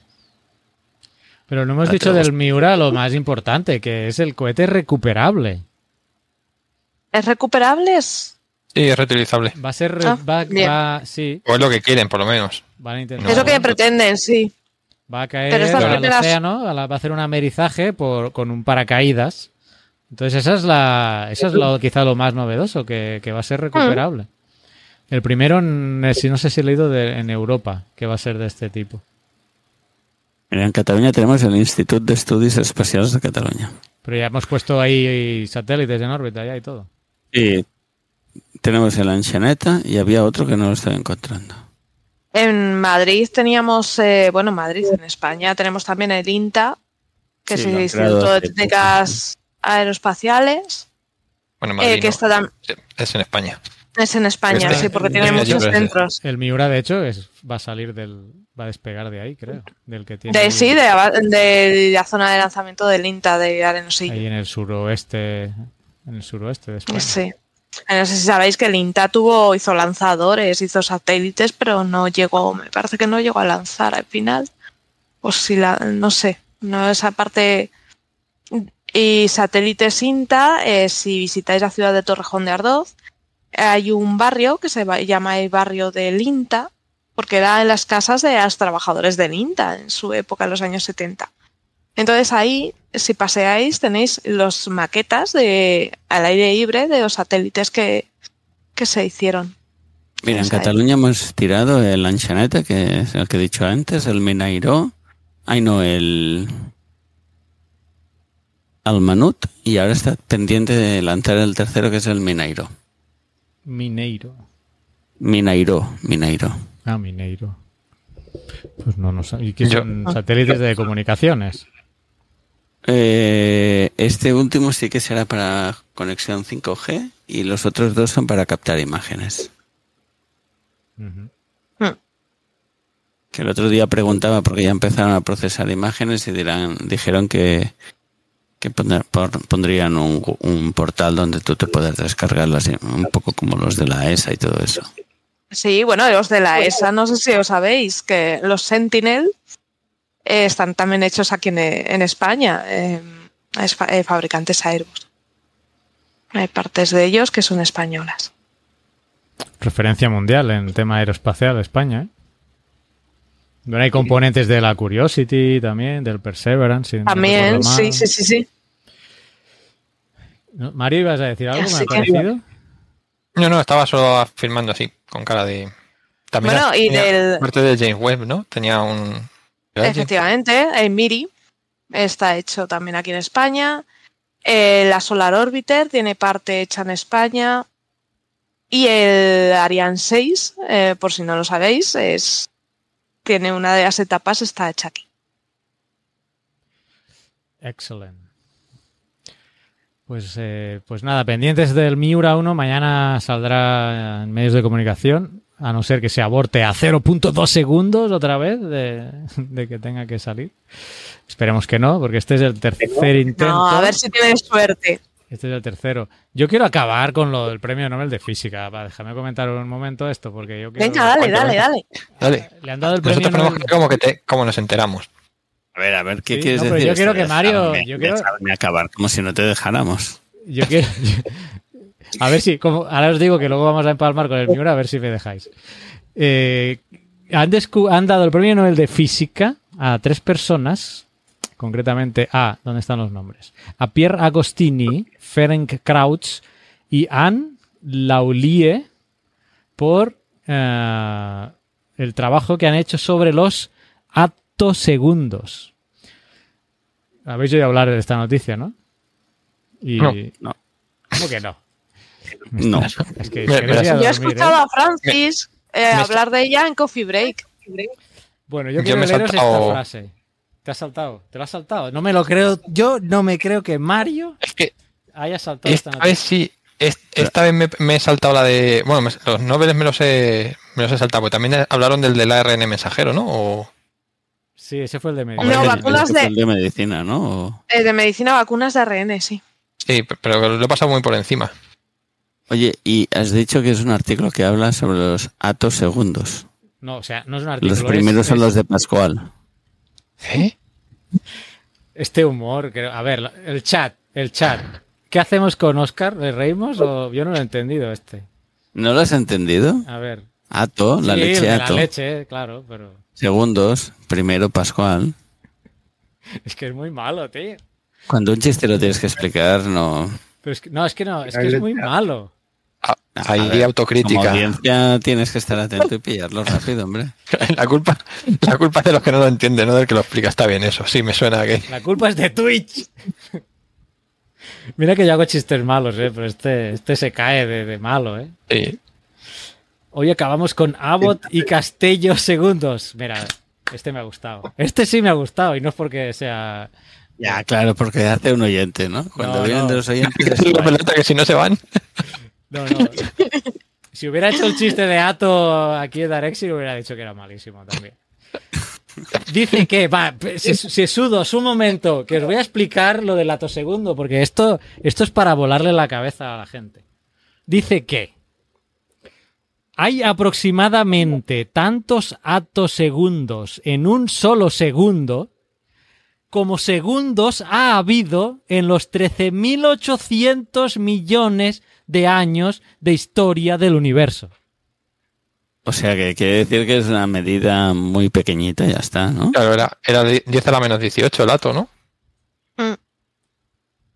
Pero no hemos dicho del Miura lo más importante, que es el cohete recuperable. ¿Es recuperable? Es, Sí, es reutilizable. Va a ser... Ah, va, sí, O es lo que quieren, por lo menos. van a intentar... es lo que pretenden, sí. Va a caer Pero al primeras- océano, va a hacer un amerizaje por, con un paracaídas. Entonces esa es la, esa es lo, quizá lo más novedoso, que, que va a ser recuperable. El primero, en- si no sé si he leído de- en Europa, que va a ser de este tipo. Mira, en Cataluña tenemos el Instituto de Estudios Espaciales de Cataluña. Pero ya hemos puesto ahí satélites en órbita ya y todo. Y tenemos el Anxaneta y había otro que no lo estoy encontrando. En Madrid teníamos, eh, bueno, en Madrid, en España, tenemos también el INTA, que Sí, es el Instituto de poco, Técnicas Aeroespaciales. Bueno, en Eh, Madrid que no. está es en España. es en España, Este- sí, porque tiene muchos centros. El Miura, de hecho, es, va a salir del. Va a despegar de ahí, creo. Del que tiene. De, sí, de, la zona de lanzamiento del INTA de Arenosillo. Ahí en el suroeste. En el suroeste de España. Sí. No sé si sabéis que el INTA tuvo, hizo lanzadores, hizo satélites, pero no llegó, me parece que no llegó a lanzar al final. O si la, no sé, no esa parte. Y satélites INTA, eh, si visitáis la ciudad de Torrejón de Ardoz, hay un barrio que se llama el barrio del INTA, porque era en las casas de los trabajadores del INTA en su época, en los años 70. Entonces ahí, si paseáis, tenéis los maquetas de al aire libre de los satélites que, que se hicieron. Mira, en ver. Cataluña hemos tirado el Anchaneta, que es el que he dicho antes, el Minairo, ay no, el al Manut, y ahora está pendiente de lanzar el tercero, que es el Minairo. Mineiro. Minairo, Minairo. Ah, Mineiro. Pues no, no sé. ¿Y qué Yo- son satélites de comunicaciones? Eh, este último sí que será para conexión 5G y los otros dos son para captar imágenes. Ujú. Que el otro día preguntaba porque ya empezaron a procesar imágenes y dirán, dijeron que, que pondr- por- pondrían un, un portal donde tú te puedas descargarlas, un poco como los de la ESA y todo eso. Sí, bueno, los de la ESA, no sé si os sabéis, que los Sentinel eh, están también hechos aquí en, en España, eh, es eh, fabricantes Airbus. Hay partes de ellos que son españolas. Referencia mundial en tema aeroespacial España, ¿eh? Bueno, hay componentes de la Curiosity también, del Perseverance. no También, recuerdo sí, sí, sí, sí. ¿No? Mario, ¿ibas a decir algo? ¿Me ha? No, no, estaba solo afirmando así, con cara de. También Bueno, y del- parte de James Webb, ¿no? Tenía un. Efectivamente, el MIRI está hecho también aquí en España. Eh, la Solar Orbiter tiene parte hecha en España. Y el Ariane 6, eh, por si no lo sabéis, es, tiene una de las etapas, está hecha aquí. Excelente. Pues, eh, pues nada, pendientes del Miura 1, mañana saldrá en medios de comunicación, a no ser que se aborte a 0.2 segundos otra vez de, de que tenga que salir. Esperemos que no, porque este es el tercer intento. No, a ver si tienes suerte. Este es el tercero. Yo quiero acabar con lo del premio Nobel de Física. Va, déjame comentar un momento esto, porque yo quiero... Venga, dale, dale, dale. Dale. Le han dado el premio Nosotros Nobel... como que te, como nos enteramos. A ver, a ver, ¿qué Sí, quieres no, pero decir? yo quiero que Mario- yo quiero- acabar, como si no te dejáramos. Yo quiero. A ver si. Como, ahora os digo que luego vamos a empalmar con el Miura, a ver si me dejáis. Eh, han, han dado el premio Nobel de Física a tres personas, concretamente a. ¿Dónde están los nombres? A Pierre Agostini, Ferenc Krauts y Anne Laulie por eh, el trabajo que han hecho sobre los atosegundos. Habéis oído hablar de esta noticia, ¿no? Y, No, no. ¿Cómo que no? No. Es que Me- me Yo he escuchado ¿eh? a Francis eh, me- hablar de ella en Coffee Break. Bueno, yo Yo quiero me he leeros esta saltado- frase. ¿Te has saltado? ¿Te lo has saltado? No me lo creo. Yo no me creo que Mario Es que haya saltado esta esta vez sí. es- Esta vez me, me he saltado la de. Bueno, me- los Nobel me los he, me los he saltado, porque también hablaron del del ARN mensajero, ¿no? O, Sí, ese fue el de. Hombre, No, el- vacunas el de, de medicina, ¿no? O- eh, de medicina, vacunas de ARN, sí. sí, pero lo he pasado muy por encima. Oye, y has dicho que es un artículo que habla sobre los atos segundos. No, o sea, no es un artículo. Los es- primeros son es los de Pascual. ¿Eh? Este humor. creo- A ver, el chat. El chat. ¿Qué hacemos con Oscar? ¿Le reímos o yo no lo he entendido este? ¿No lo has entendido? A ver. Ato, la Sí, leche ato. La leche, claro, pero Segundos, primero Pascual. es que es muy malo, tío. Cuando un chiste lo tienes que explicar, no. Pero es que, no, es que no, es que es muy malo. Ah, Hay ver, Como autocrítica. audiencia tienes que estar atento y pillarlo rápido, hombre. La culpa, la culpa es de los que no lo entienden, no del que lo explica. Está bien eso, sí, me suena que. La culpa es de Twitch. Mira que yo hago chistes malos, ¿eh? pero este, este se cae de, de malo. ¿eh? Sí. Hoy acabamos con Abbott y Castello segundos. Mira, este me ha gustado. Este sí me ha gustado y no es porque sea Ya, claro, porque hace un oyente, ¿no? Cuando No, vienen no. de los oyentes. Es la pelota que si no se van. No, no. Si hubiera hecho el chiste de Ato aquí en Darexi, hubiera dicho que era malísimo también. Dice que, va, se, se sudos un momento, que os voy a explicar lo del atosegundo, porque esto, esto es para volarle la cabeza a la gente. Dice que hay aproximadamente tantos atosegundos en un solo segundo como segundos ha habido en los 13.800 millones de años de historia del universo. O sea que quiere decir que es una medida muy pequeñita, ya está, ¿no? Claro, era, era de 10 a la menos 18 el ato, ¿no?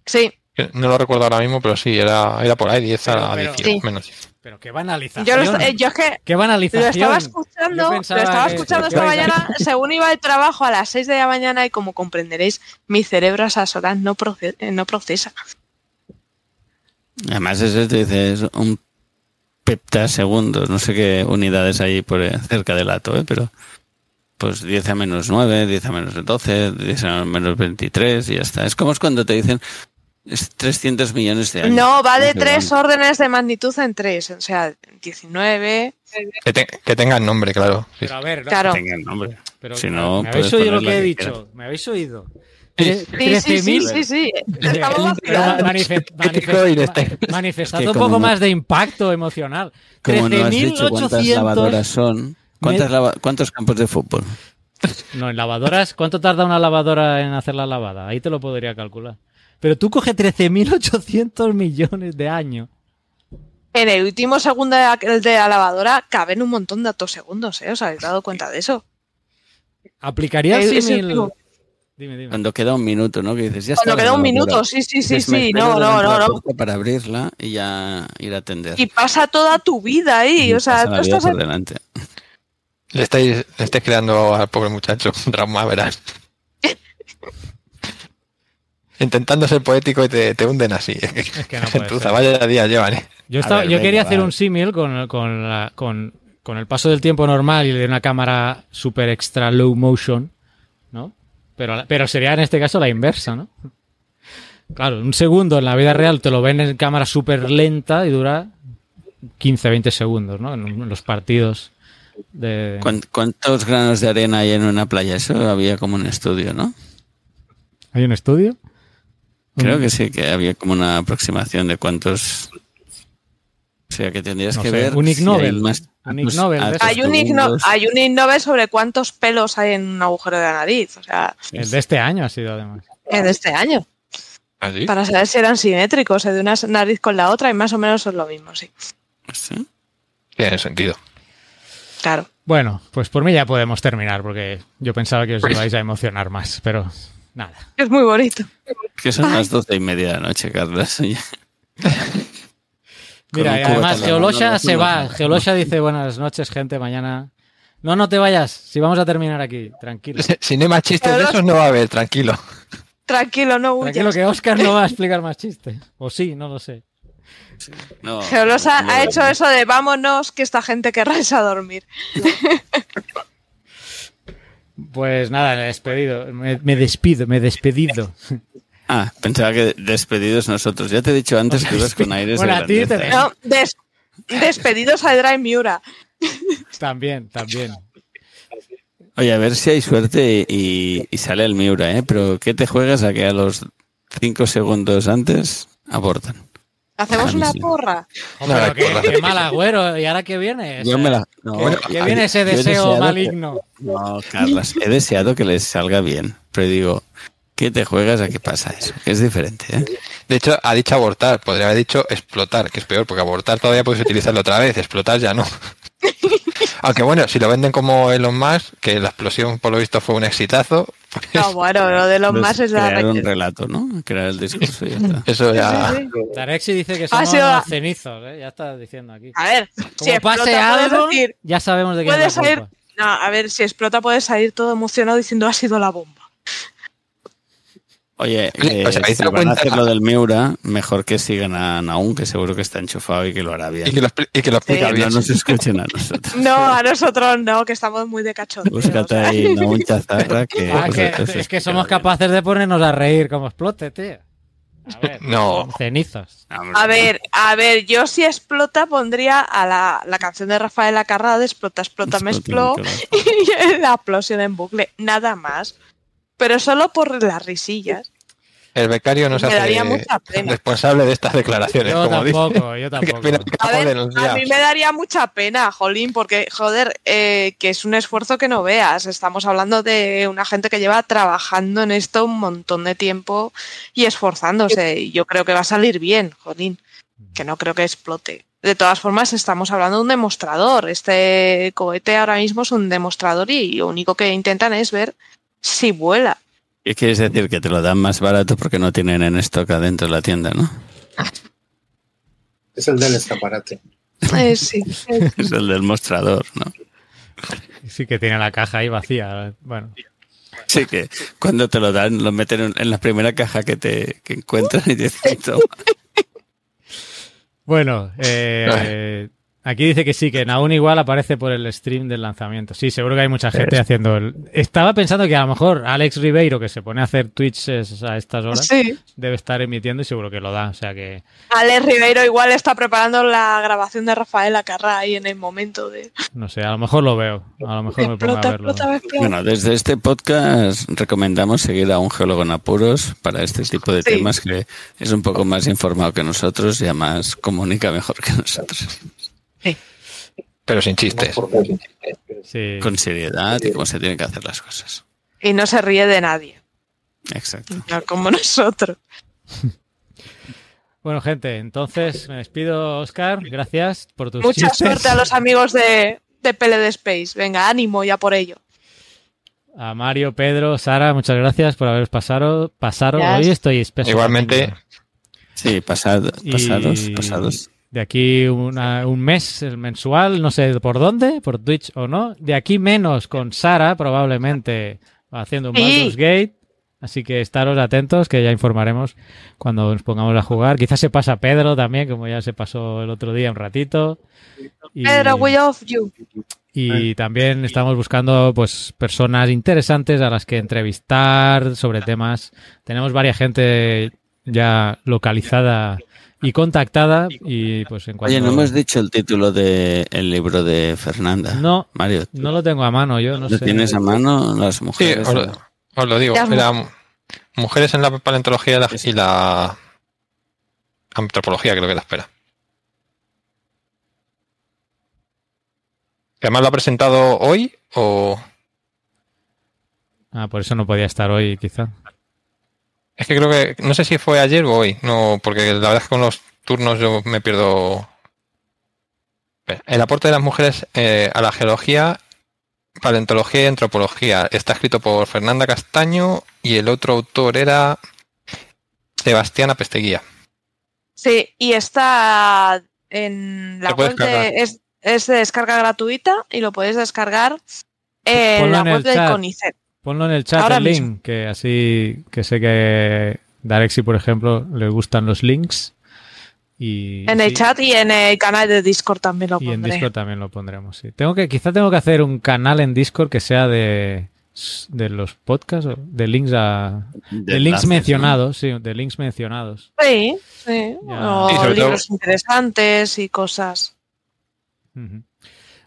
Sí, Que No lo recuerdo ahora mismo, pero sí, era, era por ahí, 10 a la Pero- pero- 18, Sí. menos 10. Pero qué banalización. yo, lo, eh, yo es que Qué lo banalización. estaba Yo escuchando, lo estaba escuchando esta mañana, según iba al trabajo a las 6 de la mañana y como comprenderéis, mi cerebro a esas horas no, proce- eh, no procesa. Además, eso te dice, es un peptasegundos, no sé qué unidades hay por eh, cerca del ato, ¿eh? pero pues 10 a menos 9, 10 a menos 12, 10 a menos 23 y ya está. Es como es cuando te dicen es 300 millones de años. No, va de tres órdenes de magnitud en tres, o sea, 19. Que, te- que tengan nombre, claro. Sí, Pero a ver, no, Claro. tenga el nombre. pero si no, ¿me habéis oído lo que he que dicho? ¿Me habéis oído? Sí. Sí, sí, sí, 13.000 sí, sí. Estamos Pero vacilando. manife- Ético manife- y de este. ma- manifestad Es que un poco no- más de impacto emocional. Como no has dicho cuántas 13.800 lavadoras son, ¿cuántas Me- lava- ¿cuántos campos de fútbol? No, en lavadoras, ¿cuánto tarda una lavadora en hacer la lavada? Ahí te lo podría calcular. Pero tú coge 13.800 millones de años. En el último segundo de la, de la lavadora caben un montón de atosegundos, ¿eh? ¿Os habéis dado cuenta de eso? ¿Aplicaría el símil? Dime, dime. Cuando queda un minuto, ¿no? Que dices, ya está. Cuando queda un minuto, sí, sí, sí, sí. No, no, no, no. Para abrirla y ya ir a atender. Y pasa toda tu vida ahí. O sea, tú estás por delante. Le estáis, le estáis creando al pobre muchacho un trauma, verás. Intentando ser poético y te, te hunden así. que no ser. vaya día llevan, ¿eh? Yo, A estaba, ver, yo venga, quería hacer un símil con, con, la- con, con el paso del tiempo normal y de una cámara super extra low motion, ¿no? Pero, pero sería en este caso la inversa, ¿no? Claro, un segundo en la vida real te lo ven en cámara súper lenta y dura 15, 20 segundos, ¿no? En, en los partidos de... ¿Cuán- ¿Cuántos granos de arena hay en una playa? Eso había como un estudio, ¿no? ¿Hay un estudio? Creo que sí, que había como una aproximación de cuántos. O sea, que tendrías No que sé, ver. un Ig si hay Nobel, más un Ig atos- Nobel de. Hay un, hay Ig Nobel sobre cuántos pelos hay en un agujero de la nariz. O sea, El de este año ha sido además. en este año. ¿Así? Para saber si eran simétricos, de una nariz con la otra, y más o menos son lo mismo, sí. ¿Sí? Tiene sentido. Claro. Bueno, pues por mí ya podemos terminar porque yo pensaba que os ibais a emocionar más, pero nada. Es muy bonito. Que son las doce y media de la noche, Carlos. Mira, y además Geolosha se no, va. no. Geolosha dice buenas noches, gente, mañana. No, no te vayas, si vamos a terminar aquí, tranquilo. Si no hay más chistes de esos, no va a haber, tranquilo. Tranquilo, no huyas. Tranquilo que Oscar no va a explicar más chistes. O sí, no lo sé. No, Geolosa no, ha no, hecho eso de vámonos, que esta gente querrá irse a dormir. Pues nada, me he despedido. Me, me despido, me he despedido. Ah, pensaba que despedidos nosotros. Ya te he dicho antes que ibas con aires de Bueno, a ti te- grandeza. No, des- despedidos a Dry Miura. También, también. Oye, a ver si hay suerte y, y sale el Miura, ¿eh? Pero ¿qué te juegas a que a los cinco segundos antes abortan? Hacemos una sí. porra. No, pero qué, mal agüero. ¿Y ahora qué viene? Yo me la... no, ¿Qué, qué ay, viene ese deseo deseado que- maligno? No, Carlos, he deseado que les salga bien, pero digo, ¿qué te juegas a qué pasa eso? Que es diferente, ¿eh? De hecho, ha dicho abortar, podría haber dicho explotar, que es peor, porque abortar todavía puedes utilizarlo otra vez, explotar ya no. Aunque bueno, si lo venden como Elon Musk, que la explosión por lo visto fue un exitazo, No, bueno, lo de los más es la... crear un relato, ¿no? Crear el discurso y ya está. eso ya... Sí, sí. Darexi dice que Ha somos sido cenizos, ¿eh? Ya está diciendo aquí. A ver, Como si pase algo, decir- ya sabemos de quién puede es la salir... culpa. No, a ver, si explota puede salir todo emocionado diciendo ha sido la bomba. Oye, eh, o sea, ¿habéis si van a hacer lo del Miura, mejor que sigan a Naun, que seguro que está enchufado y que lo hará bien. Y que lo, y que lo explica Sí. Que bien. no nos escuchen a nosotros. No, a nosotros no, que estamos muy de cachondeo. Búscate ahí Naun Chazarra que... Ah, pues, que- es que somos capaces de ponernos a reír como explote, tío. A ver, No. cenizos. A ver, a ver, yo si explota pondría a la, la canción de Rafael Acarrá de Explota, explota, me expló y la explosión en bucle, nada más. Pero solo por las risillas. El becario no se hace mucha pena. responsable de estas declaraciones, Yo como dice. tampoco, yo tampoco. A ver, mí me daría mucha pena, Jolín, porque, joder, eh, que es un esfuerzo que no veas. Estamos hablando de una gente que lleva trabajando en esto un montón de tiempo y esforzándose. Y yo creo que va a salir bien, Jolín, que no creo que explote. De todas formas, estamos hablando de un demostrador. Este cohete ahora mismo es un demostrador y lo único que intentan es ver si vuela. ¿Qué quieres decir? Que te lo dan más barato porque no tienen en stock adentro de la tienda, ¿no? Es el del escaparate. Eh, sí. Es el del mostrador, ¿no? Sí que tiene la caja ahí vacía. Bueno, Sí, que cuando te lo dan, lo meten en- en la primera caja que te que encuentran y te dicen, "Toma". Bueno, eh, aquí dice que sí, que aún igual aparece por el stream del lanzamiento. Sí, seguro que hay mucha gente haciendo el... Estaba pensando que a lo mejor Alex Ribeiro, que se pone a hacer Twitches a estas horas, Sí. debe estar emitiendo y seguro que lo da. O sea que, Alex Ribeiro igual está preparando la grabación de Rafael Acarrá ahí en el momento de no sé, a lo mejor lo veo. A lo mejor me pongo a verlo. explota, explota. Bueno, desde este podcast recomendamos seguir a un geólogo en apuros para este tipo de Sí. temas que es un poco más informado que nosotros y además comunica mejor que nosotros. Pero sin chistes. Sí. Con seriedad y cómo se tienen que hacer las cosas. Y no se ríe de nadie, Exacto. no como nosotros. Bueno, gente, entonces me despido, Oscar. Gracias por tus Mucha chistes. suerte a los amigos de, de PLD Space. Venga, ánimo ya por ello. A Mario, Pedro, Sara, muchas gracias por haberos pasado. pasado. Hoy estoy espeso. Igualmente, Sí, pasad, Y pasados, pasados. De aquí una- un mes, el mensual, no sé por dónde, por Twitch o no. De aquí menos con Sara, probablemente haciendo un. Baldur's Gate. Así que estaros atentos, que ya informaremos cuando nos pongamos a jugar. Quizás se pasa Pedro también, como ya se pasó el otro día un ratito. Y, Pedro, we love you. y también estamos buscando pues personas interesantes a las que entrevistar sobre temas. Tenemos varias gente ya localizada y contactada y pues en cuanto Oye, no hemos dicho el título del libro de Fernanda. No, Mario, no lo tengo a mano, yo no ¿lo sé. tienes a mano las sí, mujeres? os lo, os lo digo. Era mujeres en la paleontología y la, y la antropología, creo que la espera. Que además lo ha presentado hoy o... Ah, por eso no podía estar hoy, quizá. Es que creo que... No sé si fue ayer o hoy. No, porque la verdad es que con los turnos yo me pierdo... El aporte de las mujeres eh, a la geología, paleontología y antropología. Está escrito por Fernanda Castaño y el otro autor era Sebastián Pesteguía. Sí, y está en la web de, es, es de descarga gratuita y lo podéis descargar en Ponlo la web del. CONICET. Ponlo en el chat Ahora el link, que así que sé que Darexi, por ejemplo, le gustan los links. Y, En el sí, chat y en el canal de Discord también lo y en pondré. Discord también lo pondremos, sí. Tengo que, quizá tengo que hacer un canal en Discord que sea de, de los podcasts, o de links a, de, links mencionados, sí, de links mencionados. Sí, sí. Ya. O Sí, sobre todo- libros interesantes y cosas.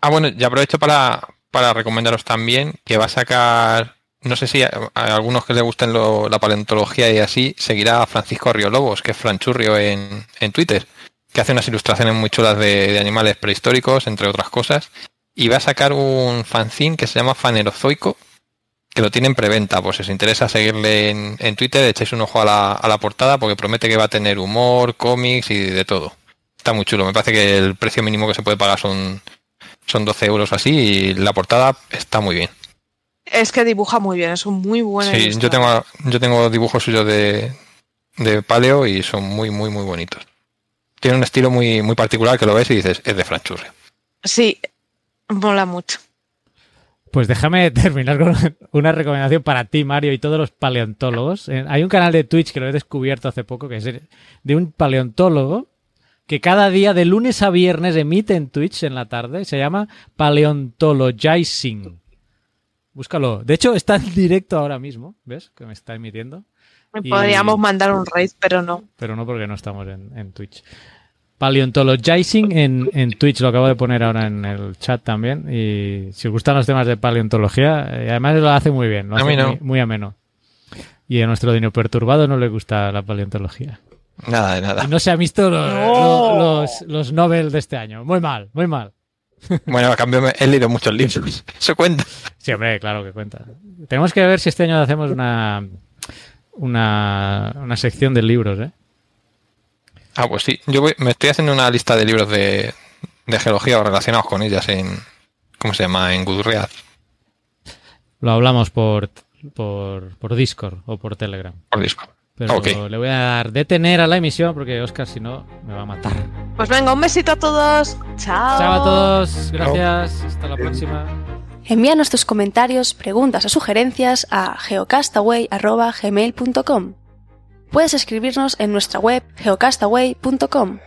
Ah, bueno, y aprovecho para, para recomendaros también que va a sacar, no sé si a, algunos que les gusten lo- la paleontología y así, seguirá a Francisco Riolobos, que es Franchurrio en, en Twitter, que hace unas ilustraciones muy chulas de, de animales prehistóricos, entre otras cosas, y va a sacar un fanzine que se llama Fanerozoico, que lo tiene en preventa, pues si os interesa seguirle en, en Twitter, echéis un ojo a la, a la portada, porque promete que va a tener humor, cómics y de todo. Está muy chulo, me parece que el precio mínimo que se puede pagar son son 12 euros así y la portada está muy bien. Es que dibuja muy bien, es un muy buen Sí, yo tengo, yo tengo dibujos suyos de, de paleo y son muy, muy, muy bonitos. Tiene un estilo muy, muy particular que lo ves y dices, es de Franchurre. Sí, mola mucho. Pues déjame terminar con una recomendación para ti, Mario, y todos los paleontólogos. Eh, Hay un canal de Twitch que lo he descubierto hace poco, que es de un paleontólogo que cada día de lunes a viernes emite en Twitch en la tarde. Se llama Paleontologizing. Búscalo. De hecho, está en directo ahora mismo. ¿Ves? Que me está emitiendo. Y- Podríamos mandar un raid, pero no. Pero no porque no estamos en, en Twitch. Paleontologizing en, en Twitch, lo acabo de poner ahora en el chat también. Y si os gustan los temas de paleontología, eh, además lo hace muy bien, lo A hace mí no. muy, muy ameno. Y a nuestro Dino Perturbado no le gusta la paleontología. Nada de nada. Y no se han visto los, No. los, los Nobel de este año. Muy mal, muy mal. Bueno, a cambio he leído muchos libros. Eso cuenta. Sí, hombre, claro que cuenta. Tenemos que ver si este año hacemos una, una, una sección de libros, ¿eh? Ah, pues sí. Yo voy- me estoy haciendo una lista de libros de, de geología o relacionados con ellas en. ¿Cómo se llama? En Goodreads. Lo hablamos por, por, por Discord o por Telegram. Por Discord. Pero Ok. le voy a dar detener a la emisión porque Oscar, si no, me va a matar. Pues venga, un besito a todos. Chao. Chao a todos, gracias, hasta la próxima. Envíanos tus comentarios, preguntas o sugerencias a geocastaway.gmail.com. Puedes escribirnos en nuestra web geocastaway.com.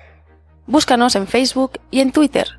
Búscanos en Facebook y en Twitter.